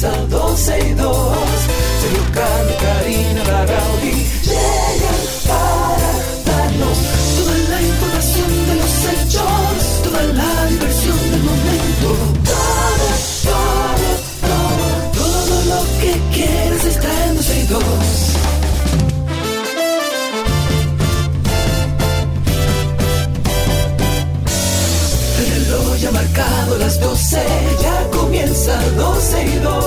comienza 12 y comienza 12 y 2.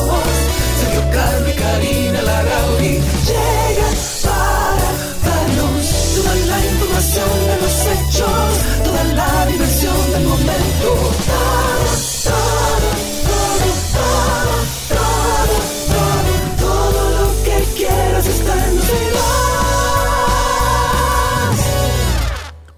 Sergio y Karina Larrauri llegan para darnos toda la información de los hechos, toda la diversión del momento.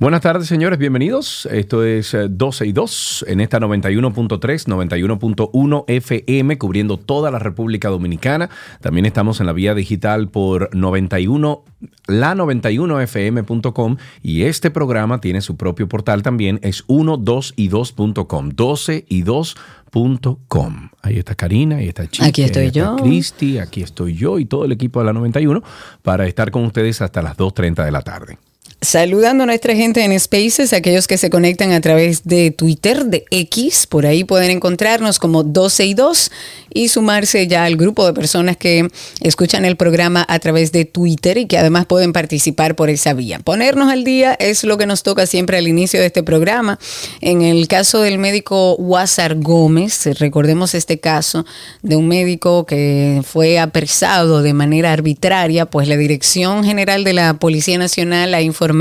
Buenas tardes, señores, bienvenidos. Esto es eh, 12 y 2 en esta 91.3, 91.1 FM, cubriendo toda la República Dominicana. También estamos en la vía digital por 91, la 91fm.com y este programa tiene su propio portal también, es 1, 2 y 2.com, 12 y 2.com. Ahí está Karina, ahí está Chiqui, Aquí estoy ahí yo. Cristi, aquí estoy yo y todo el equipo de la 91 para estar con ustedes hasta las 2.30 de la tarde. Saludando a nuestra gente en Spaces, aquellos que se conectan a través de Twitter, de X, por ahí pueden encontrarnos como 12 y 2 y sumarse ya al grupo de personas que escuchan el programa a través de Twitter y que además pueden participar por esa vía. Ponernos al día es lo que nos toca siempre al inicio de este programa. En el caso del médico Wazar Gómez, recordemos este caso de un médico que fue apresado de manera arbitraria, pues la Dirección General de la Policía Nacional ha informado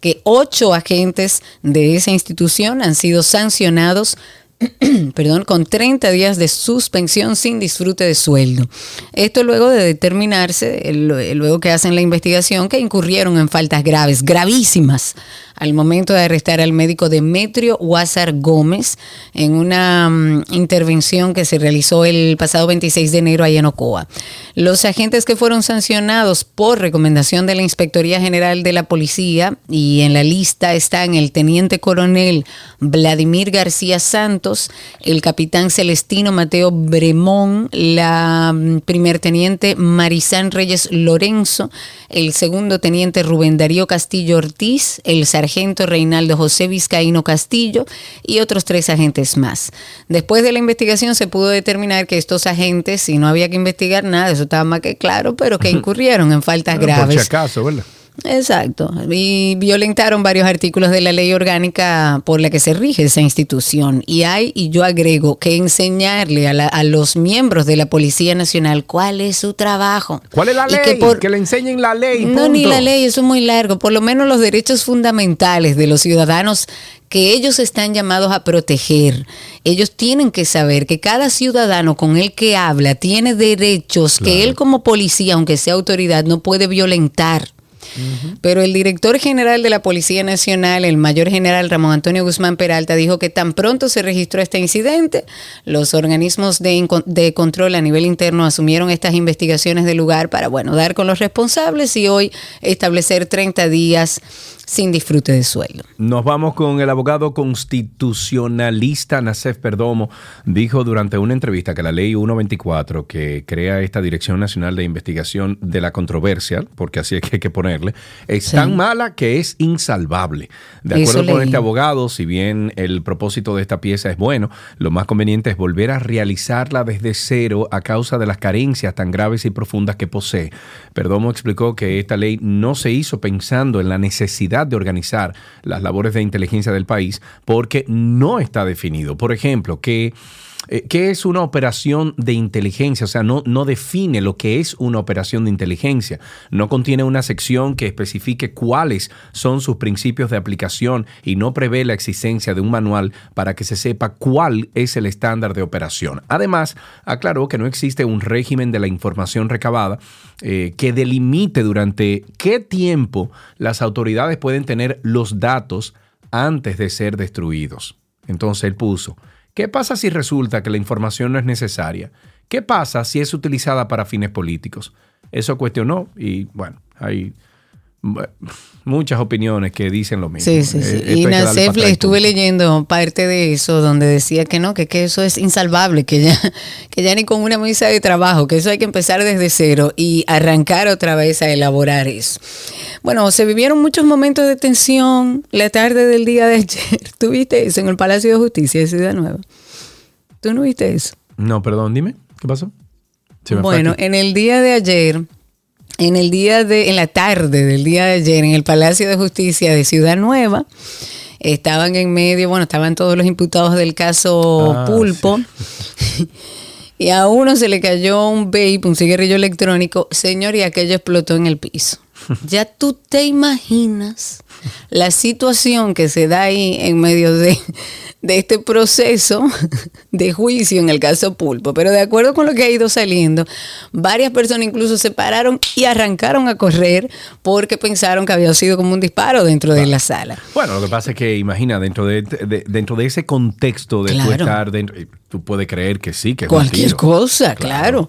que ocho agentes de esa institución han sido sancionados perdón, con 30 días de suspensión sin disfrute de sueldo. Esto luego de determinarse, luego que hacen la investigación, que incurrieron en faltas graves, gravísimas, al momento de arrestar al médico Demetrio Huázar Gómez en una mm, intervención que se realizó el pasado 26 de enero allá en Ocoa. Los agentes que fueron sancionados por recomendación de la Inspectoría General de la Policía y en la lista están el teniente coronel Vladimir García Santos, el capitán Celestino Mateo Bremón, la mm, primer teniente Marisán Reyes Lorenzo, el segundo teniente Rubén Darío Castillo Ortiz, el sargento Reinaldo José Vizcaíno Castillo y otros tres agentes más. Después de la investigación se pudo determinar que estos agentes, si no había que investigar nada, eso estaba más que claro, pero que incurrieron en faltas Bueno, Por si graves. acaso, ¿verdad? Exacto. Y violentaron varios artículos de la ley orgánica por la que se rige esa institución. Y hay, y yo agrego, que enseñarle a, la- a los miembros de la Policía Nacional cuál es su trabajo. ¿Cuál es la Y ley? que Que, le enseñen la ley. no, ni la ley, eso es muy largo. Por lo menos los derechos fundamentales de los ciudadanos que ellos están llamados a proteger. Ellos tienen que saber que cada ciudadano con el que habla tiene derechos que él como policía, aunque sea autoridad, no puede violentar. Pero el director general de la Policía Nacional, el mayor general Ramón Antonio Guzmán Peralta, dijo que tan pronto se registró este incidente, los organismos de, de control a nivel interno asumieron estas investigaciones del lugar para, bueno, dar con los responsables y hoy establecer 30 días sin disfrute de sueldo. Nos vamos con el abogado constitucionalista Nacef Perdomo. Dijo durante una entrevista que la ley 124, que crea esta Dirección Nacional de Investigación de la Controversia, porque así es que hay que ponerle, es Sí. tan mala que es insalvable. De Eso acuerdo con leí. este abogado, si bien el propósito de esta pieza es bueno, lo más conveniente es volver a realizarla desde cero a causa de las carencias tan graves y profundas que posee. Perdomo explicó que esta ley no se hizo pensando en la necesidad de organizar las labores de inteligencia del país porque no está definido. Por ejemplo, que eh, ¿Qué es una operación de inteligencia? O sea, no, no define lo que es una operación de inteligencia. No contiene una sección que especifique cuáles son sus principios de aplicación y no prevé la existencia de un manual para que se sepa cuál es el estándar de operación. Además, aclaró que no existe un régimen de la información recabada eh, que delimite durante qué tiempo las autoridades pueden tener los datos antes de ser destruidos. Entonces él puso, ¿qué pasa si resulta que la información no es necesaria? ¿Qué pasa si es utilizada para fines políticos? Eso cuestionó y bueno, ahí Bueno, muchas opiniones que dicen lo mismo. Sí, sí, sí. Eh, esto y Nacef le estuve leyendo parte de eso donde decía que no, que, que eso es insalvable, que ya, que ya ni con una mesa de trabajo, que eso hay que empezar desde cero y arrancar otra vez a elaborar eso. Bueno, se vivieron muchos momentos de tensión la tarde del día de ayer. ¿Tú viste eso en el Palacio de Justicia de Ciudad Nueva? ¿Tú no viste eso? No, perdón, dime, ¿qué pasó? Bueno, en el día de ayer, en el día de, en la tarde del día de ayer, en el Palacio de Justicia de Ciudad Nueva, estaban en medio, bueno, estaban todos los imputados del caso Ah, Pulpo. Y a uno se le cayó un vape, un cigarrillo electrónico, señor, y aquello explotó en el piso. Ya tú te imaginas la situación que se da ahí en medio de, de este proceso de juicio en el caso Pulpo. Pero de acuerdo con lo que ha ido saliendo, varias personas incluso se pararon y arrancaron a correr porque pensaron que había sido como un disparo dentro de la sala. Bueno, lo que pasa es que imagina, dentro de, de- dentro de ese contexto de estar dentro, tú puedes creer que sí, que es un Cualquier tiro. cosa, claro.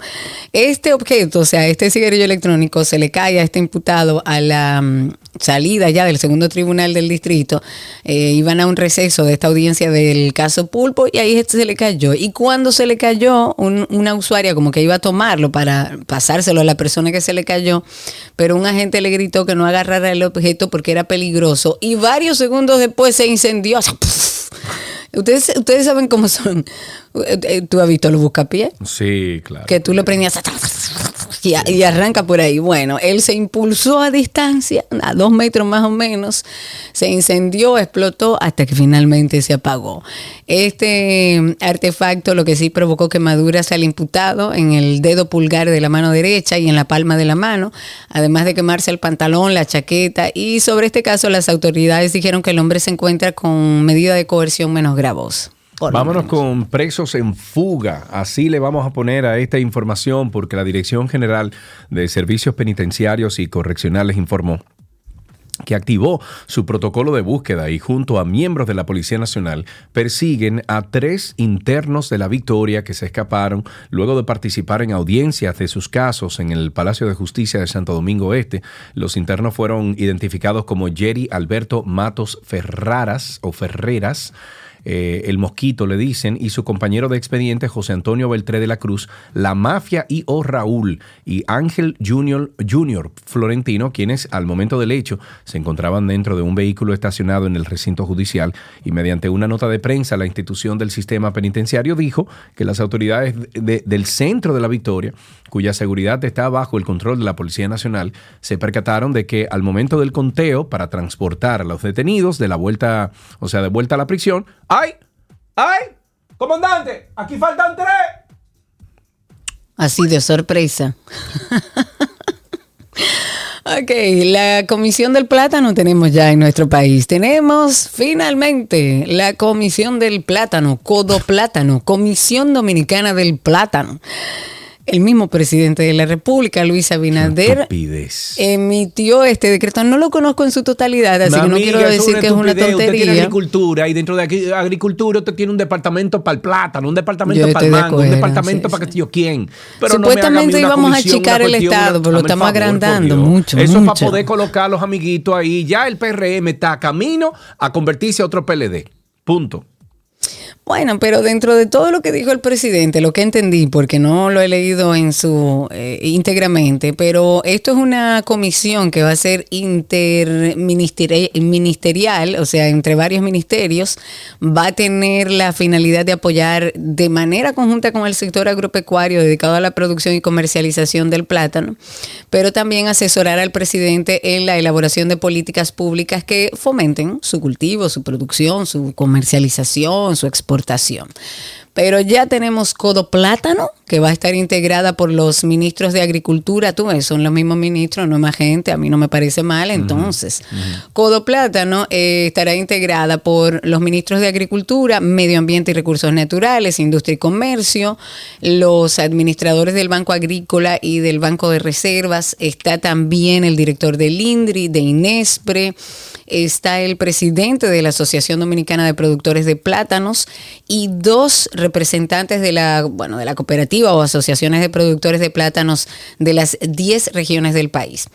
Este objeto, o sea, este cigarrillo electrónico se le cae a este imputado a la mm, salida ya del segundo tribunal del distrito. Eh, iban a un receso de esta audiencia del caso Pulpo y ahí este se le cayó. Y cuando se le cayó, un- una usuaria como que iba a tomarlo para pasárselo a la persona que se le cayó, pero un agente le gritó que no agarrara el objeto porque era peligroso y varios segundos después se incendió. O sea. Ustedes, ustedes saben cómo son. Eh, eh, ¿Tú has visto los buscapiés? Sí, claro. que tú le prendías y, arranca por ahí. Bueno, él se impulsó a distancia, a dos metros más o menos, se incendió, explotó hasta que finalmente se apagó. Este mm, artefacto lo que sí provocó quemaduras al imputado en el dedo pulgar de la mano derecha y en la palma de la mano, además de quemarse el pantalón, la chaqueta y sobre este caso las autoridades dijeron que el hombre se encuentra con medida de coerción menos gravosa. Vámonos con presos en fuga. Así le vamos a poner a esta información porque la Dirección General de Servicios Penitenciarios y Correccionales informó que activó su protocolo de búsqueda y junto a miembros de la Policía Nacional persiguen a tres internos de la Victoria que se escaparon luego de participar en audiencias de sus casos en el Palacio de Justicia de Santo Domingo Este. Los internos fueron identificados como Jerry Alberto Matos Ferraras o Ferreras. Eh, el Mosquito le dicen, y su compañero de expediente José Antonio Beltré de la Cruz, la mafia y o Raúl y Ángel Junior, Junior Florentino, quienes al momento del hecho se encontraban dentro de un vehículo estacionado en el recinto judicial. Y mediante una nota de prensa la institución del sistema penitenciario dijo que las autoridades de- del centro de la Victoria, cuya seguridad está bajo el control de la Policía Nacional, se percataron de que al momento del conteo para transportar a los detenidos de la vuelta, o sea, de vuelta a la prisión, ¡ay! ¡ay! ¡Comandante! ¡Aquí faltan tres! Así de sorpresa. Ok, la Comisión del Plátano tenemos ya en nuestro país. Tenemos finalmente la Comisión del Plátano, Codo Plátano, Comisión Dominicana del Plátano. El mismo presidente de la República, Luis Abinader, emitió este decreto. No lo conozco en su totalidad, así que no quiero decir que es una estupidez. Usted tiene tontería. agricultura y dentro de aquí- agricultura usted tiene un departamento para el plátano, un departamento para el de mango, un departamento sí, para sí. que yo quién. Pero a Supuestamente íbamos a achicar el Estado, pero lo estamos favor, agrandando mucho, Eso es para poder colocar a los amiguitos ahí. Ya el PRM está camino a convertirse a otro PLD. Punto. Bueno, pero dentro de todo lo que dijo el presidente, lo que entendí, porque no lo he leído en su eh, íntegramente, pero esto es una comisión que va a ser interministerial, ministerial, o sea, entre varios ministerios, va a tener la finalidad de apoyar de manera conjunta con el sector agropecuario dedicado a la producción y comercialización del plátano, pero también asesorar al presidente en la elaboración de políticas públicas que fomenten su cultivo, su producción, su comercialización, su exportación. Pero ya tenemos Codo Plátano, que va a estar integrada por los ministros de Agricultura. Tú ves, son los mismos ministros, no más gente, a mí no me parece mal. Entonces, Codo Plátano eh, estará integrada por los ministros de Agricultura, Medio Ambiente y Recursos Naturales, Industria y Comercio, los administradores del Banco Agrícola y del Banco de Reservas. Está también el director del INDRI, de INESPRE está el presidente de la Asociación Dominicana de Productores de Plátanos y dos representantes de la, bueno, de la cooperativa o asociaciones de productores de plátanos de las 10 regiones del país.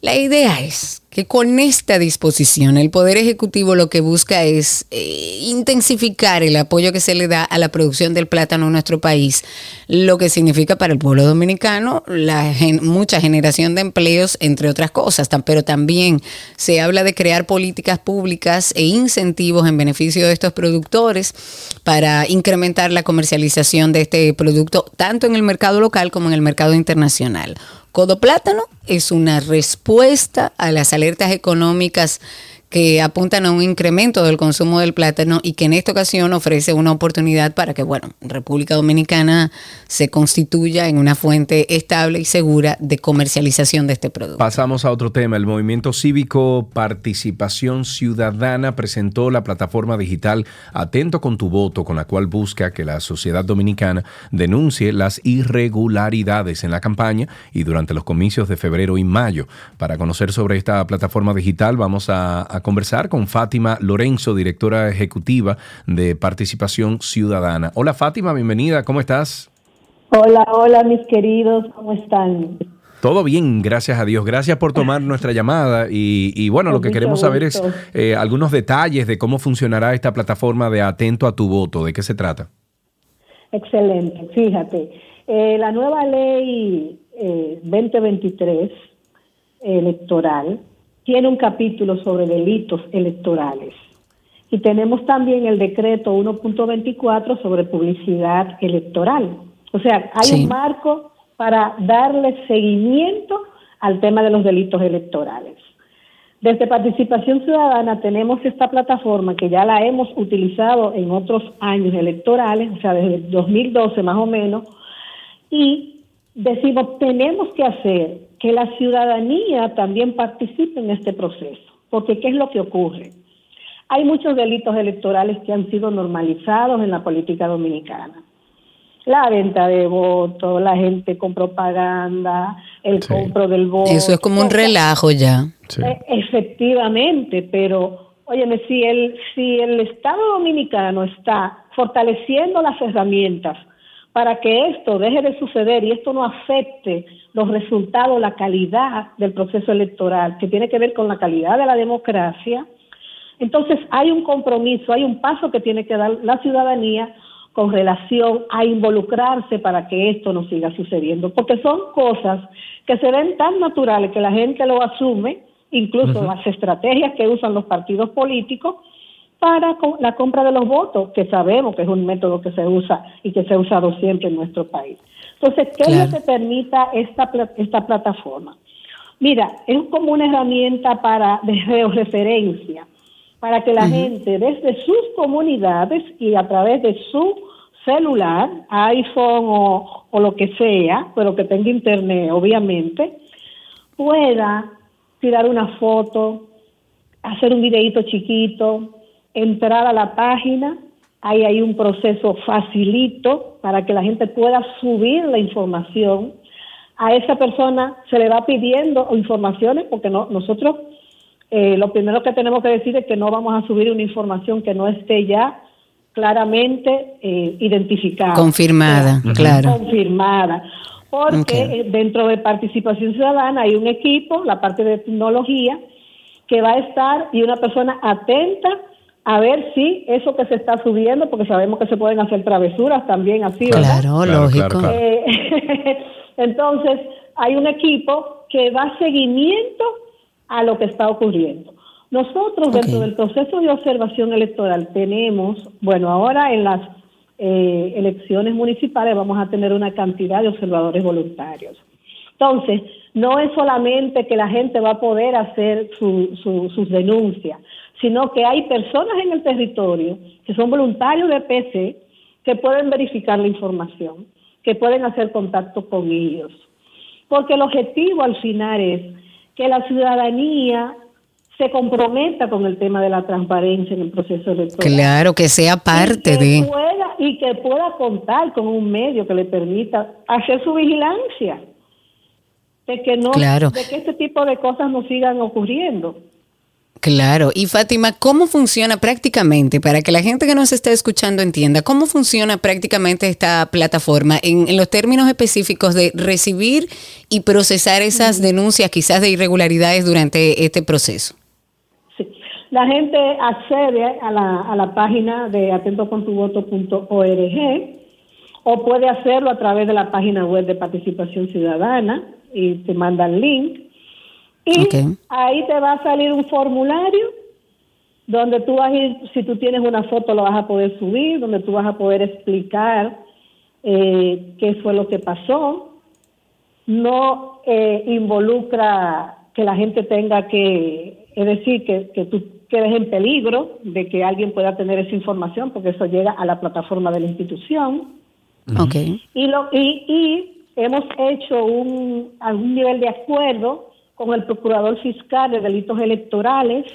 La idea es que con esta disposición el Poder Ejecutivo lo que busca es eh, intensificar el apoyo que se le da a la producción del plátano en nuestro país, lo que significa para el pueblo dominicano la mucha generación de empleos, entre otras cosas, pero también se habla de crear políticas públicas e incentivos en beneficio de estos productores para incrementar la comercialización de este producto tanto en el mercado local como en el mercado internacional. Codo Plátano es una respuesta a las alertas económicas que apuntan a un incremento del consumo del plátano y que en esta ocasión ofrece una oportunidad para que, bueno, República Dominicana se constituya en una fuente estable y segura de comercialización de este producto. Pasamos a otro tema. El movimiento cívico Participación Ciudadana presentó la plataforma digital Atento con tu voto, con la cual busca que la sociedad dominicana denuncie las irregularidades en la campaña y durante los comicios de febrero y mayo. Para conocer sobre esta plataforma digital vamos a conversar con Fátima Lorenzo, directora ejecutiva de Participación Ciudadana. Hola Fátima, bienvenida, ¿cómo estás? Hola, hola mis queridos, ¿cómo están? Todo bien, gracias a Dios. Gracias por tomar nuestra llamada y, bueno, lo que queremos saber es eh, algunos detalles de cómo funcionará esta plataforma de Atento a tu voto. ¿De qué se trata? Excelente, fíjate. Eh, la nueva ley 2023 eh, electoral tiene un capítulo sobre delitos electorales. Y tenemos también el decreto 1.24 sobre publicidad electoral. O sea, hay un marco para darle seguimiento al tema de los delitos electorales. Desde Participación Ciudadana tenemos esta plataforma que ya la hemos utilizado en otros años electorales, o sea, desde 2012 más o menos, y decimos, tenemos que hacer que la ciudadanía también participe en este proceso, porque ¿qué es lo que ocurre? Hay muchos delitos electorales que han sido normalizados en la política dominicana. La venta de votos, la gente con propaganda, el compro del voto. Eso es como un relajo ya. E, efectivamente, pero óyeme, si el, si el Estado dominicano está fortaleciendo las herramientas para que esto deje de suceder y esto no afecte los resultados, la calidad del proceso electoral, que tiene que ver con la calidad de la democracia, entonces hay un compromiso, hay un paso que tiene que dar la ciudadanía con relación a involucrarse para que esto no siga sucediendo, porque son cosas que se ven tan naturales que la gente lo asume, incluso las estrategias que usan los partidos políticos, para la compra de los votos, que sabemos que es un método que se usa y que se ha usado siempre en nuestro país. Entonces, ¿qué es lo que permita esta, esta plataforma? Mira, es como una herramienta para de georreferencia, para que la gente desde sus comunidades y a través de su celular, iPhone o, o lo que sea, pero que tenga internet, obviamente, pueda tirar una foto, hacer un videito chiquito, entrar a la página, ahí hay un proceso facilito para que la gente pueda subir la información. A esa persona se le va pidiendo informaciones porque no, nosotros eh, lo primero que tenemos que decir es que no vamos a subir una información que no esté ya claramente eh, identificada. Confirmada, claro. Confirmada. Porque eh, dentro de participación ciudadana hay un equipo, la parte de tecnología, que va a estar y una persona atenta a ver si eso que se está subiendo, porque sabemos que se pueden hacer travesuras también así, ¿verdad? Claro, lógico. Eh, entonces, hay un equipo que da seguimiento a lo que está ocurriendo. Nosotros dentro del proceso de observación electoral tenemos, bueno, ahora en las eh, elecciones municipales vamos a tener una cantidad de observadores voluntarios. Entonces, no es solamente que la gente va a poder hacer sus denuncias, sino que hay personas en el territorio que son voluntarios de PC que pueden verificar la información, que pueden hacer contacto con ellos. Porque el objetivo al final es que la ciudadanía se comprometa con el tema de la transparencia en el proceso electoral. Claro, que sea parte de... y que pueda contar con un medio que le permita hacer su vigilancia de que no de que este tipo de cosas no sigan ocurriendo. Claro, y Fátima, ¿cómo funciona prácticamente? Para que la gente que nos está escuchando entienda, ¿cómo funciona prácticamente esta plataforma en, en los términos específicos de recibir y procesar esas denuncias quizás de irregularidades durante este proceso? Sí. La gente accede a la, a la página de atentocontuvoto.org o puede hacerlo a través de la página web de participación ciudadana y te mandan link y ahí te va a salir un formulario donde tú vas a ir, si tú tienes una foto lo vas a poder subir, donde tú vas a poder explicar eh, qué fue lo que pasó. No eh, involucra que la gente tenga que, es decir, que, que tú quedes en peligro de que alguien pueda tener esa información, porque eso llega a la plataforma de la institución. Okay. Y, lo, y, y hemos hecho un, algún nivel de acuerdo con el procurador fiscal de delitos electorales.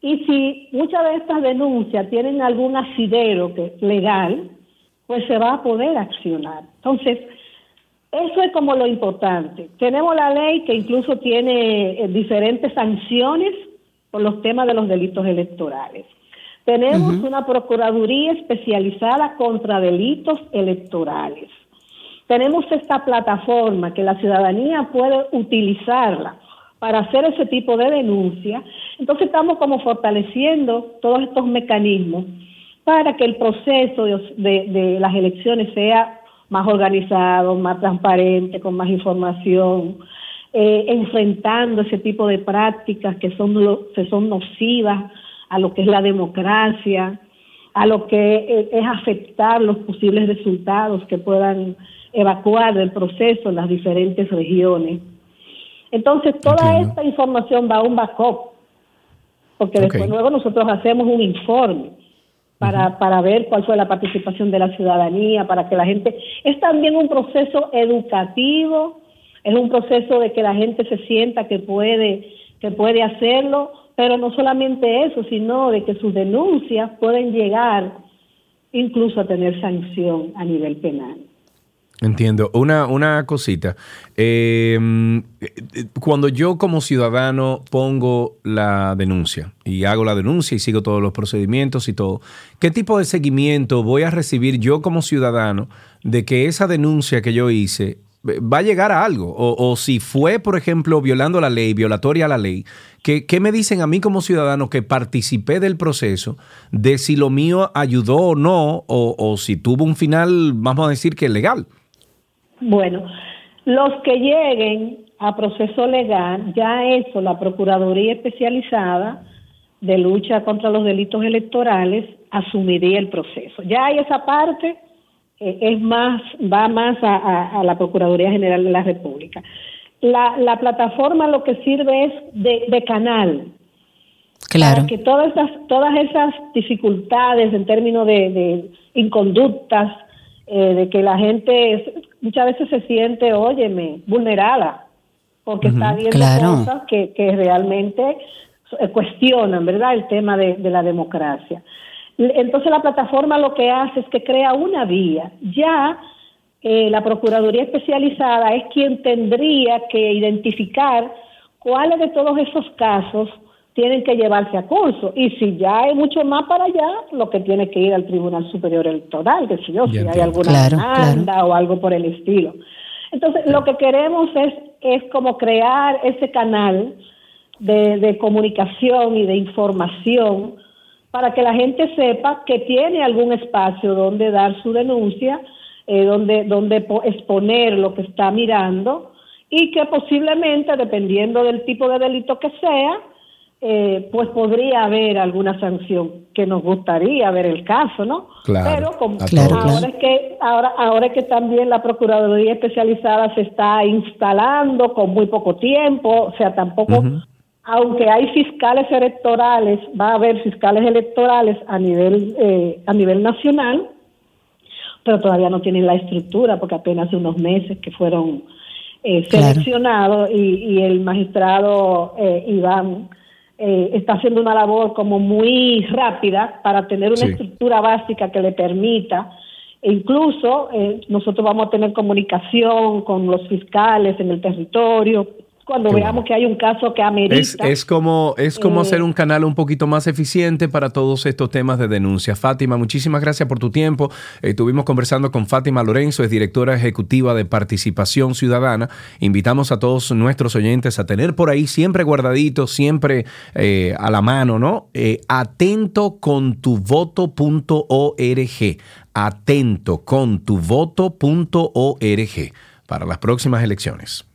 Y si muchas de estas denuncias tienen algún asidero que, legal, pues se va a poder accionar. Entonces, eso es como lo importante. Tenemos la ley que incluso tiene eh, diferentes sanciones por los temas de los delitos electorales. Tenemos una Procuraduría especializada contra delitos electorales. Tenemos esta plataforma que la ciudadanía puede utilizarla para hacer ese tipo de denuncia. Entonces estamos como fortaleciendo todos estos mecanismos para que el proceso de, las elecciones sea más organizado, más transparente, con más información, eh, enfrentando ese tipo de prácticas que son, que son nocivas a lo que es la democracia, a lo que eh, es afectar los posibles resultados que puedan evacuar del proceso en las diferentes regiones. Entonces, toda esta información va a un backup, porque después luego nosotros hacemos un informe para, para ver cuál fue la participación de la ciudadanía, para que la gente... Es también un proceso educativo, es un proceso de que la gente se sienta que puede, que puede hacerlo, pero no solamente eso, sino de que sus denuncias pueden llegar incluso a tener sanción a nivel penal. Entiendo. Una, una cosita. Em, cuando yo como ciudadano pongo la denuncia y hago la denuncia y sigo todos los procedimientos y todo, ¿qué tipo de seguimiento voy a recibir yo como ciudadano de que esa denuncia que yo hice va a llegar a algo? O, si fue, por ejemplo, violando la ley, violatoria a la ley, ¿qué, ¿qué, me dicen a mí como ciudadano que participé del proceso de si lo mío ayudó o no, o, o si tuvo un final, vamos a decir que legal? Bueno, los que lleguen a proceso legal, ya eso, la Procuraduría Especializada de Lucha contra los Delitos Electorales asumiría el proceso. Ya hay esa parte, eh, es más, va más a, la Procuraduría General de la República. La, la plataforma lo que sirve es de, canal. Claro. Para que todas esas, todas esas dificultades en términos de, de inconductas, eh, de que la gente muchas veces se siente, óyeme, vulnerada, porque está viendo cosas que, que realmente eh, cuestionan, ¿verdad?, el tema de, la democracia. Entonces la plataforma lo que hace es que crea una vía. Ya eh, la Procuraduría Especializada es quien tendría que identificar cuáles de todos esos casos tienen que llevarse a curso. Y si ya hay mucho más para allá, lo que tiene que ir al Tribunal Superior Electoral, que si yo, si hay alguna demanda o algo por el estilo. Entonces, lo que queremos es, es como crear ese canal de, comunicación y de información para que la gente sepa que tiene algún espacio donde dar su denuncia, eh, donde, donde exponer lo que está mirando y que posiblemente, dependiendo del tipo de delito que sea, eh, pues podría haber alguna sanción que nos gustaría ver el caso, ¿no? Claro, Pero como ahora es que ahora ahora es que también la procuraduría especializada se está instalando con muy poco tiempo, o sea, tampoco aunque hay fiscales electorales, va a haber fiscales electorales a nivel eh, a nivel nacional, pero todavía no tienen la estructura porque apenas hace unos meses que fueron eh, seleccionados y, el magistrado Iván eh, está haciendo una labor como muy rápida para tener una estructura básica que le permita. E incluso eh, nosotros vamos a tener comunicación con los fiscales en el territorio, cuando veamos que hay un caso que amerita. Es, es como, es como hacer un canal un poquito más eficiente para todos estos temas de denuncia. Fátima, muchísimas gracias por tu tiempo. estuvimos conversando con Fátima Lorenzo, es directora ejecutiva de Participación Ciudadana. Invitamos a todos nuestros oyentes a tener por ahí siempre guardadito, siempre eh, a la mano, ¿no? Eh, atento con tu voto.org. Atento con tu voto.org para las próximas elecciones.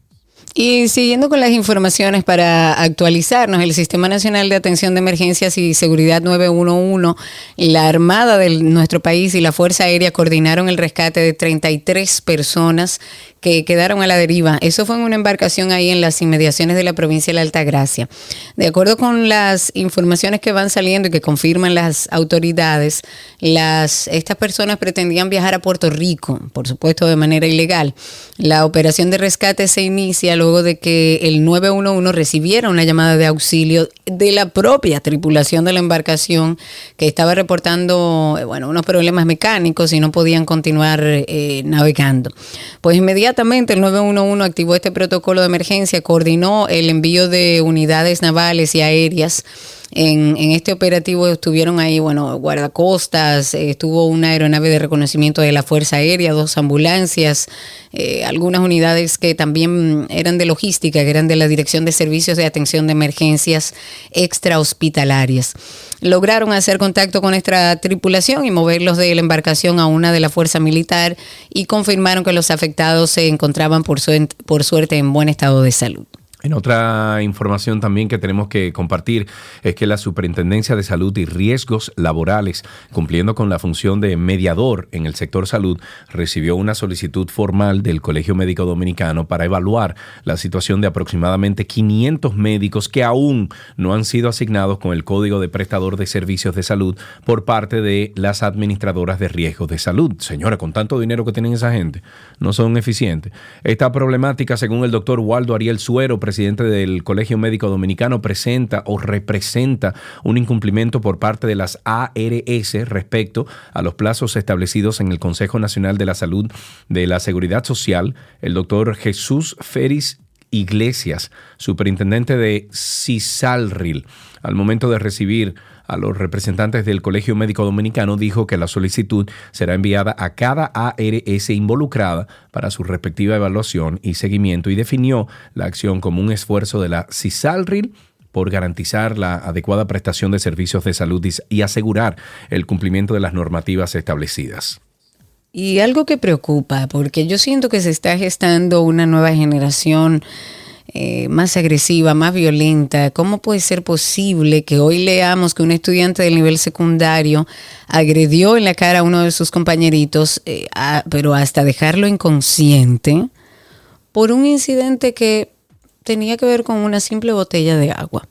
Y siguiendo con las informaciones para actualizarnos, el Sistema Nacional de Atención de Emergencias y Seguridad 911, la Armada de nuestro país y la Fuerza Aérea coordinaron el rescate de 33 personas que quedaron a la deriva. Eso fue en una embarcación ahí en las inmediaciones de la provincia de la Altagracia. De acuerdo con las informaciones que van saliendo y que confirman las autoridades, las, estas personas pretendían viajar a Puerto Rico, por supuesto de manera ilegal. La operación de rescate se inicia luego de que el 911 recibiera una llamada de auxilio de la propia tripulación de la embarcación que estaba reportando bueno, unos problemas mecánicos y no podían continuar eh, navegando. Pues Inmediatamente el 911 activó este protocolo de emergencia, coordinó el envío de unidades navales y aéreas en, este operativo estuvieron ahí, bueno, guardacostas, eh, estuvo una aeronave de reconocimiento de la Fuerza Aérea, dos ambulancias, eh, algunas unidades que también eran de logística, que eran de la Dirección de Servicios de Atención de Emergencias Extrahospitalarias. Lograron hacer contacto con nuestra tripulación y moverlos de la embarcación a una de la Fuerza Militar y confirmaron que los afectados se encontraban por, por suerte en buen estado de salud. En otra información también que tenemos que compartir es que la Superintendencia de Salud y Riesgos Laborales, cumpliendo con la función de mediador en el sector salud, recibió una solicitud formal del Colegio Médico Dominicano para evaluar la situación de aproximadamente 500 médicos que aún no han sido asignados con el Código de Prestador de Servicios de Salud por parte de las administradoras de riesgos de salud. Señora, con tanto dinero que tienen esa gente, no son eficientes. Esta problemática, según el doctor Waldo Ariel Suero, presidente del Colegio Médico Dominicano, presenta o representa un incumplimiento por parte de las ARS respecto a los plazos establecidos en el Consejo Nacional de la Salud de la Seguridad Social. El doctor Jesús Feris Iglesias, superintendente de CISALRIL, al momento de recibir a los representantes del Colegio Médico Dominicano dijo que la solicitud será enviada a cada ARS involucrada para su respectiva evaluación y seguimiento y definió la acción como un esfuerzo de la CISALRIL por garantizar la adecuada prestación de servicios de salud y asegurar el cumplimiento de las normativas establecidas. Y algo que preocupa, porque yo siento que se está gestando una nueva generación eh, más agresiva, más violenta. ¿Cómo puede ser posible que hoy leamos que un estudiante del nivel secundario agredió en la cara a uno de sus compañeritos, eh, pero hasta dejarlo inconsciente, por un incidente que tenía que ver con una simple botella de agua?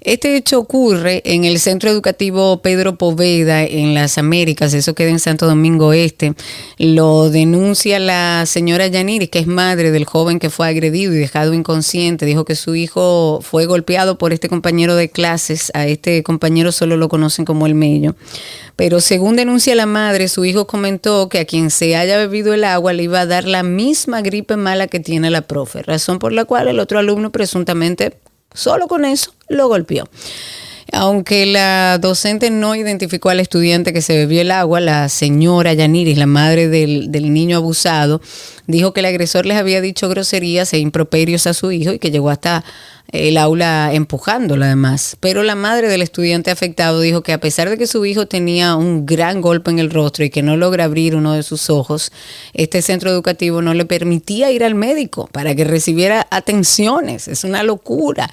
Este hecho ocurre en el Centro Educativo Pedro Poveda en las Américas, eso queda en Santo Domingo Este. Lo denuncia la señora Yaniri, que es madre del joven que fue agredido y dejado inconsciente. Dijo que su hijo fue golpeado por este compañero de clases. A este compañero solo lo conocen como el mello. Pero según denuncia la madre, su hijo comentó que a quien se haya bebido el agua le iba a dar la misma gripe mala que tiene la profe, razón por la cual el otro alumno presuntamente Solo con eso lo golpeó. Aunque la docente no identificó al estudiante que se bebió el agua, la señora Yaniris, la madre del, del, niño abusado, dijo que el agresor les había dicho groserías e improperios a su hijo y que llegó hasta el aula empujándola además. Pero la madre del estudiante afectado dijo que a pesar de que su hijo tenía un gran golpe en el rostro y que no logra abrir uno de sus ojos, este centro educativo no le permitía ir al médico para que recibiera atenciones. Es una locura.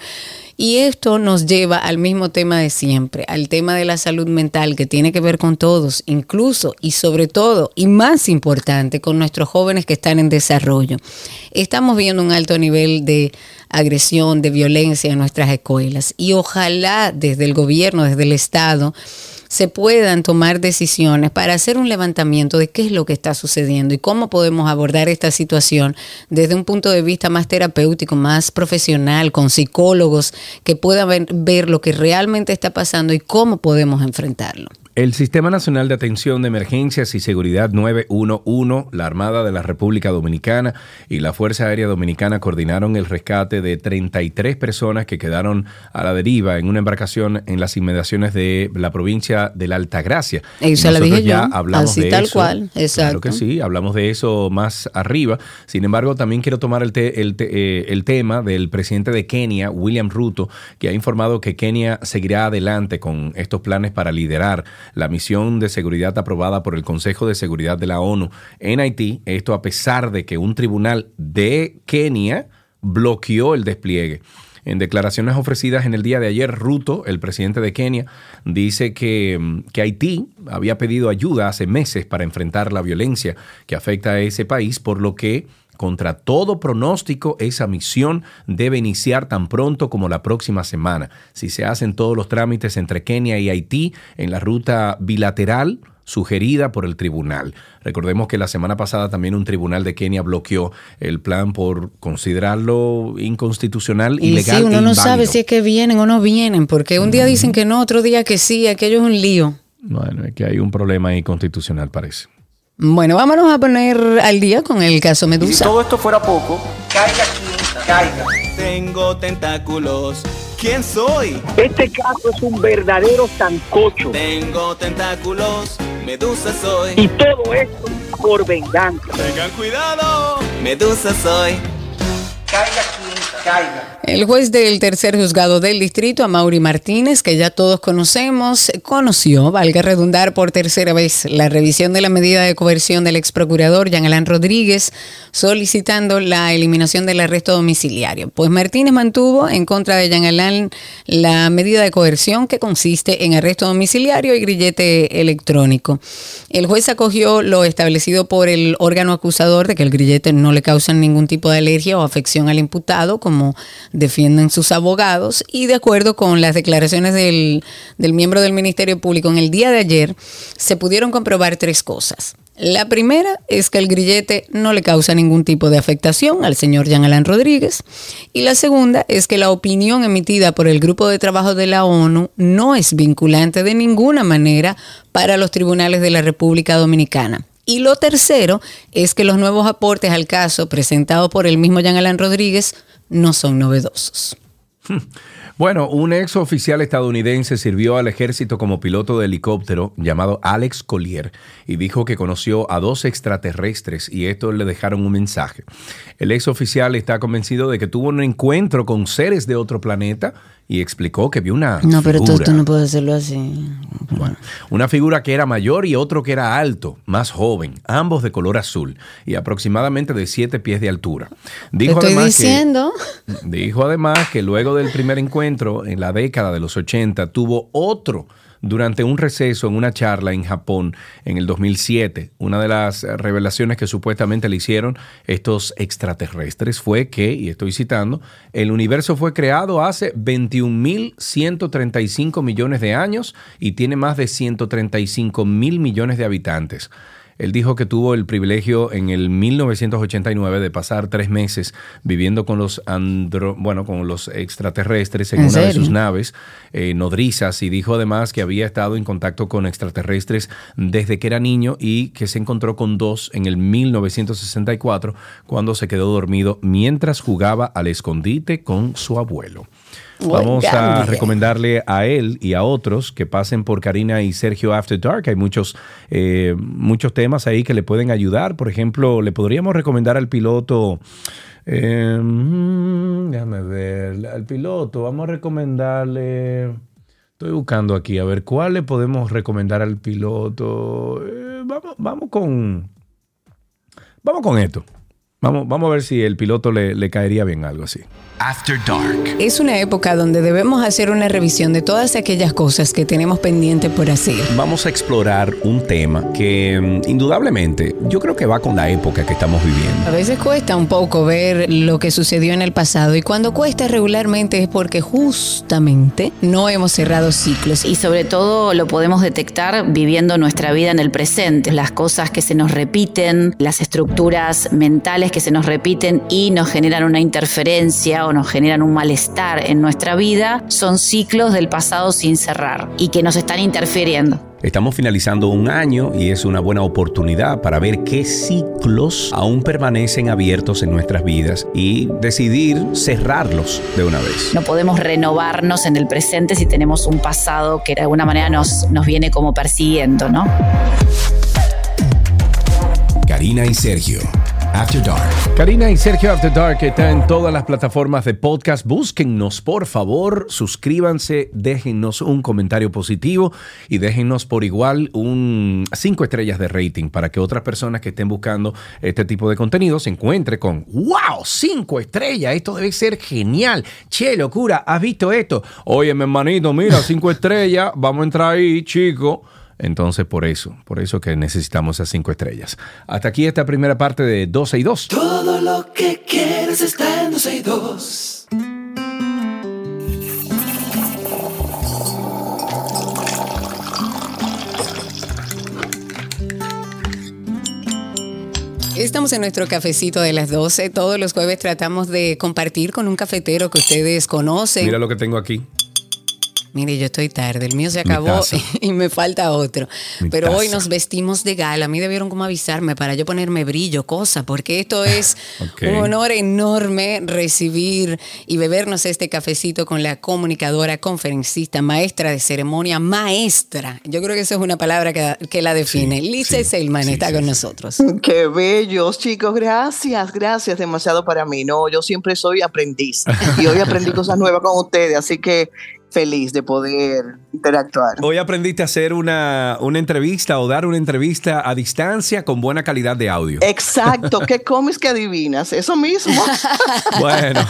Y esto nos lleva al mismo tema de siempre, al tema de la salud mental que tiene que ver con todos, incluso y sobre todo, y más importante, con nuestros jóvenes que están en desarrollo. Estamos viendo un alto nivel de agresión, de violencia en nuestras escuelas y ojalá desde el gobierno, desde el Estado, se puedan tomar decisiones para hacer un levantamiento de qué es lo que está sucediendo y cómo podemos abordar esta situación desde un punto de vista más terapéutico, más profesional, con psicólogos que puedan ver, lo que realmente está pasando y cómo podemos enfrentarlo. El Sistema Nacional de Atención de Emergencias y Seguridad 911, la Armada de la República Dominicana y la Fuerza Aérea Dominicana coordinaron el rescate de 33 personas que quedaron a la deriva en una embarcación en las inmediaciones de la provincia de la Altagracia. Eso la dije ya yo, hablamos así de tal eso. cual, exacto. Claro que sí, hablamos de eso más arriba. Sin embargo, también quiero tomar el, te- el te- eh, el tema del presidente de Kenia, William Ruto, que ha informado que Kenia seguirá adelante con estos planes para liderar la misión de seguridad aprobada por el Consejo de Seguridad de la ONU en Haití. Esto a pesar de que un tribunal de Kenia bloqueó el despliegue. En declaraciones ofrecidas en el día de ayer, Ruto, el presidente de Kenia, dice que, mm, que Haití había pedido ayuda hace meses para enfrentar la violencia que afecta a ese país, por lo que contra todo pronóstico, esa misión debe iniciar tan pronto como la próxima semana. Si se hacen todos los trámites entre Kenia y Haití en la ruta bilateral, sugerida por el tribunal. Recordemos que la semana pasada también un tribunal de Kenia bloqueó el plan por considerarlo inconstitucional, Y ilegal sí, uno e no sabe si es que vienen o no vienen, porque un día dicen que no, otro día que sí, aquello es un lío. Bueno, es que hay un problema ahí constitucional, parece. Bueno, vámonos a poner al día con el caso Y si Medusa. todo esto fuera poco, caiga quien caiga. Tengo tentáculos. ¿Quién soy? Este caso es un verdadero sancocho. Tengo tentáculos. Medusa soy. Y todo esto por venganza. Tengan cuidado. Medusa soy. Caiga quien El juez del tercer juzgado del distrito, Amaury Martínez, que ya todos conocemos, conoció, valga redundar por tercera vez, la revisión de la medida de coerción del ex procurador Jean Alain Rodríguez, solicitando la eliminación del arresto domiciliario. Pues Martínez mantuvo en contra de Jean Alain la medida de coerción que consiste en arresto domiciliario y grillete electrónico. El juez acogió lo establecido por el órgano acusador de que el grillete no le causa ningún tipo de alergia o afección al imputado, como defienden sus abogados, y de acuerdo con las declaraciones del, del miembro del Ministerio Público en el día de ayer, se pudieron comprobar tres cosas. La primera es que el grillete no le causa ningún tipo de afectación al señor Jean Alain Rodríguez. Y la segunda es que la opinión emitida por el Grupo de Trabajo de la ONU no es vinculante de ninguna manera para los tribunales de la República Dominicana. Y lo tercero es que los nuevos aportes al caso presentados por el mismo Jean Alain Rodríguez no son novedosos. Bueno, un ex oficial estadounidense sirvió al ejército como piloto de helicóptero llamado Alex Collier y dijo que conoció a dos extraterrestres y estos le dejaron un mensaje. El ex oficial está convencido de que tuvo un encuentro con seres de otro planeta y explicó que vio una No, pero tú, figura. tú no puedes hacerlo así. Bueno, una figura que era mayor y otro que era alto, más joven, ambos de color azul y aproximadamente de 7 pies de altura. Te Dijo estoy además que- diciendo. Dijo además que luego del primer encuentro en la década de los 80 tuvo otro durante un receso en una charla en Japón en el 2007. Una de las revelaciones que supuestamente le hicieron estos extraterrestres fue que, y estoy citando, el universo fue creado hace 21.135 millones de años y tiene más de 135 mil millones de habitantes. Él dijo que tuvo el privilegio en el 1989 de pasar tres meses viviendo con los andro, bueno, con los extraterrestres en, ¿En una de sus naves eh, nodrizas y dijo además que había estado en contacto con extraterrestres desde que era niño y que se encontró con dos en el 1964 cuando se quedó dormido mientras jugaba al escondite con su abuelo. Vamos a recomendarle a él y a otros que pasen por Karina y Sergio After Dark. Hay muchos, eh, muchos temas ahí que le pueden ayudar. Por ejemplo, le podríamos recomendar al piloto. eh, mm, déjame ver. Al piloto, vamos a recomendarle. Estoy buscando aquí, a ver, ¿cuál le podemos recomendar al piloto? Eh, vamos, vamos con. Vamos con esto. Vamos, vamos a ver si el piloto le, le caería bien algo así. After Dark. Es una época donde debemos hacer una revisión de todas aquellas cosas que tenemos pendiente por hacer. Vamos a explorar un tema que mm, indudablemente yo creo que va con la época que estamos viviendo. A veces cuesta un poco ver lo que sucedió en el pasado y cuando cuesta regularmente es porque justamente no hemos cerrado ciclos. Y sobre todo lo podemos detectar viviendo nuestra vida en el presente, las cosas que se nos repiten, las estructuras mentales que se nos repiten y nos generan una interferencia o nos generan un malestar en nuestra vida, son ciclos del pasado sin cerrar y que nos están interfiriendo. Estamos finalizando un año y es una buena oportunidad para ver qué ciclos aún permanecen abiertos en nuestras vidas y decidir cerrarlos de una vez. No podemos renovarnos en el presente si tenemos un pasado que de alguna manera nos, nos viene como persiguiendo, ¿no? Karina y Sergio. After Dark. Karina y Sergio After Dark está en todas las plataformas de podcast. Búsquennos, por favor, suscríbanse, déjennos un comentario positivo y déjennos por igual un cinco estrellas de rating para que otras personas que estén buscando este tipo de contenido se encuentren con wow, cinco estrellas, esto debe ser genial. Che, locura, ¿has visto esto? Oye, mi hermanito, mira, cinco estrellas, vamos a entrar ahí, chico. Entonces, por eso, por eso que necesitamos esas cinco estrellas. Hasta aquí esta primera parte de 12 y 2. Todo lo que quieres está en 12 y 2. Estamos en nuestro cafecito de las 12. Todos los jueves tratamos de compartir con un cafetero que ustedes conocen. Mira lo que tengo aquí. Mire, yo estoy tarde, el mío se acabó y me falta otro. Mi Pero hoy nos vestimos de gala. A mí debieron como avisarme para yo ponerme brillo, cosa, porque esto es un honor enorme recibir y bebernos este cafecito con la comunicadora, conferencista, maestra de ceremonia, maestra. Yo creo que esa es una palabra que, que la define. Sí, Lisa sí, Selman sí, está sí, con sí. nosotros. Qué bellos, chicos. Gracias, gracias. Demasiado para mí. No, yo siempre soy aprendiz y hoy aprendí cosas nuevas con ustedes, así que feliz de poder interactuar. Hoy aprendiste a hacer una, una entrevista o dar una entrevista a distancia con buena calidad de audio. Exacto. ¿Qué comes que adivinas? Eso mismo. Bueno,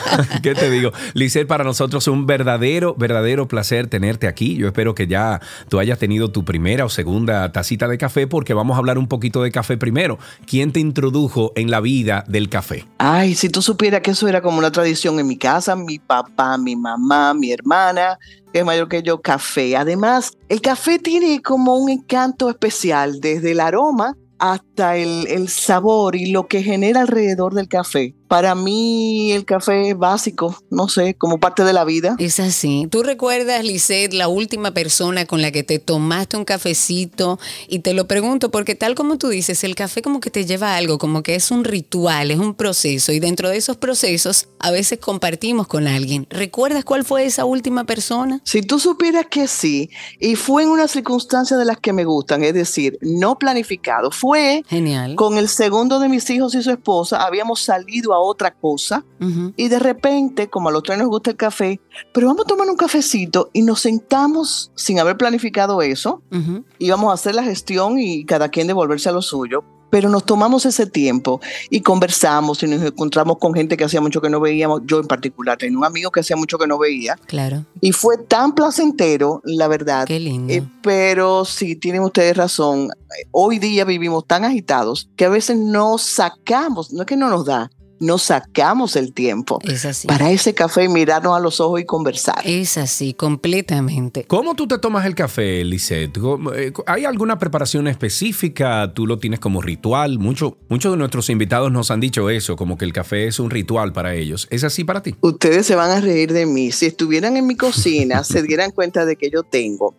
¿qué te digo? Lisette, para nosotros es un verdadero, verdadero placer tenerte aquí. Yo espero que ya tú hayas tenido tu primera o segunda tacita de café porque vamos a hablar un poquito de café primero. ¿Quién te introdujo en la vida del café? Ay, si tú supieras que eso era como una tradición en mi casa, mi papá, mi mamá, mi hermana, es mayor que yo, café. Además, el café tiene como un encanto especial, desde el aroma hasta el sabor y lo que genera alrededor del café. Para mí el café es básico, no sé, como parte de la vida. Es así. ¿Tú recuerdas, Lisette, la última persona con la que te tomaste un cafecito? Y te lo pregunto porque tal como tú dices, el café como que te lleva a algo, como que es un ritual, es un proceso. Y dentro de esos procesos a veces compartimos con alguien. ¿Recuerdas cuál fue esa última persona? Si tú supieras que sí, y fue en una circunstancia de las que me gustan, es decir, no planificado, fue Genial. con el segundo de mis hijos y su esposa, habíamos salido a otra cosa Ujú. y de repente, como a los tres nos gusta el café, pero vamos a tomar un cafecito y nos sentamos sin haber planificado eso, Ujú. íbamos a hacer la gestión y cada quien devolverse a lo suyo. Pero nos tomamos ese tiempo y conversamos y nos encontramos con gente que hacía mucho que no veíamos. Yo en particular tenía un amigo que hacía mucho que no veía. Claro. Y fue tan placentero, la verdad. Qué lindo. Eh, pero sí, tienen ustedes razón. Hoy día vivimos tan agitados que a veces no sacamos, no es que no nos da, no sacamos el tiempo Es así. para ese café, mirarnos a los ojos y conversar. Es así, completamente. ¿Cómo tú te tomas el café, Lisette? ¿Cómo- eh, ¿Hay alguna preparación específica? ¿Tú lo tienes como ritual? Mucho- muchos de nuestros invitados nos han dicho eso, como que el café es un ritual para ellos. ¿Es así para ti? Ustedes se van a reír de mí. Si estuvieran en mi cocina, se dieran cuenta de que yo tengo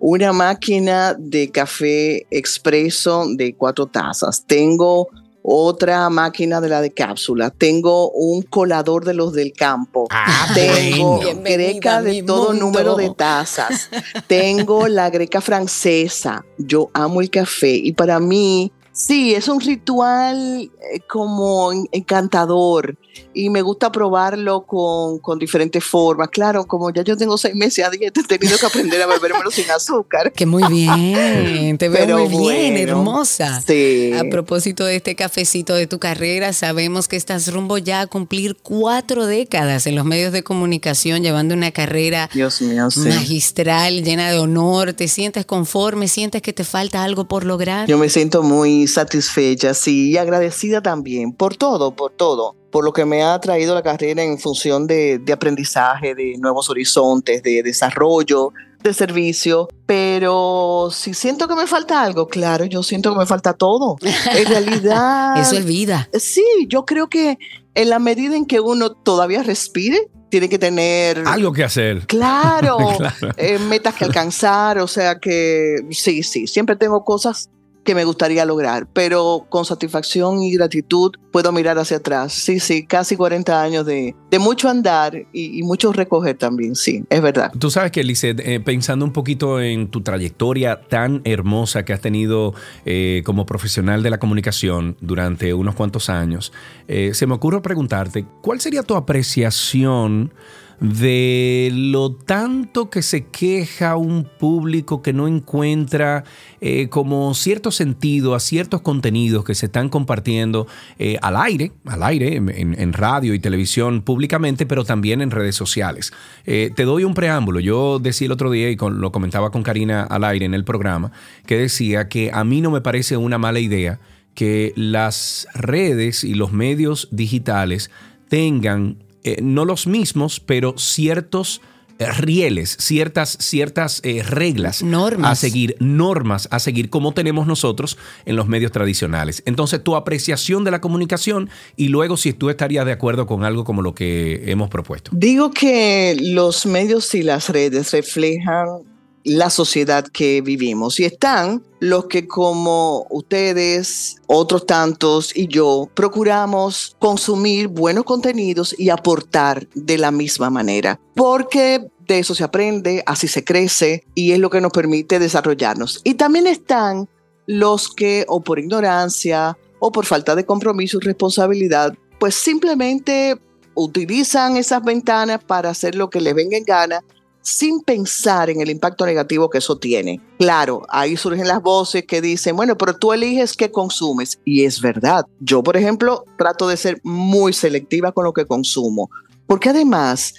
una máquina de café expreso de cuatro tazas. Tengo otra máquina de la de cápsula. Tengo un colador de los del campo. Tengo bueno. greca de todo mundo. número de tazas. Tengo la greca francesa. Yo amo el café y para mí, sí, es un ritual eh, como en- encantador y me gusta probarlo con, con diferentes formas. Claro, como ya yo tengo seis meses a dieta, he tenido que aprender a bebérmelo sin azúcar. Que muy bien, te veo Pero muy bien, bueno, hermosa. Sí. A propósito de este cafecito de tu carrera, sabemos que estás rumbo ya a cumplir cuatro décadas en los medios de comunicación, llevando una carrera Dios mío, sí. magistral, llena de honor. ¿Te sientes conforme? ¿Sientes que te falta algo por lograr? Yo me siento muy satisfecha, sí, y agradecida también por todo, por todo, por lo que me ha traído la carrera en función de, de aprendizaje, de nuevos horizontes, de desarrollo, de servicio, pero si siento que me falta algo, claro, yo siento que me falta todo. En realidad... Eso es vida. Sí, yo creo que en la medida en que uno todavía respire, tiene que tener... Algo que hacer. Claro, Claro. eh, metas que alcanzar, o sea que sí, sí, siempre tengo cosas que me gustaría lograr, pero con satisfacción y gratitud puedo mirar hacia atrás. Sí, sí, casi 40 años de, de mucho andar y, mucho recoger también, sí, es verdad. Tú sabes que, Lizeth, eh, pensando un poquito en tu trayectoria tan hermosa que has tenido eh, como profesional de la comunicación durante unos cuantos años, eh, se me ocurre preguntarte, ¿cuál sería tu apreciación de lo tanto que se queja un público que no encuentra eh, como cierto sentido a ciertos contenidos que se están compartiendo eh, al aire, al aire, en, radio y televisión públicamente, pero también en redes sociales. Eh, te doy un preámbulo. Yo decía el otro día, y lo comentaba con Karina al aire en el programa, que decía que a mí no me parece una mala idea que las redes y los medios digitales tengan eh, no los mismos, pero ciertos eh, rieles, ciertas, ciertas eh, reglas Normas. a seguir, normas a seguir como tenemos nosotros en los medios tradicionales. Entonces, tu apreciación de la comunicación y luego si tú estarías de acuerdo con algo como lo que hemos propuesto. Digo que los medios y las redes reflejan la sociedad que vivimos y están los que como ustedes, otros tantos y yo procuramos consumir buenos contenidos y aportar de la misma manera, porque de eso se aprende, así se crece y es lo que nos permite desarrollarnos. Y también están los que o por ignorancia o por falta de compromiso y responsabilidad, pues simplemente utilizan esas ventanas para hacer lo que les venga en gana sin pensar en el impacto negativo que eso tiene. Claro, ahí surgen las voces que dicen, bueno, pero tú eliges qué consumes. Y es verdad. Yo, por ejemplo, trato de ser muy selectiva con lo que consumo, porque además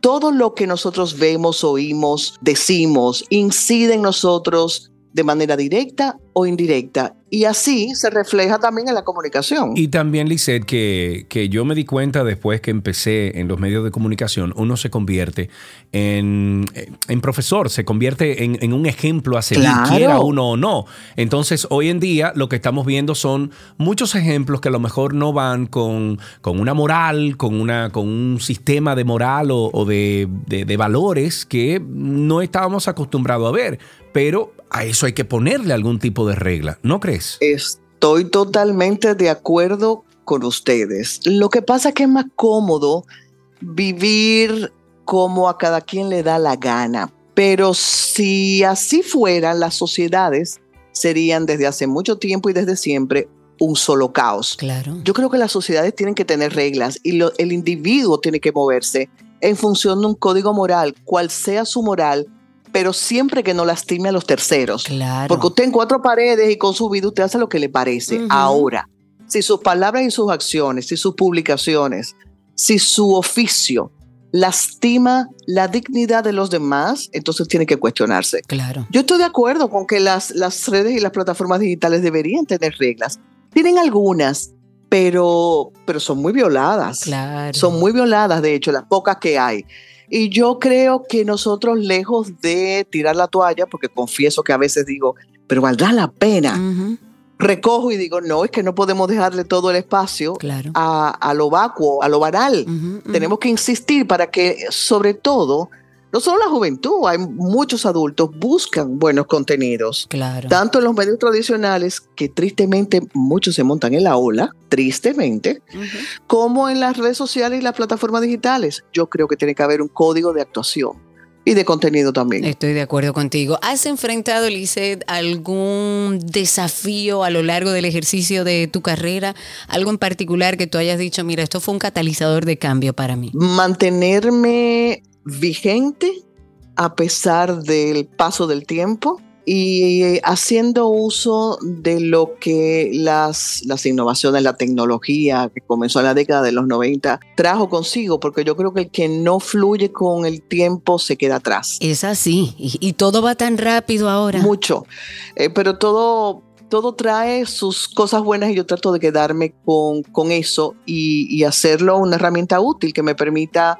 todo lo que nosotros vemos, oímos, decimos, incide en nosotros de manera directa o indirecta. Y así se refleja también en la comunicación. Y también, Lisette, que, que yo me di cuenta después que empecé en los medios de comunicación, uno se convierte en, en profesor, se convierte en, en un ejemplo a seguir, Claro. quiera uno o no. Entonces, hoy en día lo que estamos viendo son muchos ejemplos que a lo mejor no van con, con una moral, con, una, con un sistema de moral o, o de, de- de valores que no estábamos acostumbrados a ver. Pero a eso hay que ponerle algún tipo de regla, ¿no crees? Estoy totalmente de acuerdo con ustedes. Lo que pasa es que es más cómodo vivir como a cada quien le da la gana. Pero si así fueran, las sociedades serían desde hace mucho tiempo y desde siempre un solo caos. Claro. Yo creo que las sociedades tienen que tener reglas y lo- el individuo tiene que moverse en función de un código moral, cual sea su moral, pero siempre que no lastime a los terceros. Claro. Porque usted en cuatro paredes y con su vida usted hace lo que le parece. Ahora, si sus palabras y sus acciones, si sus publicaciones, si su oficio lastima la dignidad de los demás, entonces tiene que cuestionarse. Claro. Yo estoy de acuerdo con que las, las redes y las plataformas digitales deberían tener reglas. Tienen algunas, pero, pero son muy violadas. Claro. Son muy violadas, de hecho, las pocas que hay. Y yo creo que nosotros, lejos de tirar la toalla, porque confieso que a veces digo, pero valdrá la pena, recojo y digo, no, es que no podemos dejarle todo el espacio Claro. a, a lo vacuo, a lo banal. Tenemos que insistir para que, sobre todo, no solo la juventud, hay muchos adultos buscan buenos contenidos. Claro. Tanto en los medios tradicionales, que tristemente muchos se montan en la ola, tristemente, como en las redes sociales y las plataformas digitales. Yo creo que tiene que haber un código de actuación y de contenido también. Estoy de acuerdo contigo. ¿Has enfrentado, Lizeth, algún desafío a lo largo del ejercicio de tu carrera? ¿Algo en particular que tú hayas dicho, mira, esto fue un catalizador de cambio para mí? Mantenerme vigente a pesar del paso del tiempo y haciendo uso de lo que las, las innovaciones, la tecnología que comenzó en la década de los 90 trajo consigo, porque yo creo que el que no fluye con el tiempo se queda atrás. Es así. Y, y todo va tan rápido ahora. Mucho. Eh, pero todo, todo trae sus cosas buenas y yo trato de quedarme con, con eso y, y hacerlo una herramienta útil que me permita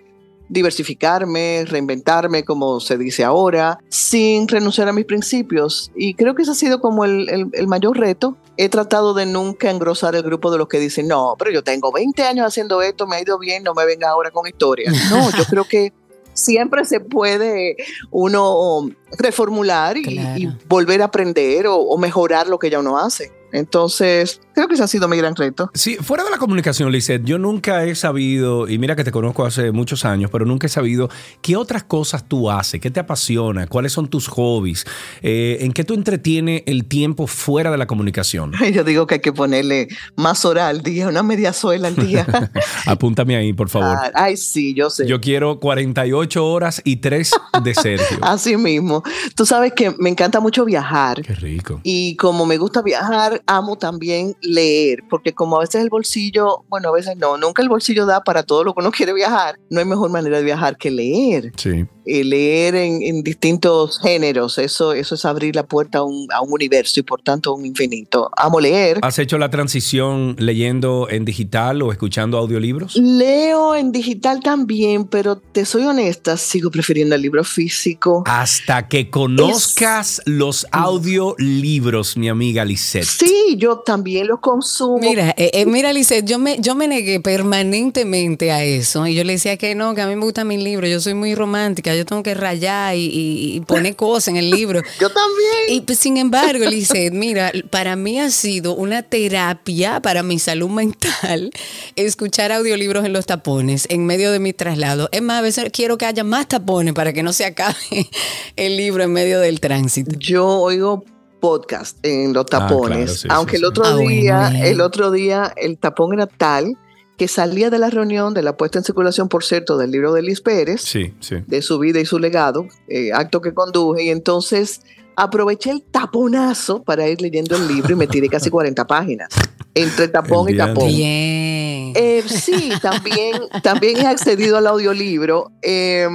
diversificarme, reinventarme, como se dice ahora, sin renunciar a mis principios. Y creo que ese ha sido como el, el, el, mayor reto. He tratado de nunca engrosar el grupo de los que dicen, no, pero yo tengo 20 años haciendo esto, me ha ido bien, no me venga ahora con historias. No, yo creo que siempre se puede uno reformular y, claro. y volver a aprender o, o mejorar lo que ya uno hace. Entonces, creo que ese ha sido mi gran reto. Sí, fuera de la comunicación, Lizeth, yo nunca he sabido, y mira que te conozco hace muchos años, pero nunca he sabido qué otras cosas tú haces, qué te apasiona, cuáles son tus hobbies, eh, en qué tú entretienes el tiempo fuera de la comunicación. Yo digo que hay que ponerle más hora al día, una media suela al día. Apúntame ahí, por favor. Ah, ay, sí, yo sé. Yo quiero 48 horas y 3 de Sergio. Así mismo. Tú sabes que me encanta mucho viajar. Qué rico. Y como me gusta viajar, amo también leer, porque como a veces el bolsillo, bueno, a veces no, nunca el bolsillo da para todo lo que uno quiere viajar, no hay mejor manera de viajar que leer. Sí. Eh, leer en, en, distintos géneros, eso, eso es abrir la puerta a un, a un, universo y por tanto un infinito. Amo leer. ¿Has hecho la transición leyendo en digital o escuchando audiolibros? Leo en digital también, pero te soy honesta, sigo prefiriendo el libro físico. Hasta que conozcas es... los audiolibros, mi amiga Lisette. Sí, yo también los consumo. Mira, eh, eh, mira, Lisette, yo me, yo me negué permanentemente a eso y yo le decía que no, que a mí me gustan mis libros, yo soy muy romántica yo tengo que rayar y, y, y poner cosas en el libro. yo también. Y pues, sin embargo, Lizeth, mira, para mí ha sido una terapia para mi salud mental escuchar audiolibros en los tapones en medio de mi traslado. Es más, a veces quiero que haya más tapones para que no se acabe el libro en medio del tránsito. Yo oigo podcast en los tapones, ah, claro, sí, aunque sí, el otro sí. día, ah, el otro día el tapón era tal que salía de la reunión de la puesta en circulación, por cierto, del libro de Liz Pérez, sí, sí. de su vida y su legado, eh, acto que conduje, y entonces aproveché el taponazo para ir leyendo el libro y me tiré casi 40 páginas, entre tapón y tapón. Bien. Eh, sí, también, también he accedido al audiolibro, eh,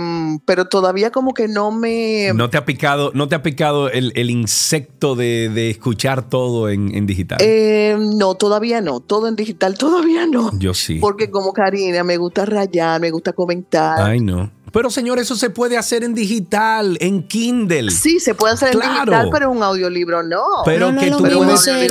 pero todavía como que no me... ¿No te ha picado, no te ha picado el, el insecto de, de, escuchar todo en, en digital? Eh, no, todavía no, todo en digital todavía no. Yo sí. Porque como Karina, me gusta rayar, me gusta comentar. Ay, no. Pero señor, eso se puede hacer en digital, en Kindle. Sí, se puede hacer claro. en digital, pero un audiolibro no. Pero no, que tú no, puedes. Oye,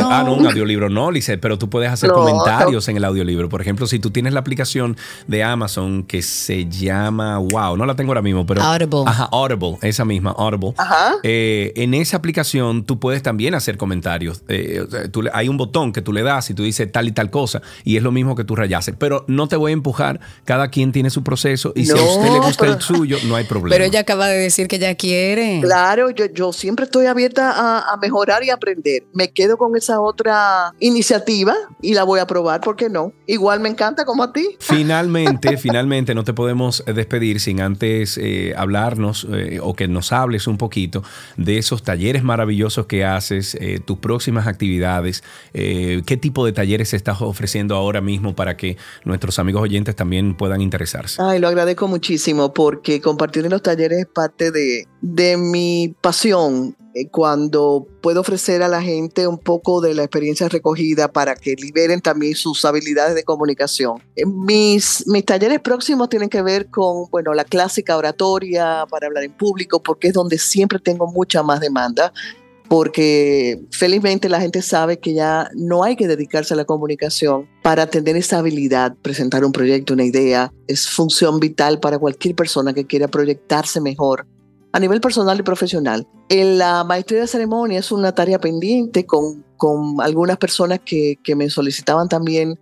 no. ah, no, un audiolibro no, Lice, pero tú puedes hacer comentarios en el audiolibro. Por ejemplo, si tú tienes la aplicación de Amazon que se llama, wow, no la tengo ahora mismo, pero. Audible. Ajá, Audible, esa misma, Audible. Ajá. Eh, en esa aplicación tú puedes también hacer comentarios. Eh, tú, hay un botón que tú le das y tú dices tal y tal cosa, y es lo mismo que tú rayases. Pero no te voy a empujar, cada quien tiene su proceso, y si a usted le gusta el suyo, no hay problema. Pero ella acaba de decir que ella quiere. Claro, yo, yo siempre estoy abierta a, a, mejorar y aprender. Me quedo con esa otra iniciativa y la voy a probar, ¿por qué no? Igual me encanta como a ti. Finalmente, finalmente, no te podemos despedir sin antes eh, hablarnos eh, o que nos hables un poquito de esos talleres maravillosos que haces, eh, tus próximas actividades, eh, qué tipo de talleres estás ofreciendo ahora mismo para que nuestros amigos oyentes también puedan interesarse. Ay, lo agradezco muchísimo porque que compartir en los talleres es parte de, de mi pasión eh, cuando puedo ofrecer a la gente un poco de la experiencia recogida para que liberen también sus habilidades de comunicación. Eh, mis, mis talleres próximos tienen que ver con, bueno, la clásica oratoria para hablar en público, porque es donde siempre tengo mucha más demanda porque felizmente la gente sabe que ya no hay que dedicarse a la comunicación para tener esa habilidad, presentar un proyecto, una idea, es función vital para cualquier persona que quiera proyectarse mejor a nivel personal y profesional. En la maestría de ceremonia es una tarea pendiente con, con algunas personas que, que me solicitaban también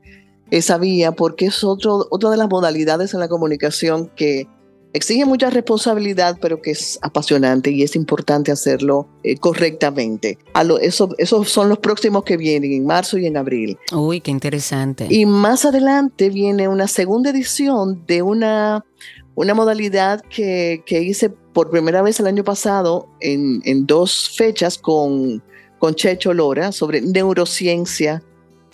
esa vía, porque es otro, otra de las modalidades en la comunicación que exige mucha responsabilidad, pero que es apasionante y es importante hacerlo eh, correctamente. A lo, eso, esos son los próximos que vienen en marzo y en abril. Uy, qué interesante. Y más adelante viene una segunda edición de una, una modalidad que, que hice por primera vez el año pasado en, en dos fechas con, con Checho Lora sobre neurociencia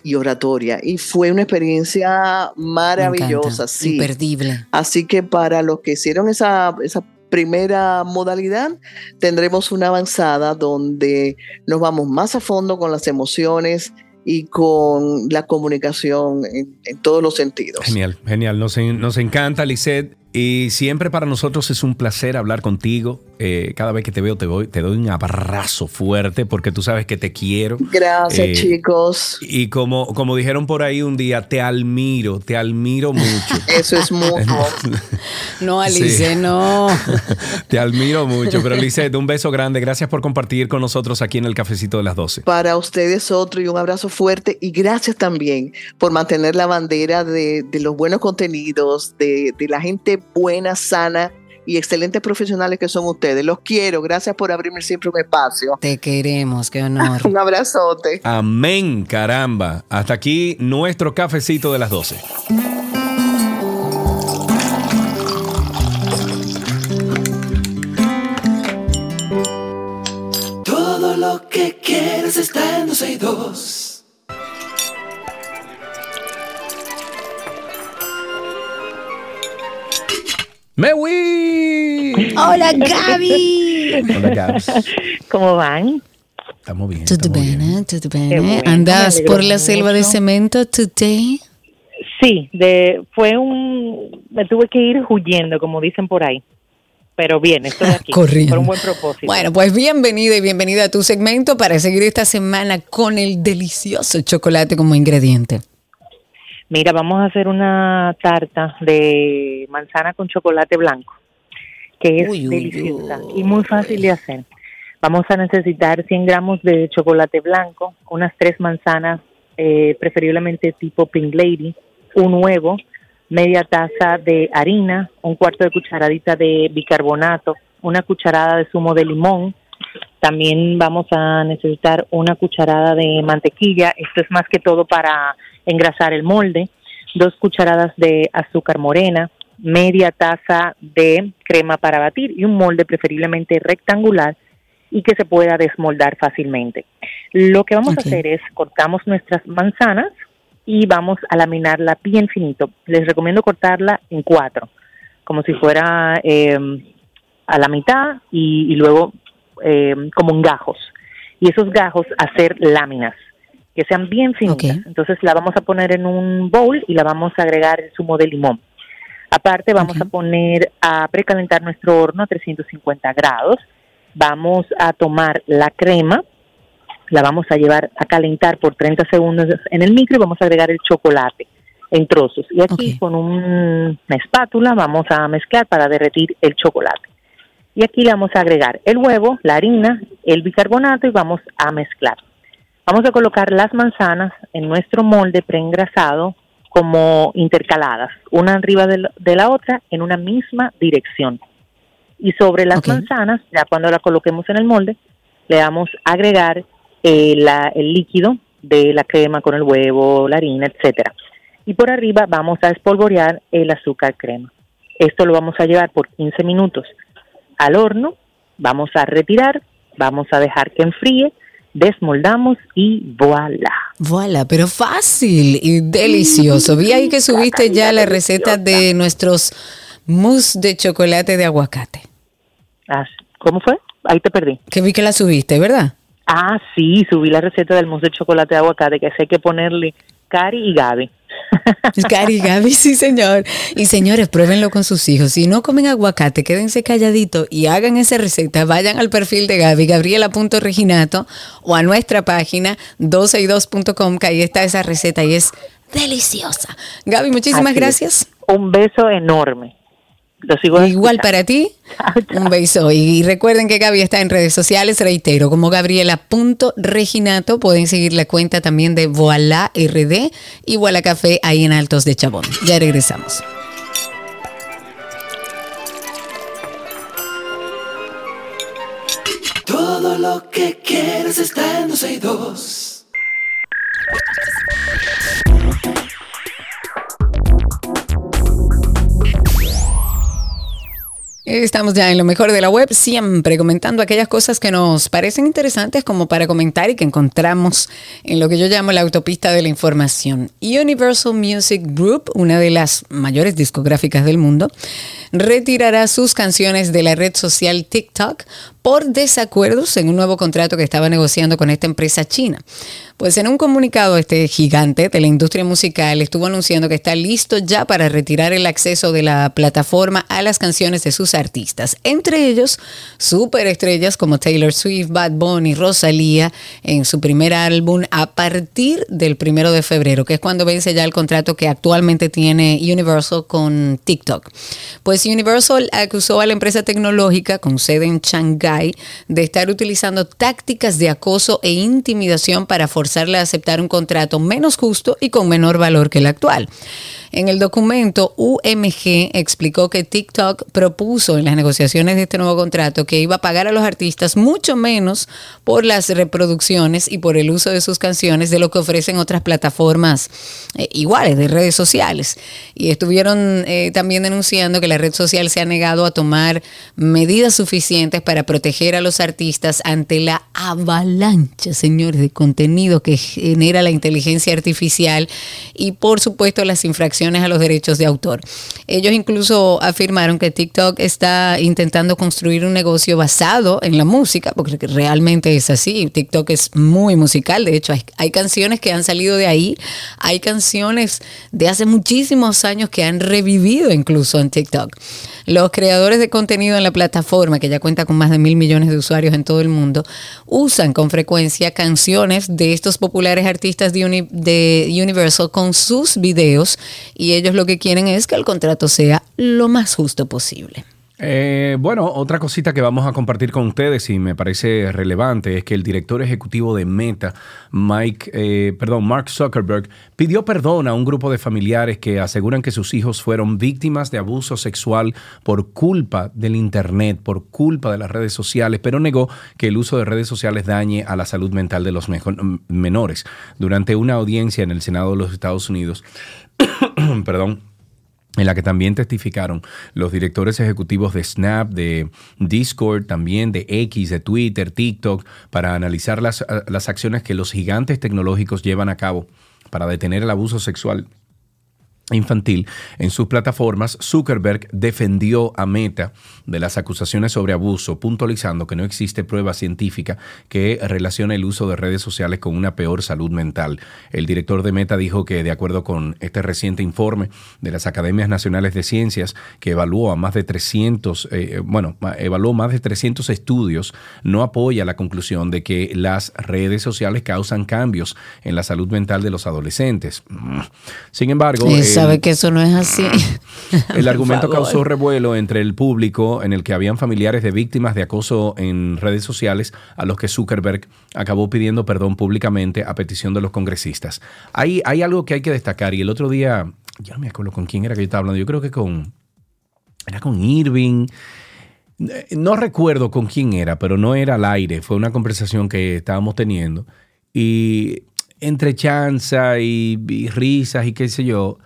y oratoria. Y fue una experiencia maravillosa, sí. Imperdible. Así que para los que hicieron esa, esa primera modalidad, tendremos una avanzada donde nos vamos más a fondo con las emociones y con la comunicación en, en todos los sentidos. Genial, genial. Nos, nos encanta, Lisette Y siempre para nosotros es un placer hablar contigo. Eh, cada vez que te veo te doy, te doy un abrazo fuerte porque tú sabes que te quiero. Gracias, Eh, chicos. Y como, como dijeron por ahí un día, te admiro, te admiro mucho. Eso es mutuo. No, Alice, Sí. no. te admiro mucho. Pero Lisette, un beso grande. Gracias por compartir con nosotros aquí en el cafecito de las 12. Para ustedes otro y un abrazo fuerte y gracias también por mantener la bandera de, de los buenos contenidos, de, de la gente buena, sana y excelentes profesionales que son ustedes. Los quiero, gracias por abrirme siempre un espacio. Te queremos, qué honor. Un abrazote. Amén, caramba. Hasta aquí nuestro cafecito de las 12. Todo lo que quieres está en 12 y 2. ¡Mewi! Hola, Gaby. Hola, Gabs. ¿Cómo van? Estamos bien. Todo estamos bien. bene, todo ¿Andas me alegro por la selva de cemento today? Sí, de, fue un... Me tuve que ir huyendo, como dicen por ahí. Pero bien, estoy aquí. Corriendo. Por un buen propósito. Bueno, pues bienvenida y bienvenida a tu segmento para seguir esta semana con el delicioso chocolate como ingrediente. Mira, vamos a hacer una tarta de manzana con chocolate blanco, que es Uy, uy, deliciosa uy. y muy fácil de hacer. Vamos a necesitar 100 gramos de chocolate blanco, unas tres manzanas, eh, preferiblemente tipo Pink Lady, un huevo, media taza de harina, un cuarto de cucharadita de bicarbonato, una cucharada de zumo de limón. También vamos a necesitar una cucharada de mantequilla. Esto es más que todo para engrasar el molde. Dos cucharadas de azúcar morena, media taza de crema para batir y un molde preferiblemente rectangular y que se pueda desmoldar fácilmente. Lo que vamos a hacer es cortamos nuestras manzanas y vamos a laminarla bien finito. Les recomiendo cortarla en cuatro, como si fuera eh, a la mitad y, y luego eh, como en gajos. Y esos gajos hacer láminas que sean bien finitas. Entonces la vamos a poner en un bowl y la vamos a agregar el zumo de limón. Aparte vamos a poner a precalentar nuestro horno a 350 grados. Vamos a tomar la crema, la vamos a llevar a calentar por 30 segundos en el micro y vamos a agregar el chocolate en trozos. Y aquí con un- una espátula vamos a mezclar para derretir el chocolate. Y aquí le vamos a agregar el huevo, la harina, el bicarbonato y vamos a mezclar. Vamos a colocar las manzanas en nuestro molde preengrasado como intercaladas, una arriba de la, otra en una misma dirección. Y sobre las manzanas, ya cuando la coloquemos en el molde, le vamos a agregar eh, la- el líquido de la crema con el huevo, la harina, etcétera. Y por arriba vamos a espolvorear el azúcar crema. Esto lo vamos a llevar por 15 minutos al horno, vamos a retirar, vamos a dejar que enfríe, desmoldamos y voilà. Voilà, pero fácil y delicioso. Vi ahí que subiste ya la receta de nuestros mousse de chocolate de aguacate. Ah, ¿Cómo fue? Ahí te perdí. Que vi que la subiste, ¿verdad? Ah, sí, subí la receta del mousse de chocolate de aguacate, que sé que ponerle Cari y Gaby. Cari Gaby, sí, señor. Y señores, pruébenlo con sus hijos. Si no comen aguacate, quédense calladitos y hagan esa receta. Vayan al perfil de Gaby, gabriela.reginato, o a nuestra página 12y2.com, que ahí está esa receta y es deliciosa. Gaby, muchísimas Así es. gracias. Un beso enorme. Lo sigo Igual escuchando. para ti. Chao, chao. Un beso. Y recuerden que Gaby está en redes sociales, reitero, como gabriela.reginato. Pueden seguir la cuenta también de Voilà RD y Voilà Café ahí en Altos de Chabón. Ya regresamos. Todo lo que quieres está en 12 y 2. Estamos ya en lo mejor de la web, siempre comentando aquellas cosas que nos parecen interesantes como para comentar y que encontramos en lo que yo llamo la autopista de la información. Universal Music Group, una de las mayores discográficas del mundo, retirará sus canciones de la red social TikTok por desacuerdos en un nuevo contrato que estaba negociando con esta empresa china. Pues en un comunicado este gigante de la industria musical estuvo anunciando que está listo ya para retirar el acceso de la plataforma a las canciones de sus artistas, entre ellos superestrellas como Taylor Swift, Bad Bunny, Rosalía en su primer álbum a partir del primero de febrero, que es cuando vence ya el contrato que actualmente tiene Universal con TikTok. Pues Universal acusó a la empresa tecnológica con sede en De estar utilizando tácticas de acoso e intimidación para forzarle a aceptar un contrato menos justo y con menor valor que el actual. En el documento, UMG explicó que TikTok propuso en las negociaciones de este nuevo contrato que iba a pagar a los artistas mucho menos por las reproducciones y por el uso de sus canciones de lo que ofrecen otras plataformas eh, iguales de redes sociales. Y estuvieron eh, también denunciando que la red social se ha negado a tomar medidas suficientes para proteger a los artistas ante la avalancha, señores, de contenido que genera la inteligencia artificial y por supuesto las infracciones a los derechos de autor. Ellos incluso afirmaron que TikTok está intentando construir un negocio basado en la música, porque realmente es así. TikTok es muy musical, de hecho hay, hay canciones que han salido de ahí, hay canciones de hace muchísimos años que han revivido incluso en TikTok. Los creadores de contenido en la plataforma, que ya cuenta con más de mil millones de usuarios en todo el mundo, usan con frecuencia canciones de estos populares artistas de, de Universal con sus videos y ellos lo que quieren es que el contrato sea lo más justo posible. Eh, bueno, otra cosita que vamos a compartir con ustedes y me parece relevante es que el director ejecutivo de Meta, Mike, eh, perdón, Mark Zuckerberg, pidió perdón a un grupo de familiares que aseguran que sus hijos fueron víctimas de abuso sexual por culpa del Internet, por culpa de las redes sociales, pero negó que el uso de redes sociales dañe a la salud mental de los menores. Durante una audiencia en el Senado de los Estados Unidos, perdón, en la que también testificaron los directores ejecutivos de Snap, de Discord, también de X, de Twitter, TikTok, para analizar las, las acciones que los gigantes tecnológicos llevan a cabo para detener el abuso sexual infantil en sus plataformas, Zuckerberg defendió a Meta de las acusaciones sobre abuso, puntualizando que no existe prueba científica que relacione el uso de redes sociales con una peor salud mental. El director de Meta dijo que, de acuerdo con este reciente informe de las Academias Nacionales de Ciencias, que evaluó a más de 300, eh, bueno, evaluó más de 300 estudios, no apoya la conclusión de que las redes sociales causan cambios en la salud mental de los adolescentes. Sin embargo, sabe que eso no es así. El argumento causó revuelo entre el público en el que habían familiares de víctimas de acoso en redes sociales a los que Zuckerberg acabó pidiendo perdón públicamente a petición de los congresistas. Hay, hay algo que hay que destacar y el otro día, ya no me acuerdo con quién era que yo estaba hablando, yo creo que con, era con Irving. No recuerdo con quién era, pero no era al aire, fue una conversación que estábamos teniendo. Y entre chanza y risas y qué sé yo,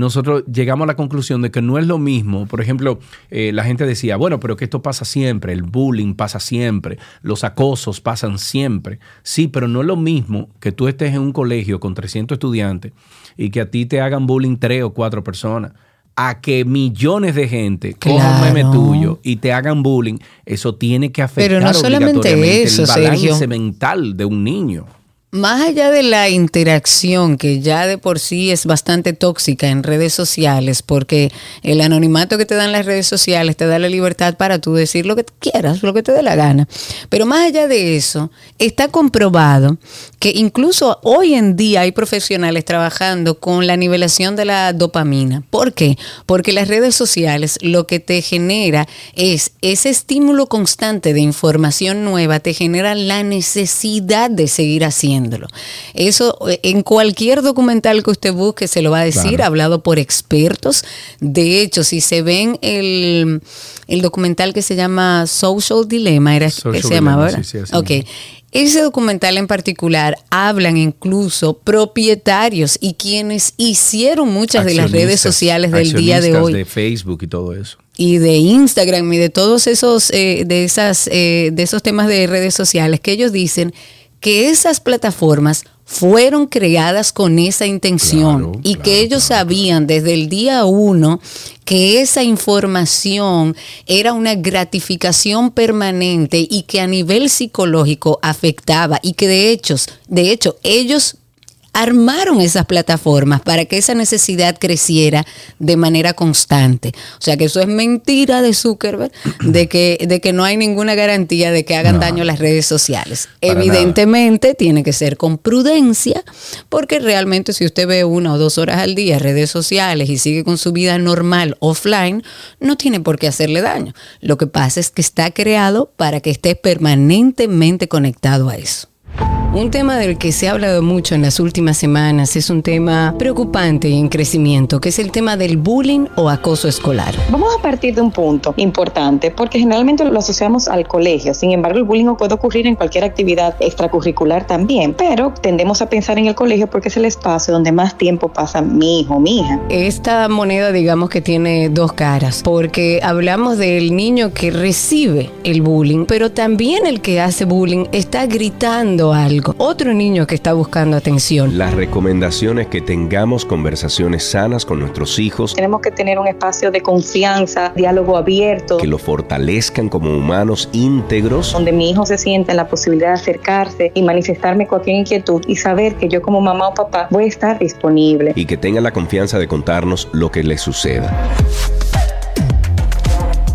nosotros llegamos a la conclusión de que no es lo mismo. Por ejemplo, eh, la gente decía, bueno, pero que esto pasa siempre, el bullying pasa siempre, los acosos pasan siempre. Sí, pero no es lo mismo que tú estés en un colegio con 300 estudiantes y que a ti te hagan bullying tres o cuatro personas a que millones de gente cojan un meme tuyo y te hagan bullying, eso tiene que afectar Pero no solamente eso, el balance mental de un niño. Más allá de la interacción, que ya de por sí es bastante tóxica en redes sociales, porque el anonimato que te dan las redes sociales te da la libertad para tú decir lo que quieras, lo que te dé la gana. Pero más allá de eso, está comprobado que incluso hoy en día hay profesionales trabajando con la nivelación de la dopamina. ¿Por qué? Porque las redes sociales lo que te genera es ese estímulo constante de información nueva, te genera la necesidad de seguir haciendo eso eh, en cualquier documental que usted busque se lo va a decir, hablado por expertos. De hecho, si se ven el, documental que se llama Social Dilemma, era, se llamaba, ¿verdad? Sí, ok. Ese documental en particular hablan incluso propietarios y quienes hicieron muchas de las redes sociales del día de hoy. De Facebook y todo eso. Y de Instagram y de todos esos, eh, de esas, eh, de esos temas de redes sociales que ellos dicen que esas plataformas fueron creadas con esa intención y que ellos sabían desde el día uno que esa información era una gratificación permanente y que a nivel psicológico afectaba y que de hecho, de hecho ellos armaron esas plataformas para que esa necesidad creciera de manera constante. O sea que eso es mentira de Zuckerberg, de que, de que no hay ninguna garantía de que hagan daño las redes sociales. Evidentemente tiene que ser con prudencia, porque realmente si usted ve una o dos horas al día redes sociales y sigue con su vida normal offline, no tiene por qué hacerle daño. Lo que pasa es que está creado para que esté permanentemente conectado a eso. Un tema del que se ha hablado mucho en las últimas semanas es un tema preocupante y en crecimiento, que es el tema del bullying o acoso escolar. Vamos a partir de un punto importante, porque generalmente lo asociamos al colegio. Sin embargo, el bullying puede ocurrir en cualquier actividad extracurricular también, pero tendemos a pensar en el colegio porque es el espacio donde más tiempo pasa mi hijo mi hija. Esta moneda, digamos que tiene dos caras, porque hablamos del niño que recibe el bullying, pero también el que hace bullying está gritando algo otro niño que está buscando atención. Las recomendaciones que tengamos conversaciones sanas con nuestros hijos. Tenemos que tener un espacio de confianza, diálogo abierto. Que lo fortalezcan como humanos íntegros. Donde mi hijo se sienta en la posibilidad de acercarse y manifestarme cualquier inquietud y saber que yo como mamá o papá voy a estar disponible. Y que tenga la confianza de contarnos lo que le suceda.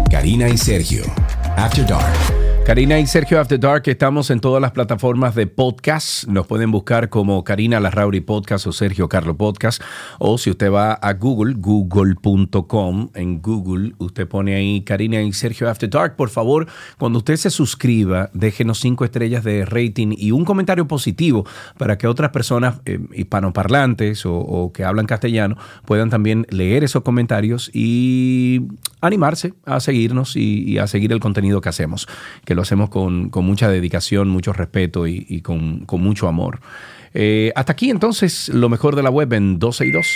Karina y Sergio, After Dark. Karina y Sergio After Dark, estamos en todas las plataformas de podcast. Nos pueden buscar como Karina Larrauri Podcast o Sergio Carlo Podcast. O si usted va a Google, google.com, en Google, usted pone ahí Karina y Sergio After Dark. Por favor, cuando usted se suscriba, déjenos cinco estrellas de rating y un comentario positivo para que otras personas eh, hispanoparlantes o, que hablan castellano puedan también leer esos comentarios y animarse a seguirnos y, a seguir el contenido que hacemos lo hacemos con, mucha dedicación, mucho respeto y, con, mucho amor. Eh, hasta aquí entonces lo mejor de la web en 12 y 2.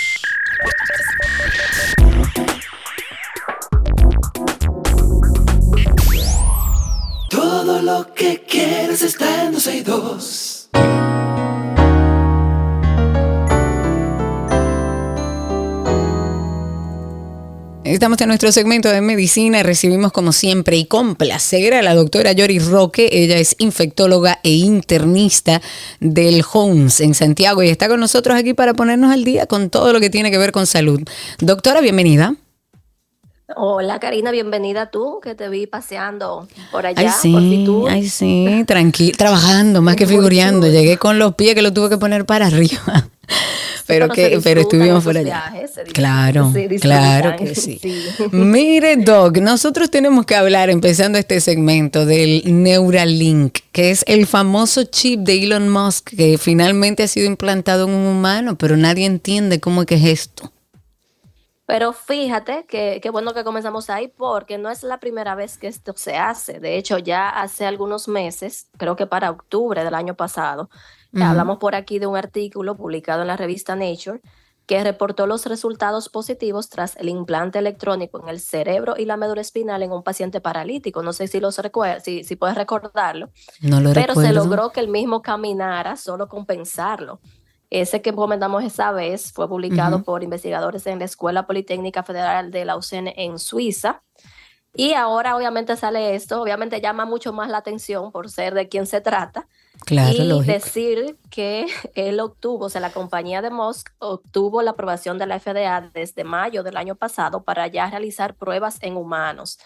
Todo lo que quieres está en 12 y 2. Estamos en nuestro segmento de medicina. Recibimos como siempre y con placer a la doctora Yori Roque. Ella es infectóloga e internista del HOMS en Santiago y está con nosotros aquí para ponernos al día con todo lo que tiene que ver con salud. Doctora, bienvenida. Hola Karina, bienvenida tú, que te vi paseando por allá. Ay sí, ay sí, tranquilo, trabajando más que figureando. Llegué con los pies que lo tuve que poner para arriba pero que pero estuvimos por allá. claro, claro que sí. Mire, Doc, nosotros tenemos que hablar, empezando este segmento, del Neuralink, que es el famoso chip de Elon Musk que finalmente ha sido implantado en un humano, pero nadie entiende cómo es que es esto. Pero fíjate que qué bueno que comenzamos ahí porque no es la primera vez que esto se hace. De hecho, ya hace algunos meses, creo que para octubre del año pasado, Hablamos por aquí de un artículo publicado en la revista Nature que reportó los resultados positivos tras el implante electrónico en el cerebro y la médula espinal en un paciente paralítico. No sé si los si, si puedes recordarlo. No lo Pero se logró que el mismo caminara solo con pensarlo. Ese que comentamos esa vez fue publicado por investigadores en la Escuela Politécnica Federal de la UCN en Suiza. Y ahora obviamente sale esto, obviamente llama mucho más la atención por ser de quién se trata, y decir que él obtuvo, o sea, la compañía de Musk obtuvo la aprobación de la FDA desde mayo del año pasado para ya realizar pruebas en humanos.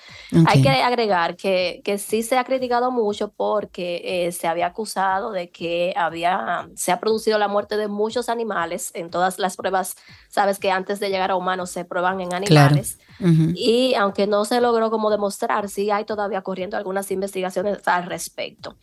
Hay que agregar que, que, sí se ha criticado mucho porque eh, se había acusado de que había, se ha producido la muerte de muchos animales en todas las pruebas, sabes que antes de llegar a humanos se prueban en animales. Y aunque no se logró como demostrar, sí hay todavía corriendo algunas investigaciones al respecto.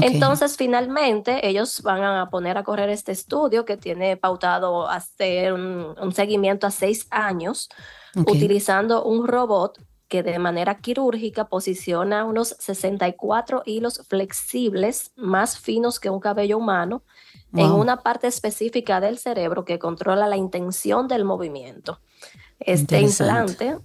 Entonces, finalmente, ellos van a poner a correr este estudio que tiene pautado hacer un, seguimiento a seis años, utilizando un robot que de manera quirúrgica posiciona unos 64 hilos flexibles más finos que un cabello humano en una parte específica del cerebro que controla la intención del movimiento. Este implante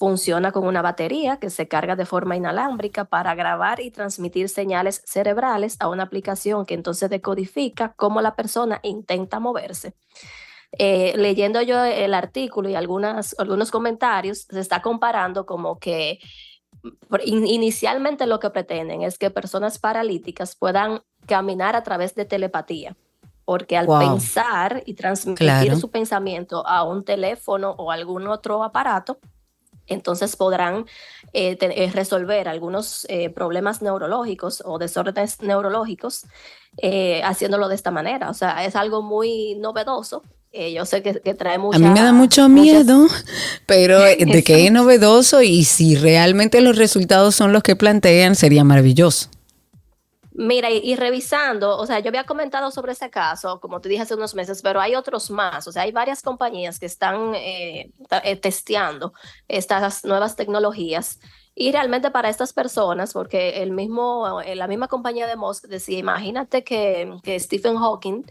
funciona con una batería que se carga de forma inalámbrica para grabar y transmitir señales cerebrales a una aplicación que entonces decodifica cómo la persona intenta moverse. Eh, leyendo yo el artículo y algunas, algunos comentarios, se está comparando como que inicialmente lo que pretenden es que personas paralíticas puedan caminar a través de telepatía porque al pensar y transmitir su pensamiento a un teléfono o algún otro aparato, entonces podrán eh, eh, resolver algunos eh, problemas neurológicos o desórdenes neurológicos haciéndolo de esta manera. O sea, es algo muy novedoso. yo sé que, trae mucho. A mí me da mucho miedo, pero de que es novedoso y si realmente los resultados son los que plantean, sería maravilloso. Mira, y, revisando, o sea, yo había comentado sobre ese caso, como te dije hace unos meses, pero hay otros más, o sea, hay varias compañías que están eh, eh, testeando estas nuevas tecnologías y realmente para estas personas, porque el mismo, eh, la misma compañía de Musk decía, imagínate que, que Stephen Hawking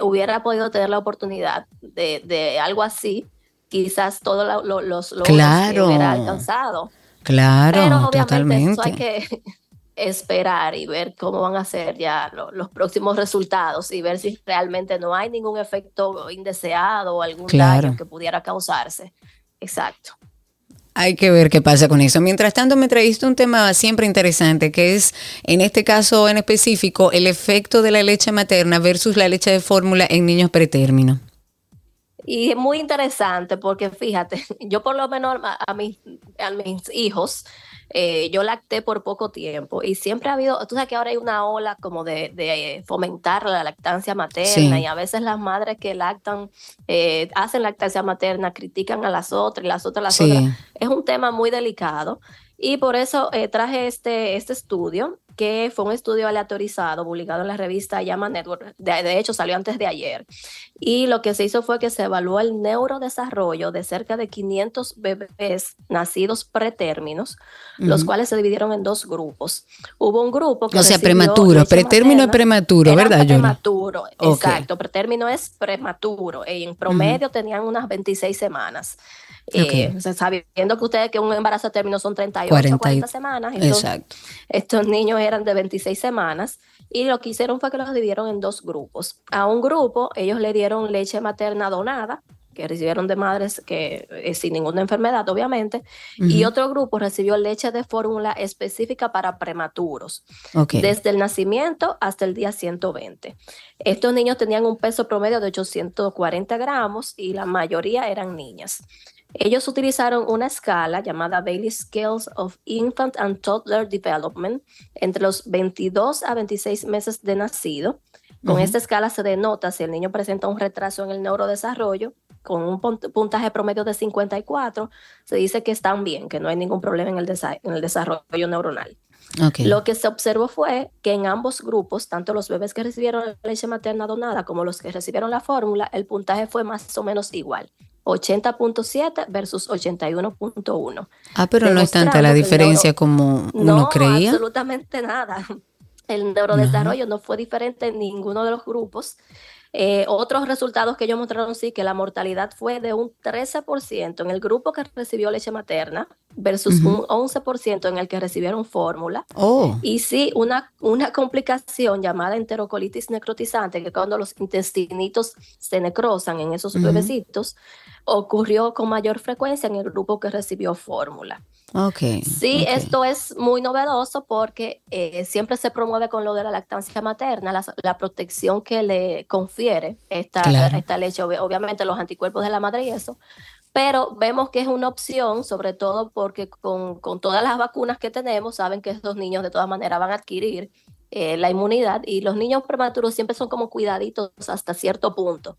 hubiera podido tener la oportunidad de, de algo así, quizás todos lo, los logros claro. hubiera alcanzado. Claro, Pero obviamente totalmente. Eso hay que esperar y ver cómo van a ser ya los próximos resultados y ver si realmente no hay ningún efecto indeseado o algún daño que pudiera causarse. Exacto. Hay que ver qué pasa con eso. Mientras tanto, me trajiste un tema siempre interesante, que es, en este caso en específico, el efecto de la leche materna versus la leche de fórmula en niños pretérminos. Y es muy interesante porque fíjate, yo por lo menos a, a mis hijos, eh, yo lacté por poco tiempo y siempre ha habido, tú sabes que ahora hay una ola como de, de fomentar la lactancia materna y a veces las madres que lactan, eh, hacen lactancia materna, critican a las otras y las otras las otras. Es un tema muy delicado y por eso eh, traje este, este estudio que fue un estudio aleatorizado publicado en la revista Llama Network, de, hecho salió antes de ayer, y lo que se hizo fue que se evaluó el neurodesarrollo de cerca de 500 bebés nacidos pretérminos, los cuales se dividieron en dos grupos. Hubo un grupo que... O sea, prematuro, pretérmino es prematuro, ¿verdad? Prematuro, exacto, pretérmino es prematuro, y en promedio tenían unas 26 semanas. Eh, sabiendo que ustedes que un embarazo a término son 38 o 40 semanas, exacto. estos niños eran de 26 semanas y lo que hicieron fue que los dividieron en dos grupos. A un grupo ellos le dieron leche materna donada, que recibieron de madres que eh, sin ninguna enfermedad, obviamente, y otro grupo recibió leche de fórmula específica para prematuros, desde el nacimiento hasta el día 120. Estos niños tenían un peso promedio de 840 gramos y la mayoría eran niñas. Ellos utilizaron una escala llamada Bailey Scales of Infant and Toddler Development entre los 22 a 26 meses de nacido. Con esta escala se denota si el niño presenta un retraso en el neurodesarrollo con un puntaje promedio de 54, se dice que están bien, que no hay ningún problema en el, en el desarrollo neuronal. Lo que se observó fue que en ambos grupos, tanto los bebés que recibieron leche materna donada como los que recibieron la fórmula, el puntaje fue más o menos igual. 80.7 versus 81.1. Ah, pero no es tanta la diferencia como uno creía. No, absolutamente nada. El neurodesarrollo no fue diferente en ninguno de los grupos. Eh, otros resultados que ellos mostraron sí que la mortalidad fue de un 13% en el grupo que recibió leche materna versus un 11% en el que recibieron fórmula. Oh. Y sí, una, una complicación llamada enterocolitis necrotizante, que cuando los intestinitos se necrosan en esos bebecitos, ocurrió con mayor frecuencia en el grupo que recibió fórmula. Okay, sí, esto es muy novedoso porque eh, siempre se promueve con lo de la lactancia materna, la, protección que le confiere esta, esta leche, obviamente los anticuerpos de la madre y eso, pero vemos que es una opción, sobre todo porque con, con, todas las vacunas que tenemos, saben que estos niños de todas maneras van a adquirir eh, la inmunidad y los niños prematuros siempre son como cuidaditos hasta cierto punto.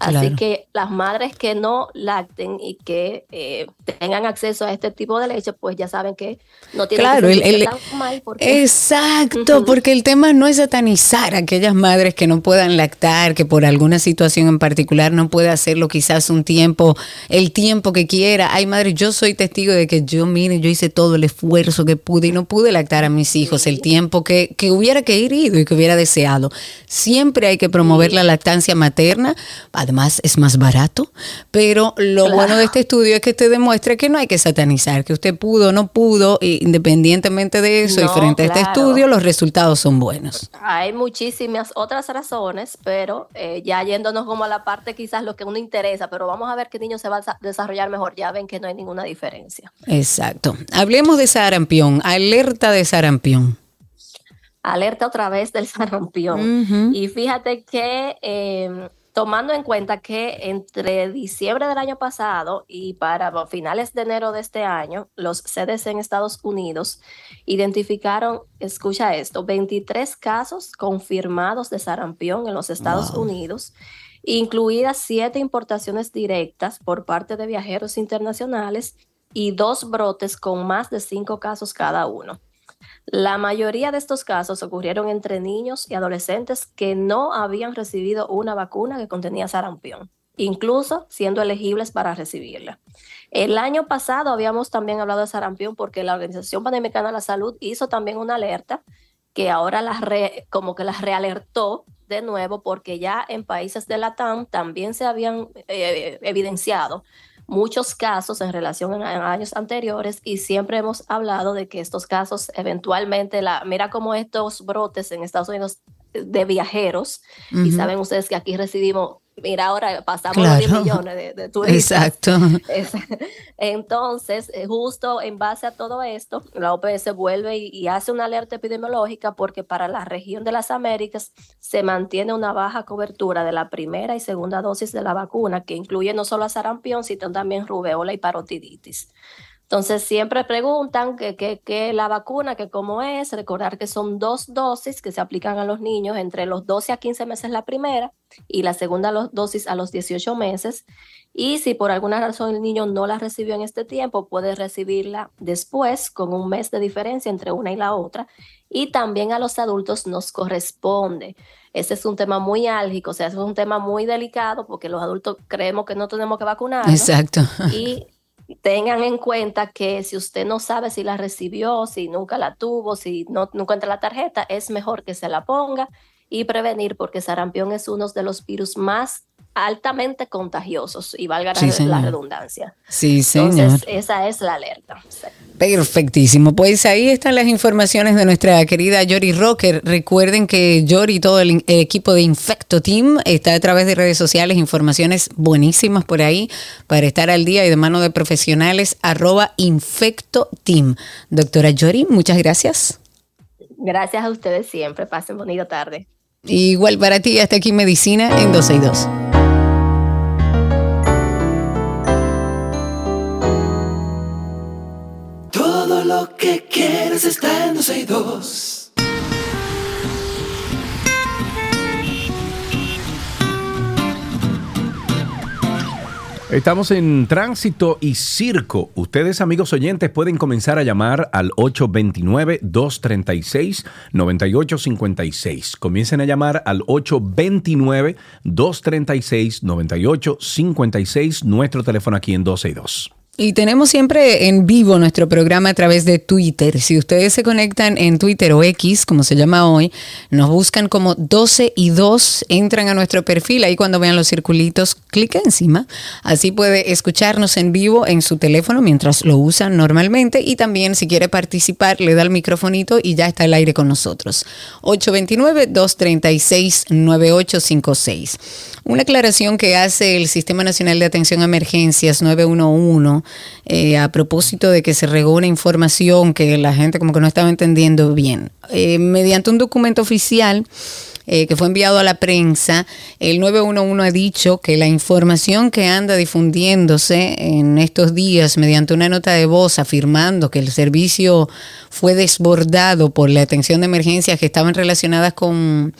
Así que las madres que no lacten y que eh, tengan acceso a este tipo de leche, pues ya saben que no tienen claro, que el, tan mal. Porque... Exacto, porque el tema no es satanizar a aquellas madres que no puedan lactar, que por alguna situación en particular no puede hacerlo quizás un tiempo, el tiempo que quiera. Hay madres, yo soy testigo de que yo, mire, yo hice todo el esfuerzo que pude y no pude lactar a mis hijos el tiempo que, que hubiera que ir ido y que hubiera deseado. Siempre hay que promover la lactancia materna. Además, es más barato, pero lo bueno de este estudio es que te demuestra que no hay que satanizar, que usted pudo o no pudo, independientemente de eso, y frente a este estudio, los resultados son buenos. Hay muchísimas otras razones, pero eh, ya yéndonos como a la parte quizás lo que uno interesa, pero vamos a ver qué niño se va a desarrollar mejor, ya ven que no hay ninguna diferencia. Exacto. Hablemos de sarampión, alerta de sarampión alerta otra vez del sarampión. Y fíjate que em, tomando en cuenta que entre diciembre del año pasado y para finales de enero de este año, los CDC en Estados Unidos identificaron, escucha esto, 23 casos confirmados de sarampión en los Estados Unidos, incluidas siete importaciones directas por parte de viajeros internacionales y dos brotes con más de cinco casos cada uno. La mayoría de estos casos ocurrieron entre niños y adolescentes que no habían recibido una vacuna que contenía sarampión, incluso siendo elegibles para recibirla. El año pasado habíamos también hablado de sarampión porque la Organización Panamericana de la Salud hizo también una alerta que ahora las como que las realertó de nuevo porque ya en países de la TAM también se habían eh, evidenciado muchos casos en relación a años anteriores y siempre hemos hablado de que estos casos eventualmente, la, mira cómo estos brotes en Estados Unidos de viajeros, y saben ustedes que aquí recibimos mira, ahora pasamos los 10 millones de, de turistas. Exacto. Entonces, justo en base a todo esto, la OPS vuelve y, hace una alerta epidemiológica porque para la región de las Américas se mantiene una baja cobertura de la primera y segunda dosis de la vacuna, que incluye no solo a sarampión, sino también rubeola y parotiditis. Entonces siempre preguntan que, la vacuna, que cómo es, recordar que son dos dosis que se aplican a los niños entre los 12 a 15 meses la primera y la segunda dosis a los 18 meses. Y si por alguna razón el niño no la recibió en este tiempo, puede recibirla después con un mes de diferencia entre una y la otra. Y también a los adultos nos corresponde. Ese es un tema muy álgico, o sea, es un tema muy delicado porque los adultos creemos que no tenemos que vacunar. Exacto. Y tengan en cuenta que si usted no sabe si la recibió, si nunca la tuvo, si no, encuentra la tarjeta, es mejor que se la ponga y prevenir porque sarampión es uno de los virus más altamente contagiosos y valga la redundancia. Sí, señor. Entonces, esa es la alerta. Perfectísimo. Pues ahí están las informaciones de nuestra querida Yori Rocker. Recuerden que Yori y todo el equipo de Infecto Team está a través de redes sociales, informaciones buenísimas por ahí para estar al día y de mano de profesionales, arroba Infecto Team. Doctora Yori, muchas gracias. Gracias a ustedes siempre. Pasen bonita tarde. Igual para ti, hasta aquí Medicina en 12 que quieres está en 12 y 2. Estamos en tránsito y circo. Ustedes, amigos oyentes, pueden comenzar a llamar al 829-236-9856. Comiencen a llamar al 829-236-9856, nuestro teléfono aquí en 12 y 2. Y tenemos siempre en vivo nuestro programa a través de Twitter. Si ustedes se conectan en Twitter o X, como se llama hoy, nos buscan como 12 y 2, entran a nuestro perfil, ahí cuando vean los circulitos, clica encima. Así puede escucharnos en vivo en su teléfono mientras lo usan normalmente y también si quiere participar, le da el microfonito y ya está al aire con nosotros. 829-236-9856. Una aclaración que hace el Sistema Nacional de Atención a Emergencias 911 eh, a propósito de que se regó una información que la gente como que no estaba entendiendo bien. Eh, mediante un documento oficial, eh, que fue enviado a la prensa, el 911 ha dicho que la información que anda difundiéndose en estos días mediante una nota de voz afirmando que el servicio fue desbordado por la atención de emergencias que estaban relacionadas con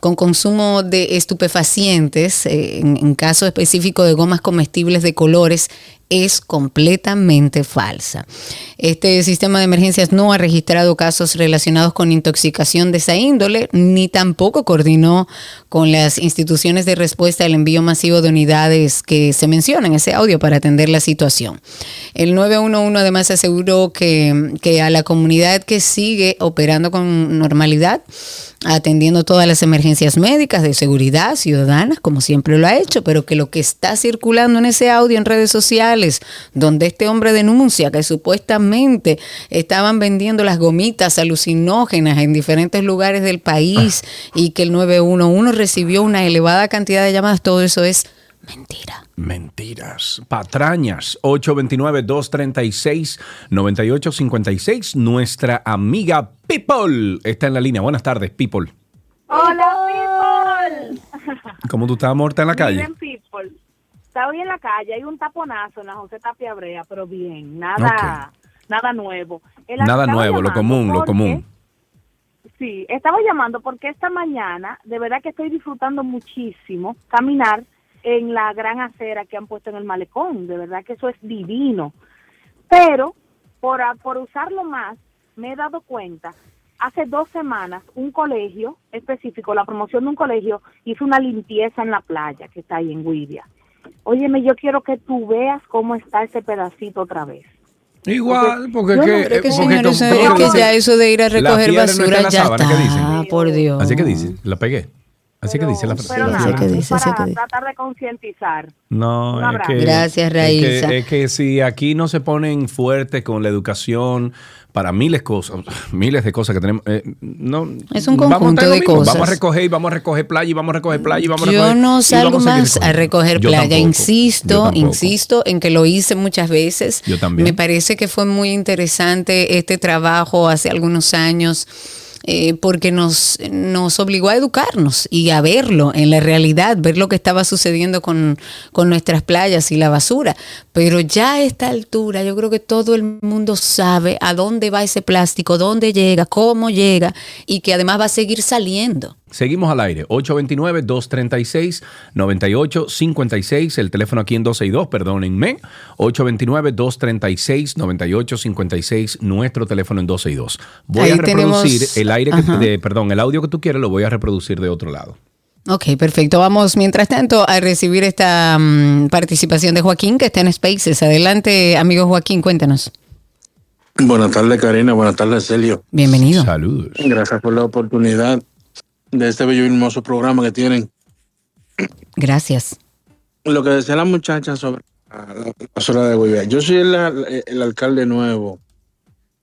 con consumo de estupefacientes, en, en, caso específico de gomas comestibles de colores, es completamente falsa. Este sistema de emergencias no ha registrado casos relacionados con intoxicación de esa índole, ni tampoco coordinó con las instituciones de respuesta al envío masivo de unidades que se mencionan en ese audio para atender la situación. El 911 además aseguró que, que a la comunidad que sigue operando con normalidad, atendiendo todas las emergencias médicas de seguridad ciudadana, como siempre lo ha hecho, pero que lo que está circulando en ese audio en redes sociales, donde este hombre denuncia que supuestamente estaban vendiendo las gomitas alucinógenas en diferentes lugares del país y que el 911 recibió una elevada cantidad de llamadas, todo eso es mentira. Mentiras, patrañas, 829-236-9856. Nuestra amiga People está en la línea. Buenas tardes, People. Hola, people. ¿Cómo tú estás muerta en la calle? Miren. Está hoy en la calle, hay un taponazo en la José Tapia Brea, pero bien, nada, nada nuevo. Nada nuevo, lo común, lo común. Sí, estaba llamando porque esta mañana, de verdad que estoy disfrutando muchísimo caminar en la gran acera que han puesto en el malecón. De verdad que eso es divino. Pero por, por usarlo más, me he dado cuenta, hace dos semanas, un colegio específico, la promoción de un colegio, hizo una limpieza en la playa que está ahí en Guidia. Óyeme, yo quiero que tú veas cómo está ese pedacito otra vez. Igual, porque no que, creo que, porque es que ya eso de ir a recoger no está basura la ya sábana, está, por Dios. Así que dice, la pegué. Así que dice la Pero la- nada, que dice, así para que dice. tratar de concientizar. No, es que, Gracias, es que- Raíza. Es que, si aquí no se ponen fuertes con la educación para miles cosas, miles de cosas que tenemos, eh, no, Es un a conjunto de mismo. cosas. Vamos a recoger y vamos a recoger playa y vamos a recoger playa y vamos a Yo recoger. no y salgo a más a recoger Yo playa. tampoco, yo insisto, insisto en que lo hice muchas veces. Yo también. Me parece que fue muy interesante este trabajo hace algunos años. eh, porque nos, nos obligó a educarnos y a verlo en la realidad, ver lo que estaba sucediendo con, con nuestras playas y la basura. Pero ya a esta altura yo creo que todo el mundo sabe a dónde va ese plástico, dónde llega, cómo llega y que además va a seguir saliendo. Seguimos al aire. 829-236-9856. El teléfono aquí en 262, perdónenme. 829-236-9856. Nuestro teléfono en 262. Voy Ahí a reproducir tenemos- el aire que, de- perdón, el audio que tú quieres lo voy a reproducir de otro lado. Ok, perfecto. Vamos, mientras tanto, a recibir esta mm, participación de Joaquín, que está en Spaces. Adelante, amigo Joaquín, cuéntanos. Buenas tardes, Karina. Buenas tardes, Celio. Bienvenido. Saludos. Gracias por la oportunidad de este bello y hermoso programa que tienen. Gracias. Lo que decía la muchacha sobre la basura de Guivia. Yo soy el, el alcalde nuevo,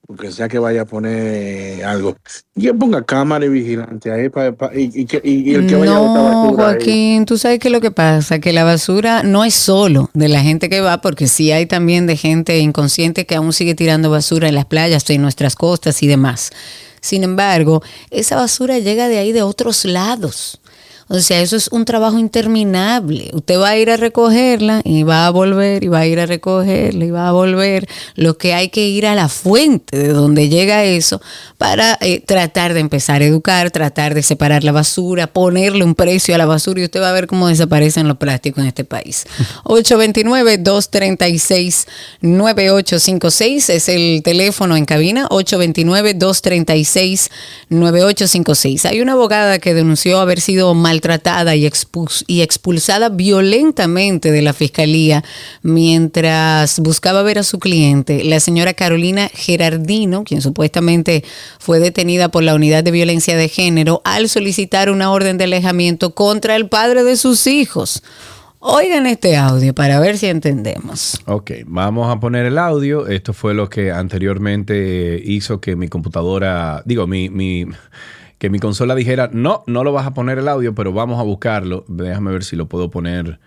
porque sea que vaya a poner algo. Y que ponga cámara y vigilante ahí y, y que- y- y el que vaya a botar No, basura ahí. Joaquín, tú sabes que lo que pasa, que la basura no es solo de la gente que va, porque sí hay también de gente inconsciente que aún sigue tirando basura en las playas, en nuestras costas y demás. Sin embargo, esa basura llega de ahí de otros lados. O sea, eso es un trabajo interminable. Usted va a ir a recogerla y va a volver y va a ir a recogerla y va a volver. Lo que hay que ir a la fuente de donde llega eso para eh, tratar de empezar a educar, tratar de separar la basura, ponerle un precio a la basura y usted va a ver cómo desaparecen los plásticos en este país. 829-236-9856 es el teléfono en cabina. 829-236-9856. Hay una abogada que denunció haber sido maltratada y, y expulsada violentamente de la fiscalía mientras buscaba ver a su cliente, la señora Carolina Gerardino, quien supuestamente fue detenida por la unidad de violencia de género al solicitar una orden de alejamiento contra el padre de sus hijos. Oigan este audio para ver si entendemos. Ok, vamos a poner el audio. Esto fue lo que anteriormente hizo que mi computadora, digo, mi, que mi consola dijera, no, no lo vas a poner el audio, pero vamos a buscarlo. Déjame ver si lo puedo poner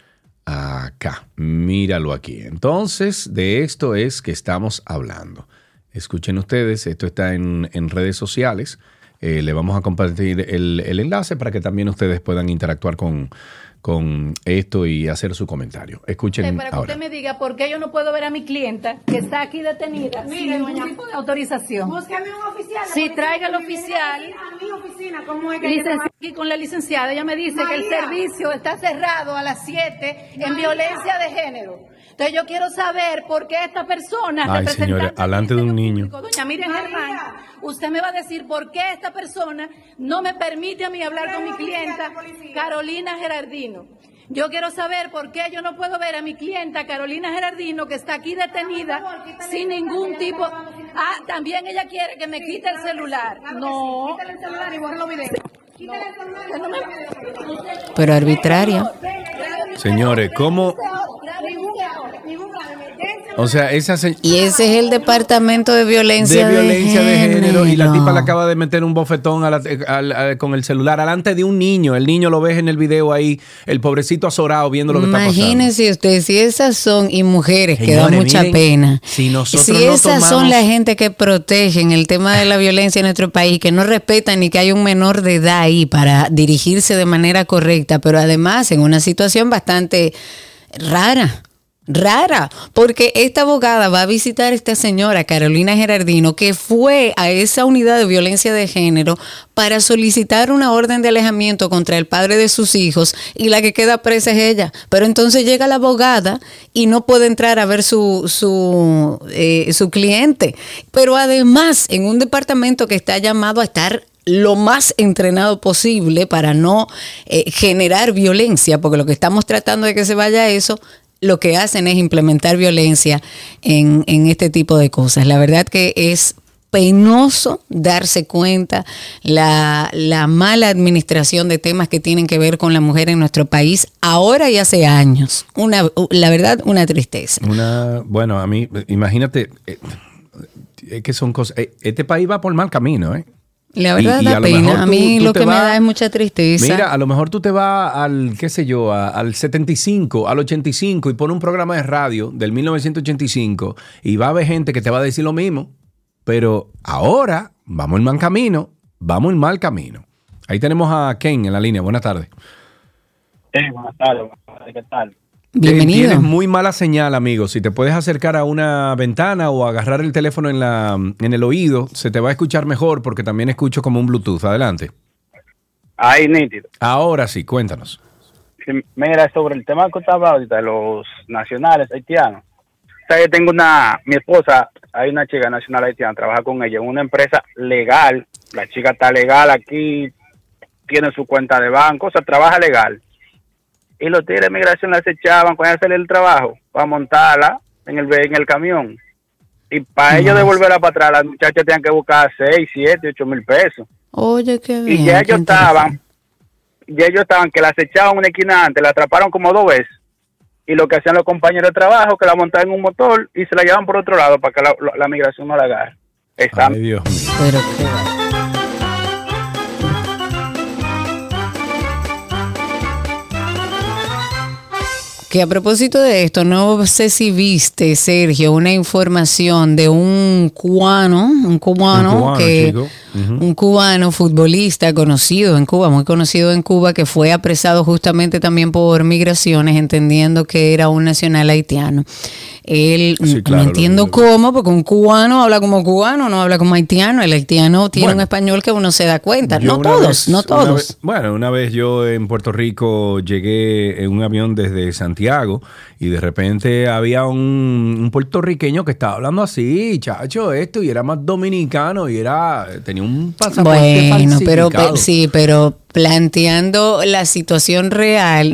acá. Míralo aquí. Entonces, de esto es que estamos hablando. Escuchen ustedes, esto está en, en redes sociales. Eh, le vamos a compartir el, el enlace para que también ustedes puedan interactuar con, con esto y hacer su comentario. Escuchen Eh, para que ahora. usted me diga por qué yo no puedo ver a mi clienta que está aquí detenida Mire, sin ningún tipo de autorización. Búsqueme un oficial. Sí, traiga el oficial. A mi oficina, ¿cómo es que aquí con la licenciada, ella me dice que el María. servicio está cerrado a las 7 en María. violencia de género. Entonces yo quiero saber por qué esta persona, Ay, señores, alante de un niño. doña Miriam Germán, usted me va a decir por qué esta persona no me permite a mí hablar con mi clienta Carolina Gerardino. Yo quiero saber por qué yo no puedo ver a mi clienta Carolina Gerardino, que está aquí detenida sin ningún tipo. Ah, también ella quiere que me quite el celular. No. Quítale el celular y borra los videos. Pero arbitraria. Señores, ¿cómo? O sea, esa se- Y ese es el departamento de violencia de de, violencia de género y la género. tipa le acaba de meter un bofetón a la- al- al- con el celular alante de un niño. El niño lo ves en el video ahí, el pobrecito azorado viendo lo que está pasando. Imagínense usted, si esas son, y mujeres, que da Señores, mucha miren, pena. Si nosotros Si no esas son tomamos- la gente que protegen el tema de la violencia en nuestro país, que no respetan ni que hay un menor de edad para dirigirse de manera correcta, pero además en una situación bastante rara. Rara, porque esta abogada va a visitar a esta señora, Carolina Gerardino, que fue a esa unidad de violencia de género para solicitar una orden de alejamiento contra el padre de sus hijos y la que queda presa es ella. Pero entonces llega la abogada y no puede entrar a ver su, su, eh, su cliente. Pero además, en un departamento que está llamado a estar lo más entrenado posible para no eh, generar violencia, porque lo que estamos tratando de que se vaya eso, lo que hacen es implementar violencia en, en este tipo de cosas. La verdad que es penoso darse cuenta la, la mala administración de temas que tienen que ver con la mujer en nuestro país ahora y hace años. Una, la verdad, una tristeza. Una, bueno, a mí, imagínate, eh, es que son cosas. eh, Este país va por mal camino, ¿eh? La verdad Y- y a da lo mejor pena. A mí tú lo que me da es mucha tristeza. Mira, a lo mejor tú te vas al, qué sé yo, a- al 75, al 85 y pones un programa de radio del 1985 y va a haber gente que te va a decir lo mismo, pero ahora vamos en mal camino, vamos en mal camino. Ahí tenemos a Ken en la línea. Buenas tardes. Sí, buenas tardes, buenas tardes, ¿qué tal? Bienvenido. Tienes muy mala señal, amigo. Si te puedes acercar a una ventana o agarrar el teléfono en, la, en el oído, se te va a escuchar mejor porque también escucho como un Bluetooth. Adelante. Ahí, nítido. Ahora sí, cuéntanos. Sí, Mira, sobre el tema que usted hablaba ahorita de los nacionales haitianos. O sea, yo tengo una, mi esposa, hay una chica nacional haitiana, trabaja con ella en una empresa legal. La chica está legal aquí, tiene su cuenta de banco, o sea, trabaja legal. Y los tigres de migración la acechaban cuando salía del trabajo para montarla en el, en el camión. Y para ellos devolverla para atrás, las muchachas tenían que buscar 6, 7, 8 mil pesos. Oye, qué bien. Y ya ellos estaban, ya ellos estaban que la acechaban una esquina antes, la atraparon como dos veces. Y lo que hacían los compañeros de trabajo, que la montaban en un motor y se la llevaban por otro lado para que la, la- la migración no la agarre. Están, Ay, Dios mío. Pero qué- Que a propósito de esto, no sé si viste, Sergio, una información de un cubano, un cubano, Un cubano, que un cubano futbolista conocido en Cuba, muy conocido en Cuba, que fue apresado justamente también por migraciones, entendiendo que era un nacional haitiano. Él, Sí, claro, no entiendo cómo, porque un cubano habla como cubano, no habla como haitiano. El haitiano tiene Bueno. un español que uno se da cuenta. No todos, vez- no todos. vez- bueno, una vez yo en Puerto Rico llegué en un avión desde Santiago y de repente había un, un puertorriqueño que estaba hablando así, chacho, esto, y era más dominicano y era tenía un pasaporte Bueno, pero, falsificado. sí, pero planteando la situación real,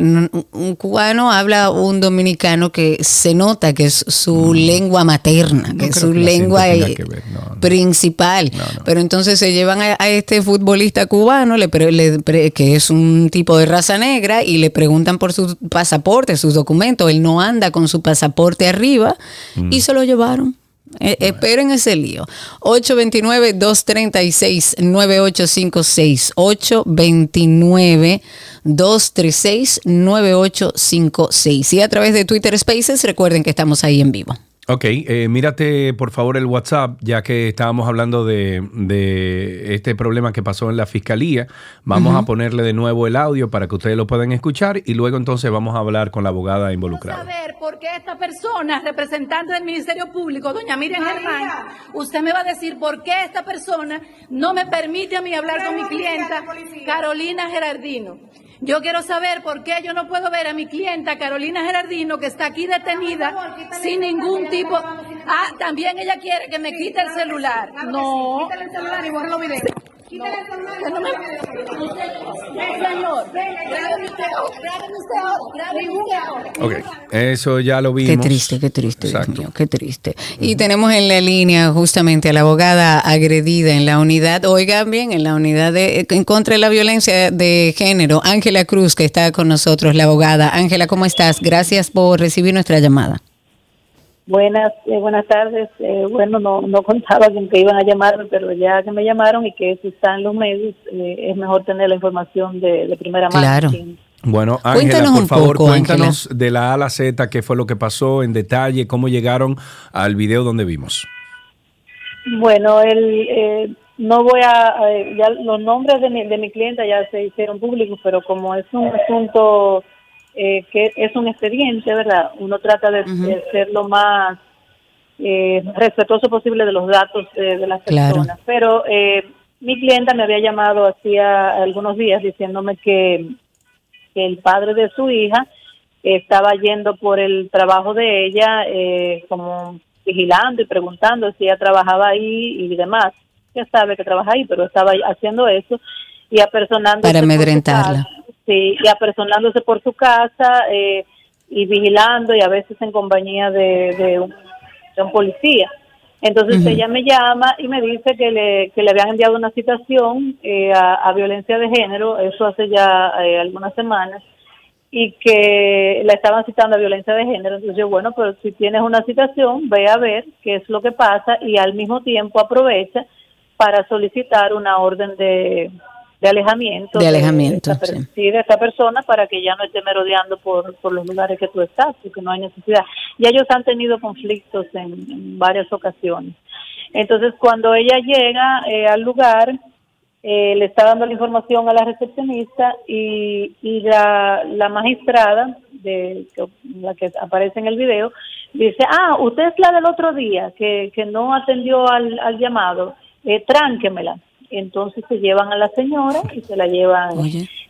un, cubano habla un dominicano que se nota que es su lengua materna, que es su que lengua eh, no, principal. Pero entonces se llevan a, a este futbolista cubano, le pre- le que es un tipo de raza negra, y le preguntan por su pasaporte, sus documentos. Él no anda con su pasaporte arriba Mm. y se lo llevaron. Eh, esperen ese lío. 829-236-9856. 829-236-9856. Y a través de Twitter Spaces, recuerden que estamos ahí en vivo. Ok, eh, mírate por favor el WhatsApp, ya que estábamos hablando de, de este problema que pasó en la fiscalía. Vamos Ujú. a ponerle de nuevo el audio para que ustedes lo puedan escuchar y luego entonces vamos a hablar con la abogada involucrada. saber por qué esta persona, representante del Ministerio Público, doña Miriam Germán, usted me va a decir por qué esta persona no me permite a mí hablar con mi clienta Carolina Gerardino. Yo quiero saber por qué yo no puedo ver a mi clienta Carolina Gerardino, que está aquí detenida, sin ningún tipo. Ah, también ella quiere que me quite el celular. No. Quítale el celular y borra los videos. Quítale no me-. Señor, grábeme usted ahora, grábeme usted ahora, grábeme usted ahora. Ok, eso ya lo vimos. Qué triste, qué triste, Dios mío, qué triste. Y tenemos en la línea justamente a la abogada agredida en la unidad, oigan bien, en la unidad de, en contra de la violencia de género, Ángela Cruz, que está con nosotros, la abogada. Ángela, ¿cómo estás? Gracias por recibir nuestra llamada. Buenas, eh, buenas tardes. Eh, bueno, no, no contaba con que iban a llamarme, pero ya que me llamaron y que eso está en los medios, eh, es mejor tener la información de, de primera mano. Claro. Bueno, Ángela, por un favor, poco, cuéntanos de la A a la Z, qué fue lo que pasó en detalle, cómo llegaron al video donde vimos. Bueno, el, eh, no voy a, eh, ya los nombres de mi, de mi clienta ya se hicieron públicos, pero como es un asunto eh, que es un expediente, ¿verdad? Uno trata de, de ser lo más eh, respetuoso posible de los datos eh, de las Claro. personas. Pero eh, mi clienta me había llamado hacía algunos días diciéndome que, que el padre de su hija estaba yendo por el trabajo de ella, eh, como vigilando y preguntando si ella trabajaba ahí y demás. Ya sabe que trabaja ahí, pero estaba haciendo eso y apersonándose. Para amedrentarla. Sí, y apersonándose por su casa eh, y vigilando y a veces en compañía de, de un, de un policía. Entonces ella me llama y me dice que le, que le habían enviado una citación eh, a, a violencia de género, eso hace ya eh, algunas semanas, y que la estaban citando a violencia de género. Entonces yo, bueno, pero si tienes una citación, ve a ver qué es lo que pasa y al mismo tiempo aprovecha para solicitar una orden de, de alejamiento. De alejamiento, esta per- sí. sí, de esta persona para que ya no esté merodeando por, por los lugares que tú estás, porque no hay necesidad. Ya ellos han tenido conflictos en, en varias ocasiones. Entonces, cuando ella llega eh, al lugar, eh, le está dando la información a la recepcionista y, y la, la magistrada, de que- la que aparece en el video, dice, ah, usted es la del otro día, que, que no atendió al, al llamado, eh, tránquemela. Entonces se llevan a la señora y se la llevan,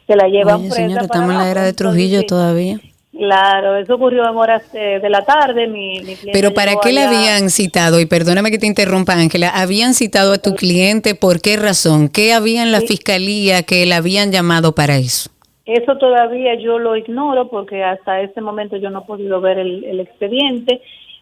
se la llevan Oye, presa señora, estamos en la era de. Trujillo todavía. Claro, eso ocurrió en horas eh, de la tarde. Mi, mi cliente Pero ¿para qué la allá- habían citado? Y perdóname que te interrumpa, Ángela. ¿Habían citado a tu cliente? ¿Por qué razón? ¿Qué había en la fiscalía que la habían llamado para eso? Eso todavía yo lo ignoro porque hasta este momento yo no he podido ver el, el expediente,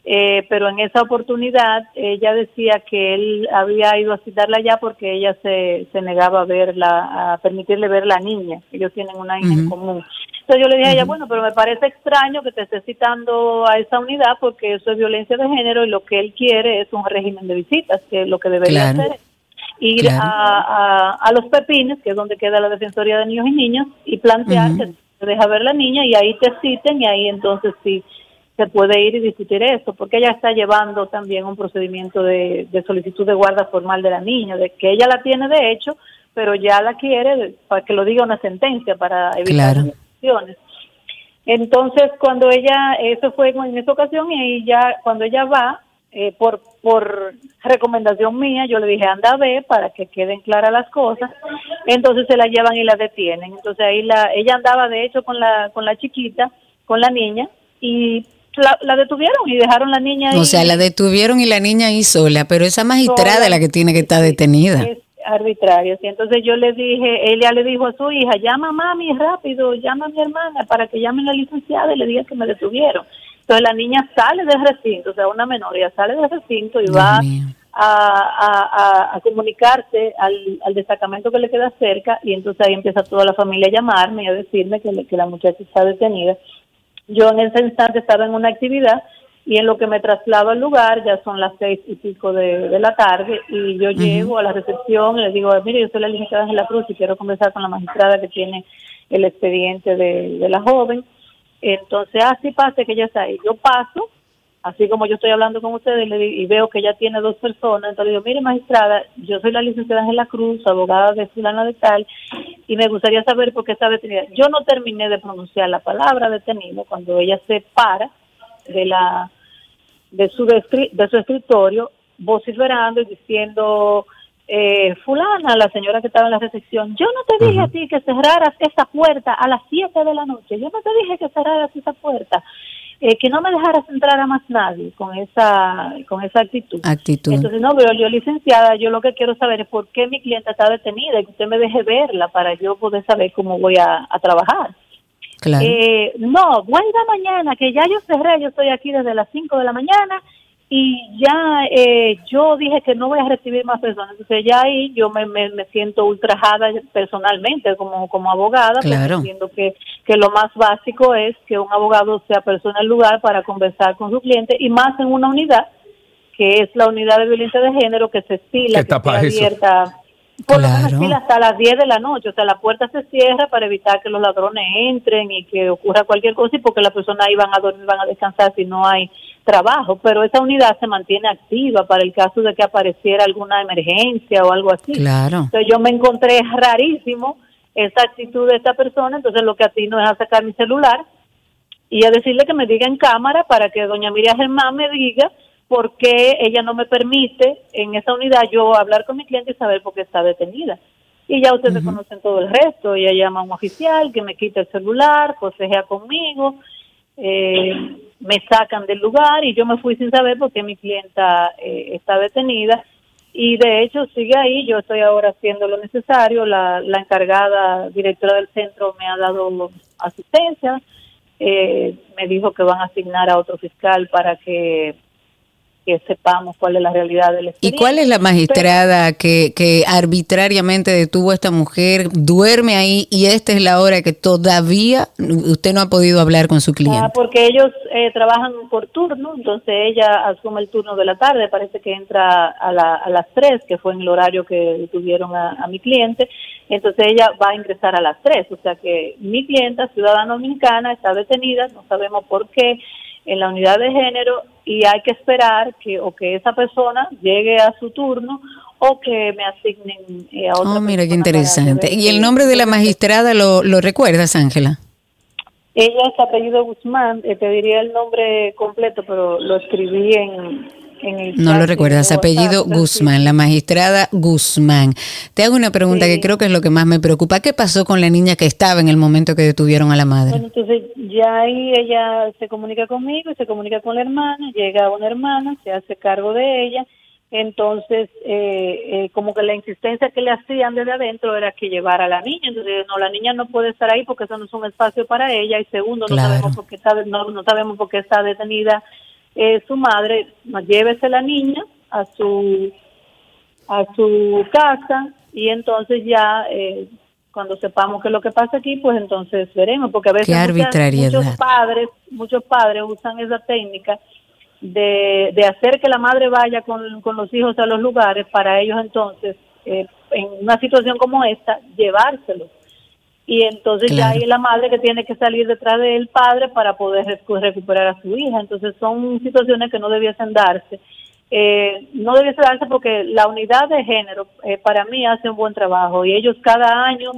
eh, pero en esa oportunidad ella decía que él había ido a citarla ya porque ella se, se negaba a verla, a permitirle ver la niña. Ellos tienen una hija en Ujú. común. Entonces yo le dije a ella, bueno, pero me parece extraño que te esté citando a esa unidad porque eso es violencia de género y lo que él quiere es un régimen de visitas, que es lo que debería Claro. hacer ir Claro. a, a, a los pepines, que es donde queda la Defensoría de Niños y Niñas, y plantear que te deja ver la niña y ahí te citen y ahí entonces sí se puede ir y discutir eso, porque ella está llevando también un procedimiento de, de solicitud de guarda formal de la niña, de que ella la tiene de hecho, pero ya la quiere para que lo diga una sentencia, para evitar Claro. Entonces, cuando ella, eso fue en esa ocasión y ya, cuando ella va, eh, por, por recomendación mía, yo le dije, anda a ver para que queden claras las cosas. Entonces se la llevan y la detienen. Entonces ahí la, ella andaba de hecho con la, con la chiquita, con la niña, y la, la detuvieron y dejaron la niña ahí. O sea, la detuvieron y la niña ahí sola, pero esa magistrada Sola. es la que tiene que estar detenida. es arbitrario. ¿sí? Entonces yo le dije, ella le dijo a su hija, llama a mami rápido, llama a mi hermana para que llame a la licenciada y le diga que me detuvieron. Entonces la niña sale del recinto, o sea, una menor, ella sale del recinto y va a, a- a- a comunicarse al, al destacamento que le queda cerca y entonces ahí empieza toda la familia a llamarme y a decirme que, le- que la muchacha está detenida. Yo en ese instante estaba en una actividad y en lo que me traslado al lugar, ya son las seis y pico de, de la tarde, y yo llego a la recepción y le digo, mire, yo soy la licenciada Ángela Cruz y quiero conversar con la magistrada que tiene el expediente de, de la joven. Entonces, así pase que ella está ahí. Yo paso, así como yo estoy hablando con ustedes, y, veo que ella tiene dos personas, entonces digo, mire, magistrada, yo soy la licenciada Ángela Cruz, abogada de fulana de tal, y me gustaría saber por qué está detenida. Yo no terminé de pronunciar la palabra detenido cuando ella se para de la de su descri- de su escritorio vociferando y diciendo eh, fulana, la señora que estaba en la recepción, yo no te dije a ti que cerraras esa puerta a las 7 de la noche, yo no te dije que cerraras esa puerta, eh, que no me dejaras entrar a más nadie con esa con esa actitud. Actitud. Entonces, no, pero yo licenciada, yo lo que quiero saber es por qué mi clienta está detenida y que usted me deje verla para yo poder saber cómo voy a, a trabajar. Claro. Eh, no, vuelva mañana, que ya yo cerré, yo estoy aquí desde las 5 de la mañana y ya eh, yo dije que no voy a recibir más personas. Entonces ya ahí yo me, me, me siento ultrajada personalmente como, como abogada, porque Claro. entiendo que, que lo más básico es que un abogado sea persona en el lugar para conversar con su cliente y más en una unidad que es la unidad de violencia de género que se estila, Que eso. abierta por lo menos Claro. estila hasta las 10 de la noche, o sea, la puerta se cierra para evitar que los ladrones entren y que ocurra cualquier cosa y porque las personas ahí van a dormir, van a descansar si no hay trabajo, pero esa unidad se mantiene activa para el caso de que apareciera alguna emergencia o algo así. Claro. Entonces yo me encontré rarísimo esa actitud de esta persona, entonces lo que a ti no es a sacar mi celular y a decirle que me diga en cámara para que doña Miriam Germán me diga por qué ella no me permite en esa unidad yo hablar con mi cliente y saber por qué está detenida. Y ya ustedes conocen todo el resto, ella llama a un oficial que me quita el celular, forcejea conmigo, eh, me sacan del lugar y yo me fui sin saber por qué mi clienta eh, está detenida y de hecho sigue ahí, yo estoy ahora haciendo lo necesario, la, la encargada directora del centro me ha dado asistencia, eh, me dijo que van a asignar a otro fiscal para que, que sepamos cuál es la realidad del ¿Y expediente. cuál es la magistrada que, que arbitrariamente detuvo a esta mujer? Duerme ahí y esta es la hora que todavía usted no ha podido hablar con su Ah, cliente. porque ellos eh, trabajan por turno, entonces ella asume el turno de la tarde, parece que entra a, la- a las 3, que fue en el horario que tuvieron a, a mi cliente, entonces ella va a ingresar a las 3, o sea que mi clienta, ciudadana dominicana, está detenida, no sabemos por qué, en la unidad de género y hay que esperar que o que esa persona llegue a su turno o que me asignen eh, a otra Oh, mira qué interesante. ¿Y el nombre de la magistrada lo, lo recuerdas, Ángela? Ella es apellido Guzmán, eh, te diría el nombre completo, pero lo escribí en, en el No lo recuerdas, WhatsApp, apellido Guzmán, la magistrada Guzmán. Te hago una pregunta que creo que es lo que más me preocupa. ¿Qué pasó con la niña que estaba en el momento que detuvieron a la madre? Bueno, entonces ya ahí ella se comunica conmigo se comunica con la hermana, llega una hermana, se hace cargo de ella, entonces eh, eh, como que la insistencia que le hacían desde adentro era que llevara a la niña, entonces no, la niña no puede estar ahí porque eso no es un espacio para ella. Y segundo, no sabemos por qué está, no, no sabemos por qué está detenida eh, su madre, llévese la niña a su a su casa y entonces ya eh, cuando sepamos qué es lo que pasa aquí, pues entonces veremos, porque a veces muchas- muchos padres, muchos padres usan esa técnica de, de hacer que la madre vaya con, con los hijos a los lugares para ellos entonces, eh, en una situación como esta, llevárselos. Y entonces ya hay la madre que tiene que salir detrás del padre para poder recu- recuperar a su hija. Entonces son situaciones que no debiesen darse. Eh, no debiese darse porque la unidad de género eh, para mí hace un buen trabajo y ellos cada año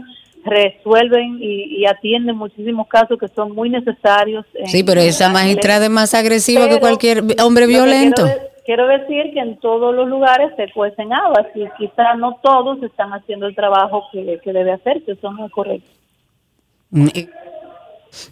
resuelven y, y atienden muchísimos casos que son muy necesarios. Sí, pero esa magistrada es más agresiva que cualquier hombre que violento. Quiero, de- quiero decir que en todos los lugares se cuecen habas y quizá no todos están haciendo el trabajo que, que debe hacerse, eso no es correcto. Mm,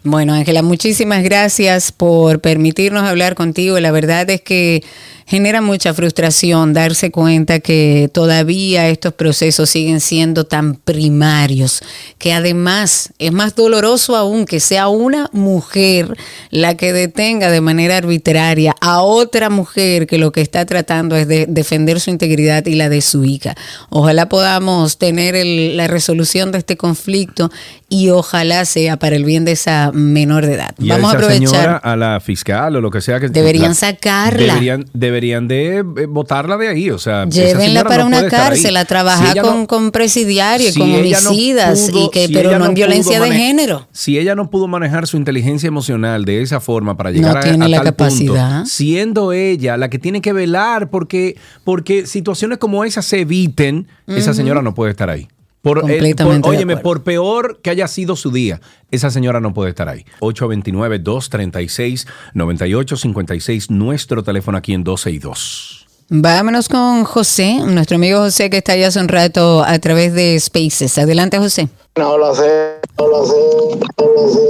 Bueno, Ángela, muchísimas gracias por permitirnos hablar contigo. La verdad es que genera mucha frustración darse cuenta que todavía estos procesos siguen siendo tan primarios, que además es más doloroso aún que sea una mujer la que detenga de manera arbitraria a otra mujer que lo que está tratando es de defender su integridad y la de su hija. Ojalá podamos tener el- la resolución de este conflicto y ojalá sea para el bien de esa menor de edad. Y Vamos a esa aprovechar. señora, a la fiscal o lo que sea que Deberían la- sacarla. Deberían, deberían de eh, botarla de ahí, o sea, Llévenla para no una cárcel a trabajar con, no- con presidiarios, si con no homicidas, pudo- y que, si pero no en violencia de género. Si ella no pudo manejar su inteligencia emocional de esa forma para llegar a, tiene a la tal capacidad. punto, siendo ella la que tiene que velar porque, porque situaciones como esas se eviten, esa señora no puede estar ahí. Por, eh, Completamente por- de óyeme, por peor que haya sido su día, esa señora no puede estar ahí. 829-236-9856, nuestro teléfono aquí en 12 y 2. Vámonos con José, nuestro amigo José que está allá hace un rato a través de Spaces. Adelante, José. No lo sé, no lo sé, no lo sé,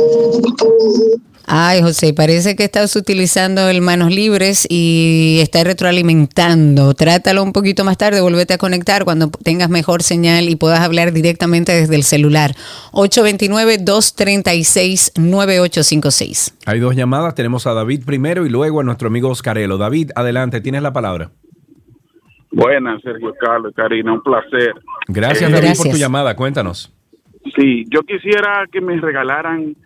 no lo sé. Ay, José, parece que estás utilizando el manos libres y estás retroalimentando. Trátalo un poquito más tarde, volvete a conectar cuando tengas mejor señal y puedas hablar directamente desde el celular. 829-236-9856. Hay dos llamadas, tenemos a David primero y luego a nuestro amigo Oscarelo. David, adelante, tienes la palabra. Buenas, Sergio Carlos, Karina, un placer. Gracias, Eh, David, por tu llamada. Cuéntanos. Sí, yo quisiera que me regalaran,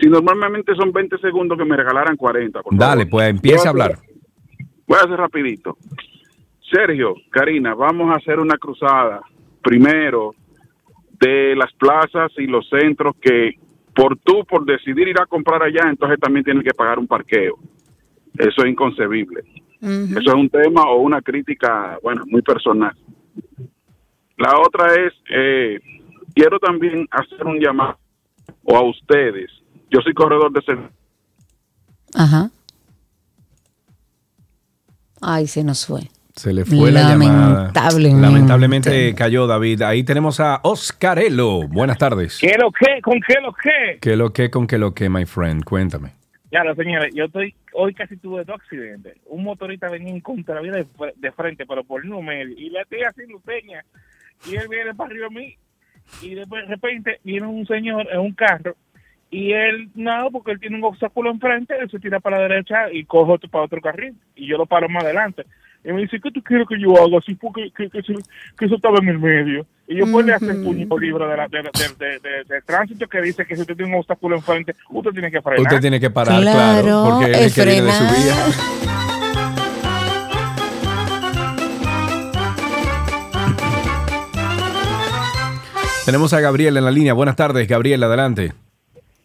si normalmente son 20 segundos, que me regalaran 40. por Dale, favor. pues empieza a hablar. Voy a hacer rapidito. Sergio, Karina, vamos a hacer una cruzada. Primero, de las plazas y los centros que por tú, por decidir ir a comprar allá, entonces también tienes que pagar un parqueo. Eso es inconcebible. Eso es un tema o una crítica, bueno, muy personal. La otra es, eh, quiero también hacer un llamado o a ustedes. Yo soy corredor de servicio. Ajá. Ay, se nos fue. Se le fue la llamada. Lamentablemente. Lamentablemente cayó David. Ahí tenemos a Oscarelo. Buenas tardes. ¿Qué lo que? ¿Con qué lo que? ¿Qué lo que con qué lo que, my friend? Cuéntame. Claro, señores, yo estoy, hoy casi tuve dos accidentes. Un motorista venía en contra de, de frente, pero por no medio, y le estoy haciendo señas, y él viene para arriba a mí, y después de repente viene un señor en un carro, y él, nada, porque él tiene un obstáculo enfrente, él se tira para la derecha y coge otro para otro carril, y yo lo paro más adelante. Y me dice, ¿qué tú quieres que yo haga? Así porque que, que, que eso estaba en el medio. Y yo pues le hace el puño libre de la, de, de, de- de- de tránsito que dice que si usted tiene un obstáculo enfrente, usted tiene que frenar. Usted tiene que parar, claro, Claro, porque él es el que viene de su frenar. vía. Tenemos a Gabriel en la línea. Buenas tardes, Gabriel, adelante.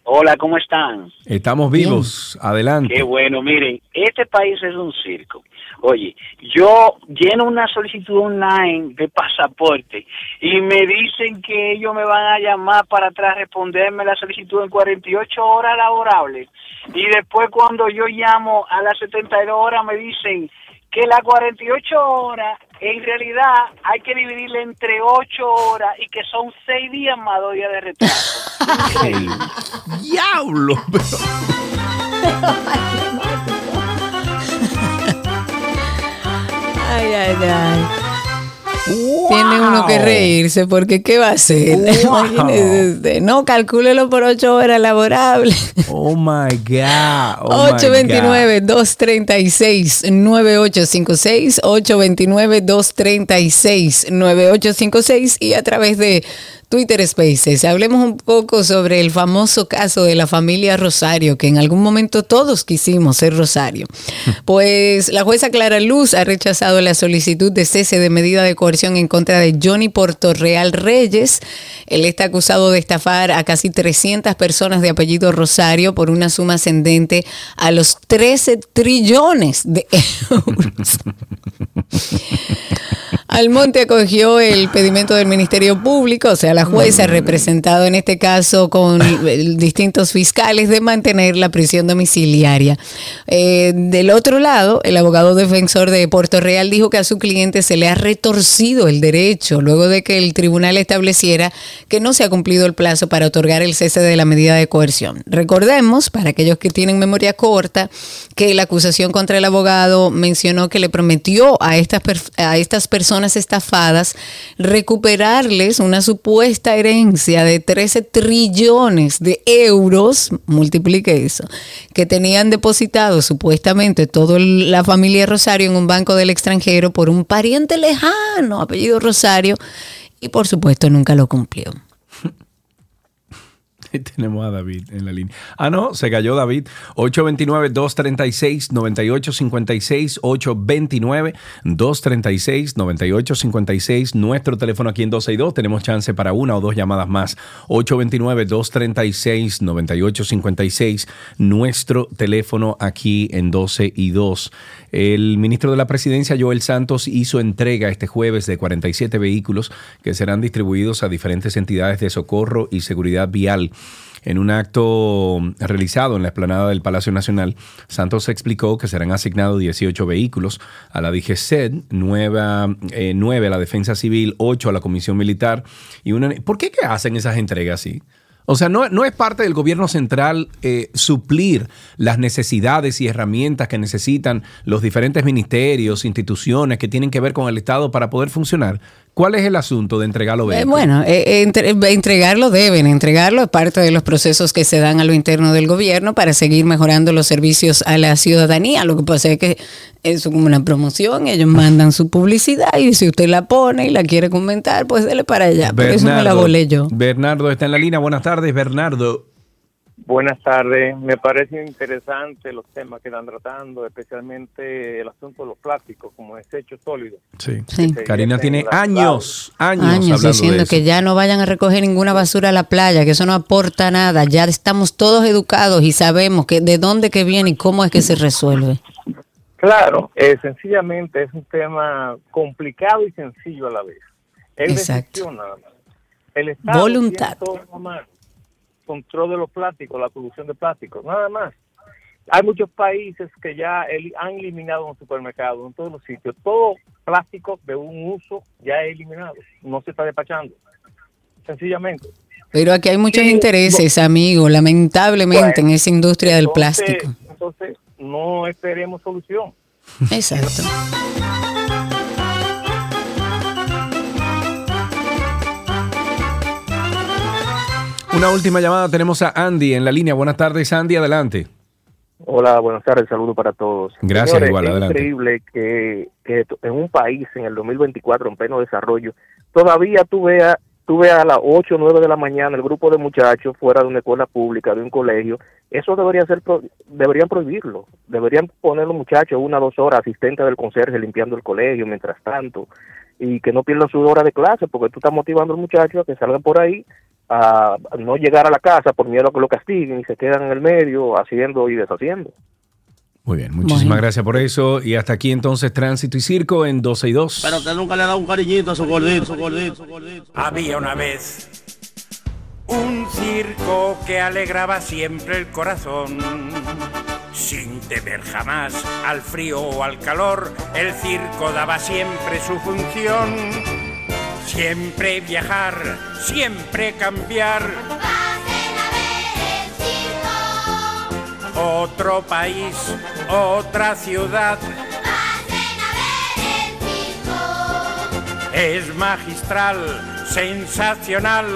Hola, ¿cómo están? Estamos vivos, adelante. Qué bueno, miren, este país es un circo. Oye, yo lleno una solicitud online de pasaporte y me dicen que ellos me van a llamar para atrás responderme la solicitud en 48 horas laborables. Y después cuando yo llamo a las 72 horas me dicen que las 48 horas en realidad hay que dividirla entre 8 horas y que son 6 días más 2 días de retraso. ¡Diablo! Ay, ay, ay. Tiene uno que reírse porque ¿qué va a hacer? Usted. No, calcúlelo por ocho horas laborables. Oh my God. Oh my God. 829-236-9856, 829-236-9856 y a través de Twitter Spaces. Hablemos un poco sobre el famoso caso de la familia Rosario, que en algún momento todos quisimos ser Rosario. Pues la jueza Clara Luz ha rechazado la solicitud de cese de medida de coerción en contra de Johnny Portorreal Reyes. Él está acusado de estafar a casi 300 personas de apellido Rosario por una suma ascendente a los 13 trillones de euros. Almonte acogió el pedimento del Ministerio Público, o sea, la jueza representado en este caso con distintos fiscales de mantener la prisión domiciliaria. Eh, del otro lado, el abogado defensor de Puerto Real dijo que a su cliente se le ha retorcido el derecho luego de que el tribunal estableciera que no se ha cumplido el plazo para otorgar el cese de la medida de coerción. Recordemos, para aquellos que tienen memoria corta, que la acusación contra el abogado mencionó que le prometió a estas, a estas personas estafadas recuperarles una supuesta herencia de 13 trillones de euros, multiplique eso, que tenían depositado supuestamente toda la familia Rosario en un banco del extranjero por un pariente lejano, apellido Rosario, y por supuesto nunca lo cumplió. Tenemos a David en la línea. Ah, no, se cayó David. 829-236-9856. 829-236-9856. Nuestro teléfono aquí en 262. Tenemos chance para una o dos llamadas más. 829-236-9856. Nuestro teléfono aquí en 12 y 2. El ministro de la Presidencia, Joel Santos, hizo entrega este jueves de 47 vehículos que serán distribuidos a diferentes entidades de socorro y seguridad vial. En un acto realizado en la explanada del Palacio Nacional, Santos explicó que serán asignados 18 vehículos a la DGCED, 9, eh, 9 a la Defensa Civil, 8 a la Comisión Militar y una... ¿Por qué hacen esas entregas así? O sea, no, no es parte del gobierno central eh, suplir las necesidades y herramientas que necesitan los diferentes ministerios, instituciones que tienen que ver con el Estado para poder funcionar. ¿Cuál es el asunto de entregarlo? Eh, bueno, eh, entre- entregarlo deben, entregarlo es parte de los procesos que se dan a lo interno del gobierno para seguir mejorando los servicios a la ciudadanía. Lo que pasa es que es como una promoción, ellos mandan su publicidad y si usted la pone y la quiere comentar, pues dele para allá. Por eso me la volé yo. Bernardo está en la línea. Buenas tardes, Bernardo. Buenas tardes. Me parece interesante los temas que están tratando, especialmente el asunto de los plásticos como desecho sólido. Sí. Sí. Karina tiene años, años, años diciendo de eso. que ya no vayan a recoger ninguna basura a la playa, que eso no aporta nada. Ya estamos todos educados y sabemos que de dónde que viene y cómo es que se resuelve. Claro, eh, sencillamente es un tema complicado y sencillo a la vez. Es Exacto. decisión nada más. El Estado Voluntad. tiene todo. Control de los plásticos, la producción de plásticos, nada más. Hay muchos países que ya han eliminado los supermercados, en todos los sitios, todo plástico de un uso ya es eliminado, no se está despachando. Sencillamente. Pero aquí hay muchos Sí, intereses, amigo, lamentablemente, en esa industria del Entonces- plástico. Entonces, no esperemos solución. Exacto. Una última llamada. Tenemos a Andy en la línea. Buenas tardes, Andy. Adelante. Hola, buenas tardes, saludos para todos. Gracias, Señores, igual, es adelante. increíble que, que en un país en el 2024 en pleno desarrollo, todavía tú veas tú veas a las 8 o 9 de la mañana el grupo de muchachos fuera de una escuela pública, de un colegio, eso debería ser deberían prohibirlo. Deberían poner los muchachos una o dos horas asistentes del conserje limpiando el colegio mientras tanto y que no pierdan su hora de clase porque tú estás motivando al muchacho a que salgan por ahí a no llegar a la casa por miedo a que lo castiguen y se quedan en el medio haciendo y deshaciendo. Muy bien, muchísimas gracias por eso. Y hasta aquí entonces Tránsito y Circo en 12 y 2. Pero usted nunca le ha dado un cariñito a su gordito, su gordito, su gordito. Había una vez un circo que alegraba siempre el corazón. Sin temer jamás al frío o al calor, el circo daba siempre su función. Siempre viajar, siempre cambiar. Otro país, otra ciudad. Es magistral, sensacional.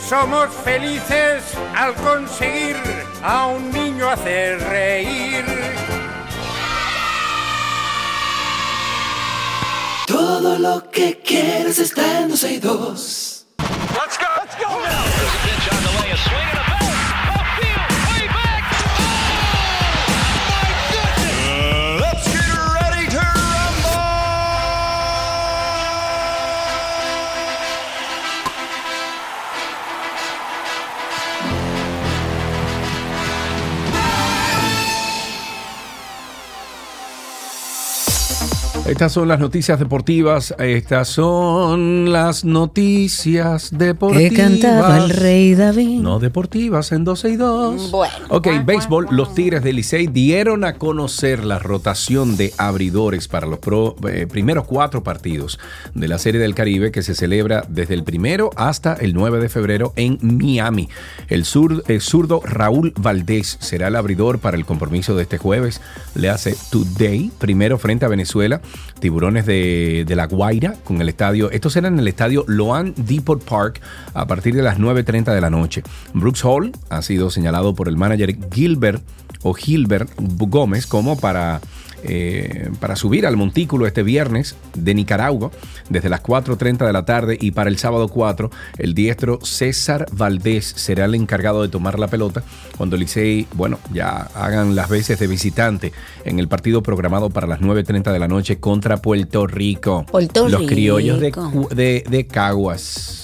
Somos felices al conseguir a un niño hacer reír. Todo lo que quieres está en 12 y 2. Let's go. Let's go Let's Estas son las noticias deportivas. Estas son las noticias Que deportivas. cantaba el rey David. No deportivas en 12 y 2. Bueno. Ok, béisbol. Los Tigres del Licey dieron a conocer la rotación de abridores para los pro- eh, primeros cuatro partidos de la Serie del Caribe que se celebra desde el primero hasta el 9 de febrero en Miami. El, sur, el zurdo Raúl Valdés será el abridor para el compromiso de este jueves. Le hace Today, primero frente a Venezuela. Tiburones de, La Guaira con el estadio. Esto será en el estadio Loan Depot Park a partir de las 9.30 de la noche. Brooks Hall ha sido señalado por el manager Gilbert o Gilbert Gómez como para, eh, para subir al montículo este viernes de Nicaragua desde las 4.30 de la tarde y para el sábado 4 el diestro César Valdés será el encargado de tomar la pelota cuando Licey, bueno, ya hagan las veces de visitante en el partido programado para las 9.30 de la noche contra Puerto Rico. Puerto Los criollos de, de, de Caguas.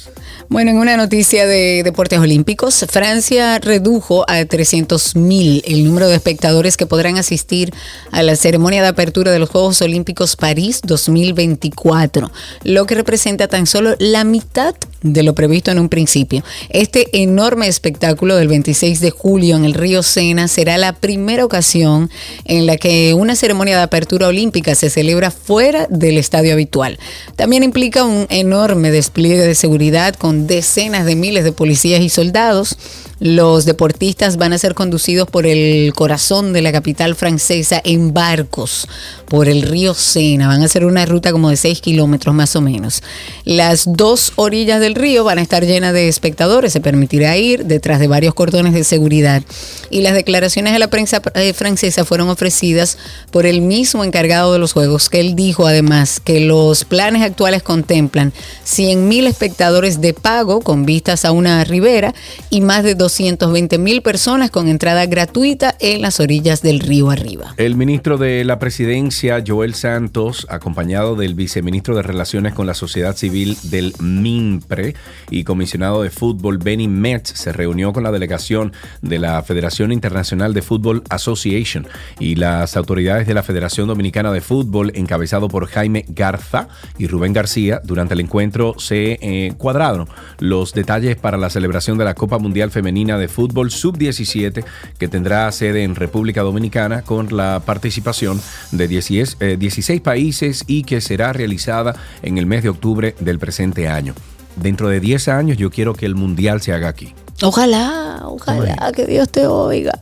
Bueno, en una noticia de deportes olímpicos, Francia redujo a 300 mil el número de espectadores que podrán asistir a la ceremonia de apertura de los Juegos Olímpicos París 2024, lo que representa tan solo la mitad de lo previsto en un principio. Este enorme espectáculo del 26 de julio en el río Sena será la primera ocasión en la que una ceremonia de apertura olímpica se celebra fuera del estadio habitual. También implica un enorme despliegue de seguridad con decenas de miles de policías y soldados. Los deportistas van a ser conducidos por el corazón de la capital francesa en barcos por el río Sena. Van a hacer una ruta como de 6 kilómetros más o menos. Las dos orillas del río van a estar llenas de espectadores. Se permitirá ir detrás de varios cordones de seguridad. Y las declaraciones a la prensa eh, francesa fueron ofrecidas por el mismo encargado de los Juegos, que él dijo además que los planes actuales contemplan 100.000 espectadores de pago con vistas a una ribera y más de 220 mil personas con entrada gratuita en las orillas del río arriba. El ministro de la Presidencia, Joel Santos, acompañado del viceministro de Relaciones con la Sociedad Civil del MINPRE y comisionado de fútbol Benny Metz, se reunió con la delegación de la Federación Internacional de Fútbol Association y las autoridades de la Federación Dominicana de Fútbol, encabezado por Jaime Garza y Rubén García. Durante el encuentro se eh, cuadraron los detalles para la celebración de la Copa Mundial Femenina de Fútbol Sub-17 que tendrá sede en República Dominicana con la participación de 16 eh, países y que será realizada en el mes de octubre del presente año. Dentro de 10 años yo quiero que el Mundial se haga aquí. Ojalá, ojalá que Dios te oiga.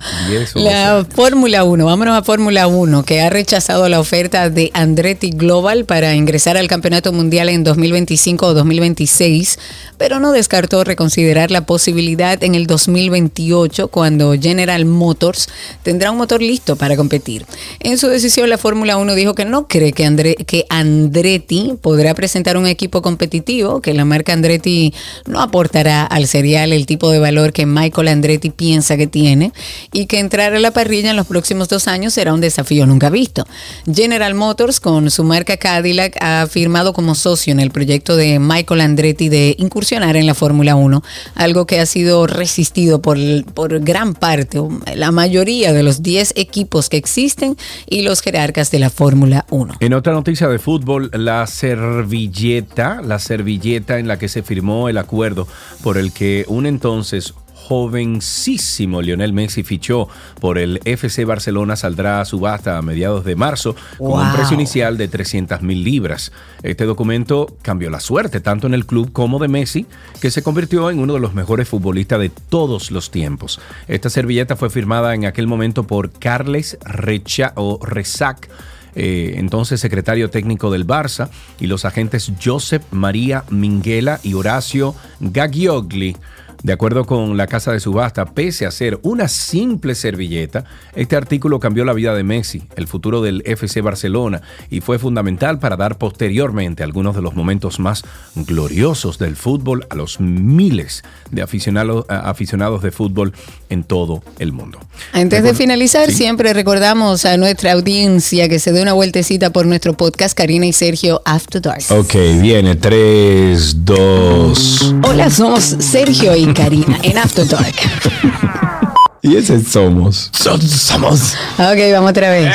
La Fórmula 1, vámonos a Fórmula 1, que ha rechazado la oferta de Andretti Global para ingresar al Campeonato Mundial en 2025 o 2026, pero no descartó reconsiderar la posibilidad en el 2028 cuando General Motors tendrá un motor listo para competir. En su decisión, la Fórmula 1 dijo que no cree que, que Andretti podrá presentar un equipo competitivo, que la marca Andretti no aportará al serial el tipo de valor que Michael Andretti piensa que tiene y que entrar a la parrilla en los próximos dos años será un desafío nunca visto. General Motors, con su marca Cadillac, ha firmado como socio en el proyecto de Michael Andretti de incursionar en la Fórmula 1, algo que ha sido resistido por, por gran parte, la mayoría de los 10 equipos que existen y los jerarcas de la Fórmula 1. En otra noticia de fútbol, la servilleta, la servilleta en la que se firmó el acuerdo por el que un entonces jovencísimo Lionel Messi fichó por el FC Barcelona saldrá a subasta a mediados de marzo con un precio inicial de 300 mil libras. Este documento cambió la suerte tanto en el club como de Messi, que se convirtió en uno de los mejores futbolistas de todos los tiempos. Esta servilleta fue firmada en aquel momento por Carles Recha o Rezac. Eh, entonces secretario técnico del Barça, y los agentes Josep María Minguela y Horacio Gagiogli. De acuerdo con la casa de subasta, pese a ser una simple servilleta, este artículo cambió la vida de Messi, el futuro del FC Barcelona, y fue fundamental para dar posteriormente algunos de los momentos más gloriosos del fútbol a los miles de aficionados, aficionados de fútbol en todo el mundo. Antes de finalizar, siempre recordamos a nuestra audiencia que se dé una vueltecita por nuestro podcast Karina y Sergio After Dark. Ok, viene 3, 2. Hola, somos Sergio y Karina en After Dark. y ese somos. somos. Ok, vamos otra vez.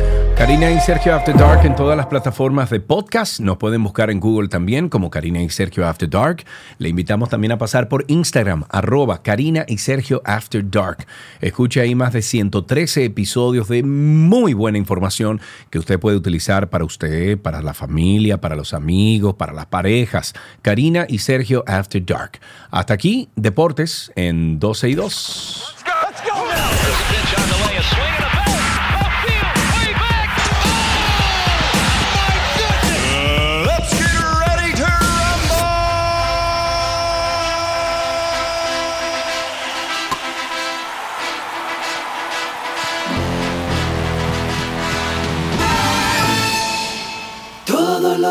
Karina y Sergio After Dark en todas las plataformas de podcast. Nos pueden buscar en Google también como Karina y Sergio After Dark. Le invitamos también a pasar por Instagram, arroba Karina y Sergio After Dark. Escuche ahí más de 113 episodios de muy buena información que usted puede utilizar para usted, para la familia, para los amigos, para las parejas. Karina y Sergio After Dark. Hasta aquí, Deportes en 12 y 2.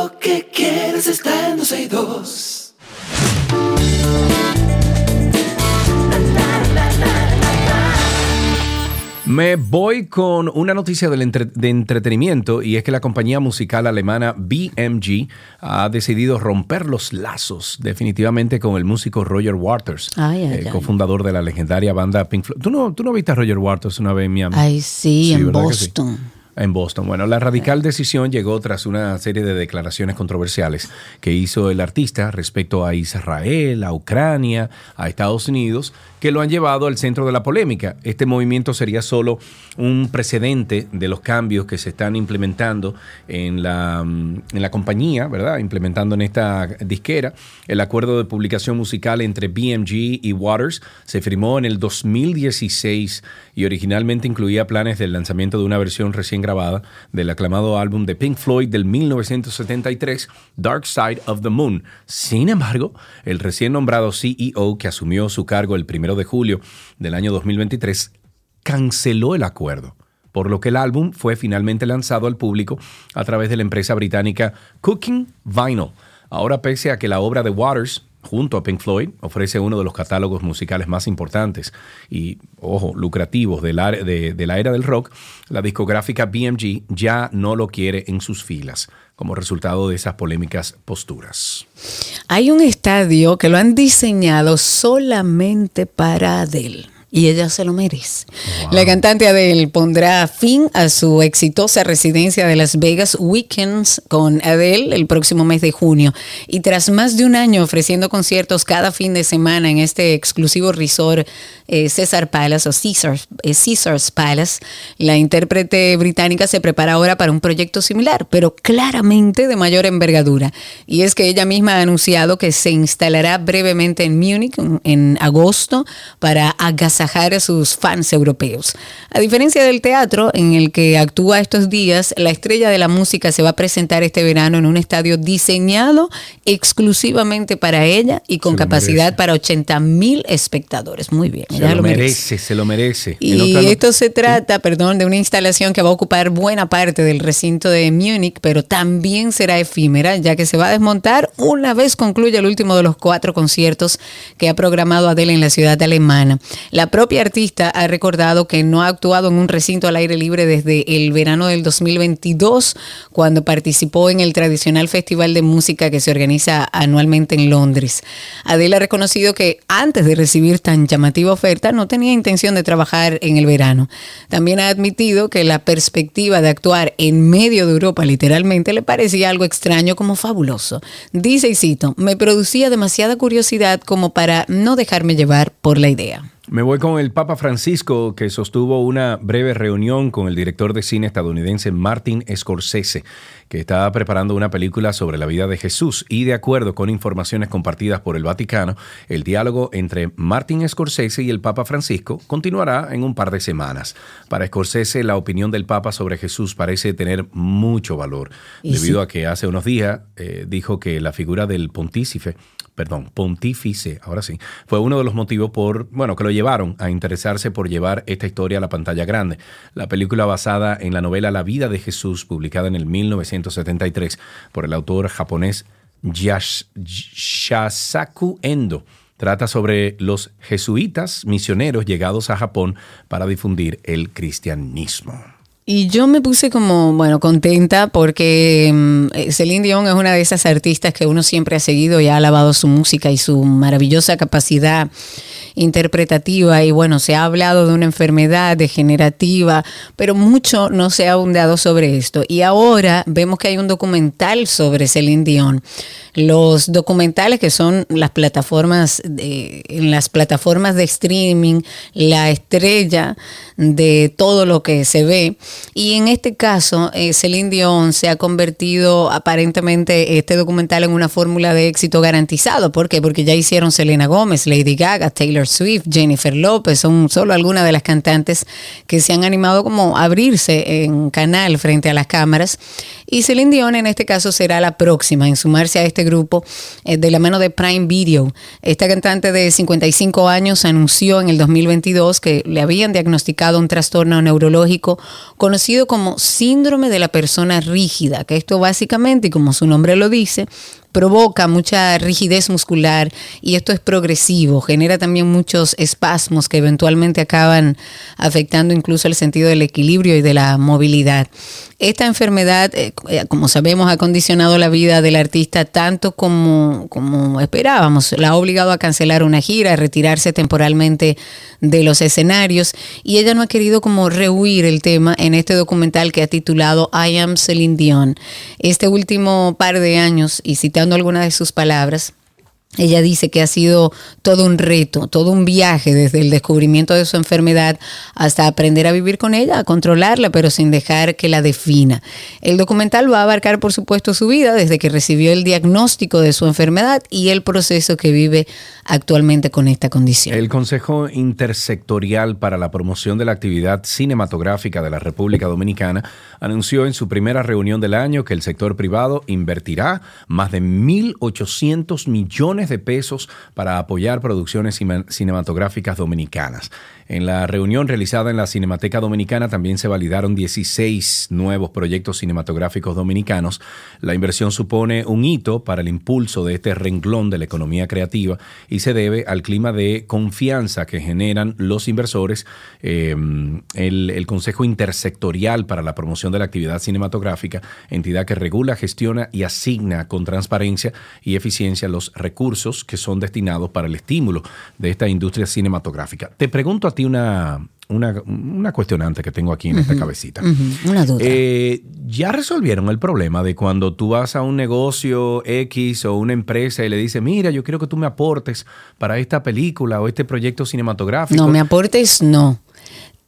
Que quieres está en 12 y 2. Me voy con una noticia entre- de entretenimiento y es que la compañía musical alemana BMG ha decidido romper los lazos definitivamente con el músico Roger Waters, Ay, ay, eh, ay. cofundador de la legendaria banda Pink Floyd. ¿Tú no, ¿Tú no viste a Roger Waters una vez en Miami? Ay, sí, en. Boston. En Boston. Bueno, la radical decisión llegó tras una serie de declaraciones controversiales que hizo el artista respecto a Israel, a Ucrania, a Estados Unidos, que lo han llevado al centro de la polémica. Este movimiento sería solo un precedente de los cambios que se están implementando en la, mm, en la compañía, ¿verdad? Implementando en esta disquera. El acuerdo de publicación musical entre BMG y Waters se firmó en el 2016 y originalmente incluía planes del lanzamiento de una versión recién del aclamado álbum de Pink Floyd del 1973, Dark Side of the Moon. Sin embargo, el recién nombrado CEO que asumió su cargo el 1 de julio del año 2023 canceló el acuerdo, por lo que el álbum fue finalmente lanzado al público a través de la empresa británica Cooking Vinyl. Ahora, pese a que la obra de Waters, junto a Pink Floyd, ofrece uno de los catálogos musicales más importantes y, ojo, lucrativos de la, de- la era del rock, la discográfica BMG ya no lo quiere en sus filas, como resultado de esas polémicas posturas. Hay un estadio que lo han diseñado solamente para Adele. Y ella se lo merece. La cantante Adele pondrá fin a su exitosa residencia de Las Vegas Weekends con Adele el próximo mes de junio. Y tras más de un año ofreciendo conciertos cada fin de semana en este exclusivo resort eh, César Palace o Caesars, eh, Caesars Palace, la intérprete británica se prepara ahora para un proyecto similar, pero claramente de mayor envergadura. Y es que ella misma ha anunciado que se instalará brevemente en Múnich en, en agosto para agasajar a sus fans europeos. A diferencia del teatro en el que actúa estos días, la estrella de la música se va a presentar este verano en un estadio diseñado exclusivamente para ella y con Se capacidad para 80 mil espectadores. Muy bien, Se lo, lo merece. merece, se lo merece. Y esto se trata, perdón, de una instalación que va a ocupar buena parte del recinto de Múnich, pero también será efímera, ya que se va a desmontar una vez concluya el último de los cuatro conciertos que ha programado Adele en la ciudad alemana. La propia artista ha recordado que no ha actuado en un recinto al aire libre desde el verano del 2022, cuando participó en el tradicional festival de música que se organiza anualmente en Londres. Adele ha reconocido que antes de recibir tan llamativa oferta no tenía intención de trabajar en el verano. También ha admitido que la perspectiva de actuar en medio de Europa literalmente le parecía algo extraño como fabuloso. Dice y cito, me producía demasiada curiosidad como para no dejarme llevar por la idea. Me voy con el Papa Francisco, que sostuvo una breve reunión con el director de cine estadounidense Martin Scorsese, que está preparando una película sobre la vida de Jesús. Y de acuerdo con informaciones compartidas por el Vaticano, el diálogo entre Martin Scorsese y el Papa Francisco continuará en un par de semanas. Para Scorsese, la opinión del Papa sobre Jesús parece tener mucho valor, debido sí. a que hace unos días eh, dijo que la figura del pontífice perdón, pontífice, ahora sí, fue uno de los motivos por, bueno, que lo llevaron a interesarse por llevar esta historia a la pantalla grande. La película basada en la novela La vida de Jesús, publicada en el 1973 por el autor japonés Yash- Shasaku Endo. Trata sobre los jesuitas misioneros llegados a Japón para difundir el cristianismo. Y yo me puse como, bueno, contenta porque mm, eh, Celine Dion es una de esas artistas que uno siempre ha seguido y ha alabado su música y su maravillosa capacidad interpretativa. Y bueno, se ha hablado de una enfermedad degenerativa, pero mucho no se ha abundado sobre esto. Y ahora vemos que hay un documental sobre Celine Dion. Los documentales que son las plataformas de, en las plataformas de streaming, la estrella de todo lo que se ve. Y en este caso, eh, Celine Dion se ha convertido aparentemente este documental en una fórmula de éxito garantizado. ¿Por qué? Porque ya hicieron Selena Gómez, Lady Gaga, Taylor Swift, Jennifer López, son solo algunas de las cantantes que se han animado como a abrirse en canal frente a las cámaras. Y Celine Dion en este caso será la próxima en sumarse a este grupo eh, de la mano de Prime Video. Esta cantante de 55 años anunció en el 2022 que le habían diagnosticado un trastorno neurológico conocido como síndrome de la persona rígida, que esto básicamente, y como su nombre lo dice, provoca mucha rigidez muscular y esto es progresivo, genera también muchos espasmos que eventualmente acaban afectando incluso el sentido del equilibrio y de la movilidad. Esta enfermedad, eh, eh, como sabemos, ha condicionado la vida del artista tanto como, como esperábamos. La ha obligado a cancelar una gira, a retirarse temporalmente de los escenarios y ella no ha querido como rehuir el tema en este documental que ha titulado I Am Celine Dion. Este último par de años, y citando algunas de sus palabras, ella dice que ha sido todo un reto, todo un viaje desde el descubrimiento de su enfermedad hasta aprender a vivir con ella, a controlarla, pero sin dejar que la defina. El documental va a abarcar, por supuesto, su vida desde que recibió el diagnóstico de su enfermedad y el proceso que vive actualmente con esta condición. El Consejo Intersectorial para la Promoción de la Actividad Cinematográfica de la República Dominicana anunció en su primera reunión del año que el sector privado invertirá más de 1.800 millones de pesos para apoyar producciones cine- cinematográficas dominicanas. En la reunión realizada en la Cinemateca Dominicana también se validaron 16 nuevos proyectos cinematográficos dominicanos. La inversión supone un hito para el impulso de este renglón de la economía creativa y se debe al clima de confianza que generan los inversores. El, el Consejo Intersectorial para la Promoción de la Actividad Cinematográfica, entidad que regula, gestiona y asigna con transparencia y eficiencia los recursos que son destinados para el estímulo de esta industria cinematográfica. Te pregunto a ti una, una, una cuestionante que tengo aquí en esta cabecita. Una duda. Eh, ¿Ya resolvieron el problema de cuando tú vas a un negocio X o una empresa y le dices, mira, yo quiero que tú me aportes para esta película o este proyecto cinematográfico? No me aportes, no.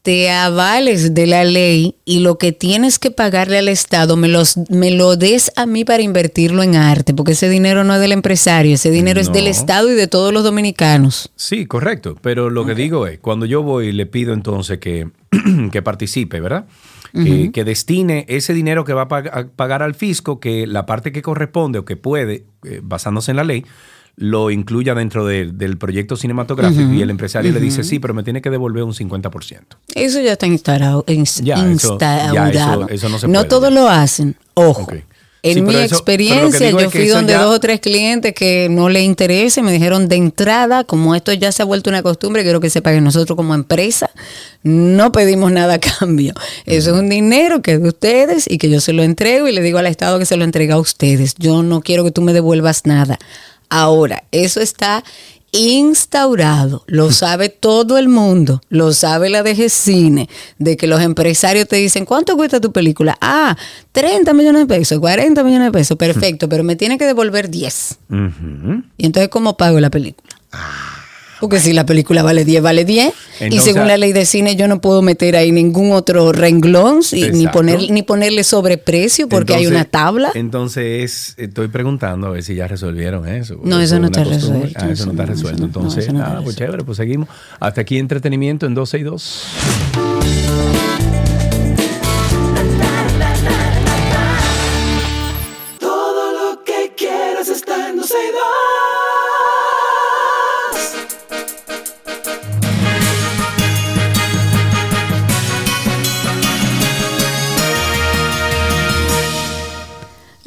Te avales de la ley y lo que tienes que pagarle al Estado me, los, me lo des a mí para invertirlo en arte, porque ese dinero no es del empresario, ese dinero es del. Estado y de todos los dominicanos. Sí, correcto. Pero lo que digo es, cuando yo voy y le pido entonces que, que participe, ¿verdad? Que- destine ese dinero que va a pag- a pagar al fisco, que la parte que corresponde o que puede, eh, basándose en la ley, lo incluya dentro de- del proyecto cinematográfico y el empresario le dice, sí, pero me tiene que devolver un 50%. Eso ya está instalado. ins- Ya, eso- ya, instaurado. eso- eso no se no puede, todos lo hacen. Ojo. En Sí, mi experiencia, yo fui donde ya- dos o tres clientes que no le interesa y me dijeron de entrada, como esto ya se ha vuelto una costumbre, quiero que sepa que nosotros como empresa no pedimos nada a cambio. Eso es un dinero que es de ustedes y que yo se lo entrego y le digo al Estado que se lo entrega a ustedes. Yo no quiero que tú me devuelvas nada. Ahora, eso está instaurado, lo sabe todo el mundo, lo sabe la DG Cine, de que los empresarios te dicen, ¿cuánto cuesta tu película? Ah, 30 millones de pesos, 40 millones de pesos, perfecto, pero me tiene que devolver 10. Y entonces, ¿cómo pago la película? Porque si la película vale 10, vale 10. y Entonces- según la ley de cine, yo no puedo meter ahí ningún otro renglón ni, poner, ni ponerle sobreprecio porque hay una Entonces- tabla. Entonces, estoy preguntando a ver si ya resolvieron eso. No, eso no está costumbre. resuelto, Ah, eso no está resuelto. Entonces, eso no está ah, pues chévere, pues seguimos. Hasta aquí entretenimiento en 12 y 2.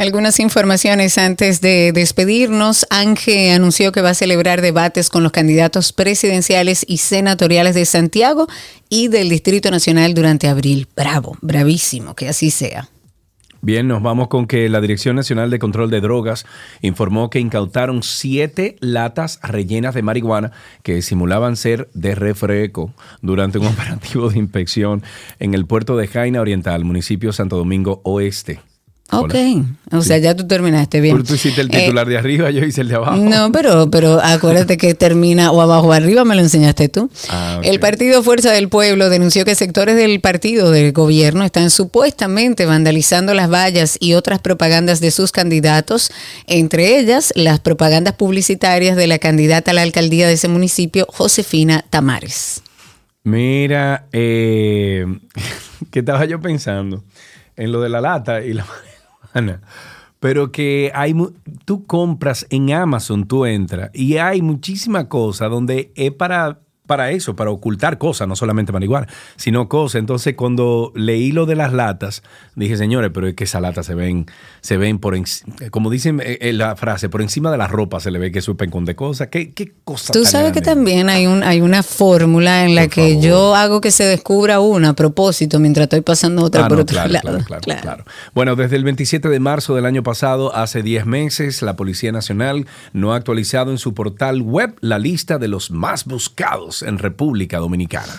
Algunas informaciones antes de despedirnos. Ángel anunció que va a celebrar debates con los candidatos presidenciales y senatoriales de Santiago y del Distrito Nacional durante abril. Bravo, bravísimo, que así sea. Bien, nos vamos con que la Dirección Nacional de Control de Drogas informó que incautaron siete latas rellenas de marihuana que simulaban ser de refresco durante un operativo de inspección en el puerto de Jaina Oriental, municipio Santo Domingo Oeste. Ok, o sea, ya tú terminaste bien. Pero tú hiciste el Eh, titular de arriba, yo hice el de abajo. No, pero, pero acuérdate que termina o abajo o arriba, me lo enseñaste tú. Ah. El partido Fuerza del Pueblo denunció que sectores del partido del gobierno están supuestamente vandalizando las vallas y otras propagandas de sus candidatos, entre ellas las propagandas publicitarias de la candidata a la alcaldía de ese municipio, Josefina Tamares. Mira, eh, que estaba yo pensando en lo de la lata y la marihuana. Pero que hay, tú compras en Amazon, tú entras y hay muchísima cosa donde es para, para eso, para ocultar cosas, no solamente marihuana, sino cosas. Entonces, cuando leí lo de las latas, dije, señores, pero es que esas latas se ven, se ven por encima, como dicen eh, eh, la frase, por encima de la ropa se le ve que supen con de cosas. ¿Qué, qué cosa Tú sabes que también hay, un, hay una fórmula en la que yo hago que se descubra una a propósito mientras estoy pasando otra Ah, por no, otro claro, lado. claro, claro, claro. Bueno, desde el 27 de marzo del año pasado, hace 10 meses, la Policía Nacional no ha actualizado en su portal web la lista de los más buscados en República Dominicana.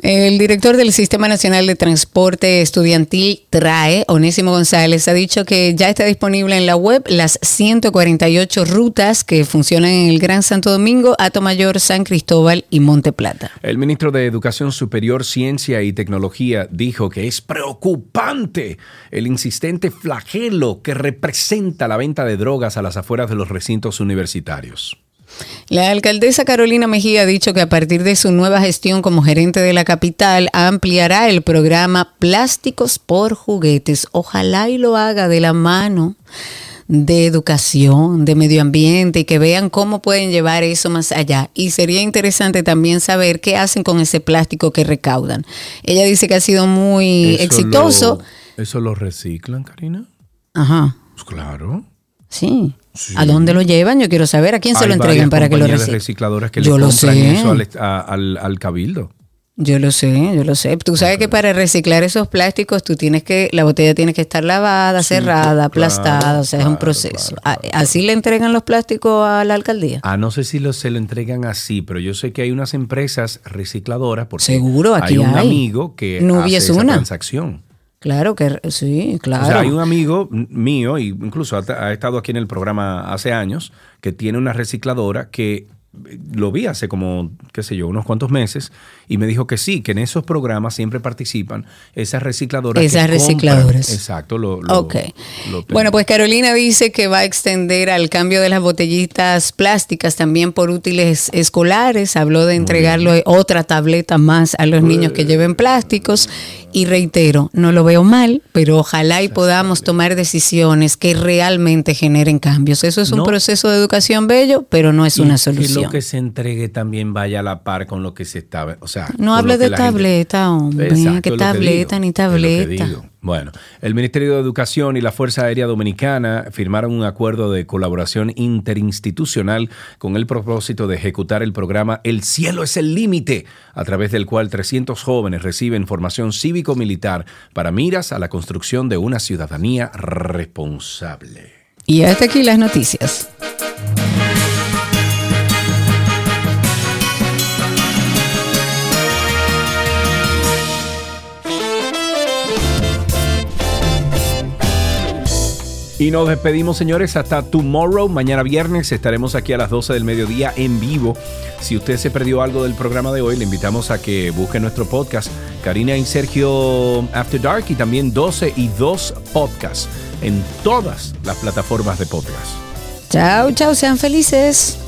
El director del Sistema Nacional de Transporte Estudiantil TRAE, Onésimo González, ha dicho que ya está disponible en la web las 148 rutas que funcionan en el Gran Santo Domingo, Atomayor, San Cristóbal y Monte Plata. El ministro de Educación Superior, Ciencia y Tecnología dijo que es preocupante el insistente flagelo que representa la venta de drogas a las afueras de los recintos universitarios. La alcaldesa Carolina Mejía ha dicho que a partir de su nueva gestión como gerente de la capital ampliará el programa Plásticos por Juguetes. Ojalá y lo haga de la mano de educación, de medio ambiente y que vean cómo pueden llevar eso más allá. Y sería interesante también saber qué hacen con ese plástico que recaudan. Ella dice que ha sido muy Eso exitoso. lo- ¿Eso lo reciclan, Karina? Ajá. Pues claro. Sí. ¿A dónde lo llevan? Yo quiero saber a quién se lo entregan para que lo reciban. recicladoras que Yo le lo sé. eso al, a- al- al cabildo. Yo lo sé, yo lo sé. Tú sabes que para reciclar esos plásticos tú tienes que, la botella tiene que estar lavada, cerrada, aplastada, o sea, es un proceso. A- Así le entregan los plásticos a la alcaldía. Ah, no sé si lo, se lo entregan así, pero yo sé que hay unas empresas recicladoras porque Seguro, aquí hay un hay. amigo que Nubia hace esa una. transacción. Claro que sí, claro. O sea, hay un amigo mío, y incluso ha, ha estado aquí en el programa hace años, que tiene una recicladora que eh, lo vi hace como, qué sé yo, unos cuantos meses, y me dijo que sí, que en esos programas siempre participan esas recicladoras. que Esas compran- recicladoras. Exacto, lo, lo- Ok. lo- Bueno, pues Carolina dice que va a extender al cambio de las botellitas plásticas también por útiles escolares. Habló de entregarle otra tableta más a los niños que lleven plásticos. Y reitero, no lo veo mal, pero ojalá y podamos tomar decisiones que realmente generen cambios. Eso es un No. proceso de educación bello, pero no es una Que solución. lo que se entregue también vaya a la par con lo que se está. O sea, No hable de gente- tableta, hombre. Exacto, ¿Qué que tableta ni tableta? Bueno, el Ministerio de Educación y la Fuerza Aérea Dominicana firmaron un acuerdo de colaboración interinstitucional con el propósito de ejecutar el programa El cielo es el límite, a través del cual 300 jóvenes reciben formación cívico-militar para miras a la construcción de una ciudadanía responsable. Y hasta aquí las noticias. Y nos despedimos, señores, hasta tomorrow. Mañana viernes estaremos aquí a las 12 del mediodía en vivo. Si usted se perdió algo del programa de hoy, le invitamos a que busque nuestro podcast, Karina y Sergio After Dark, y también 12 y 2 podcasts en todas las plataformas de podcast. Chao, chao, sean felices.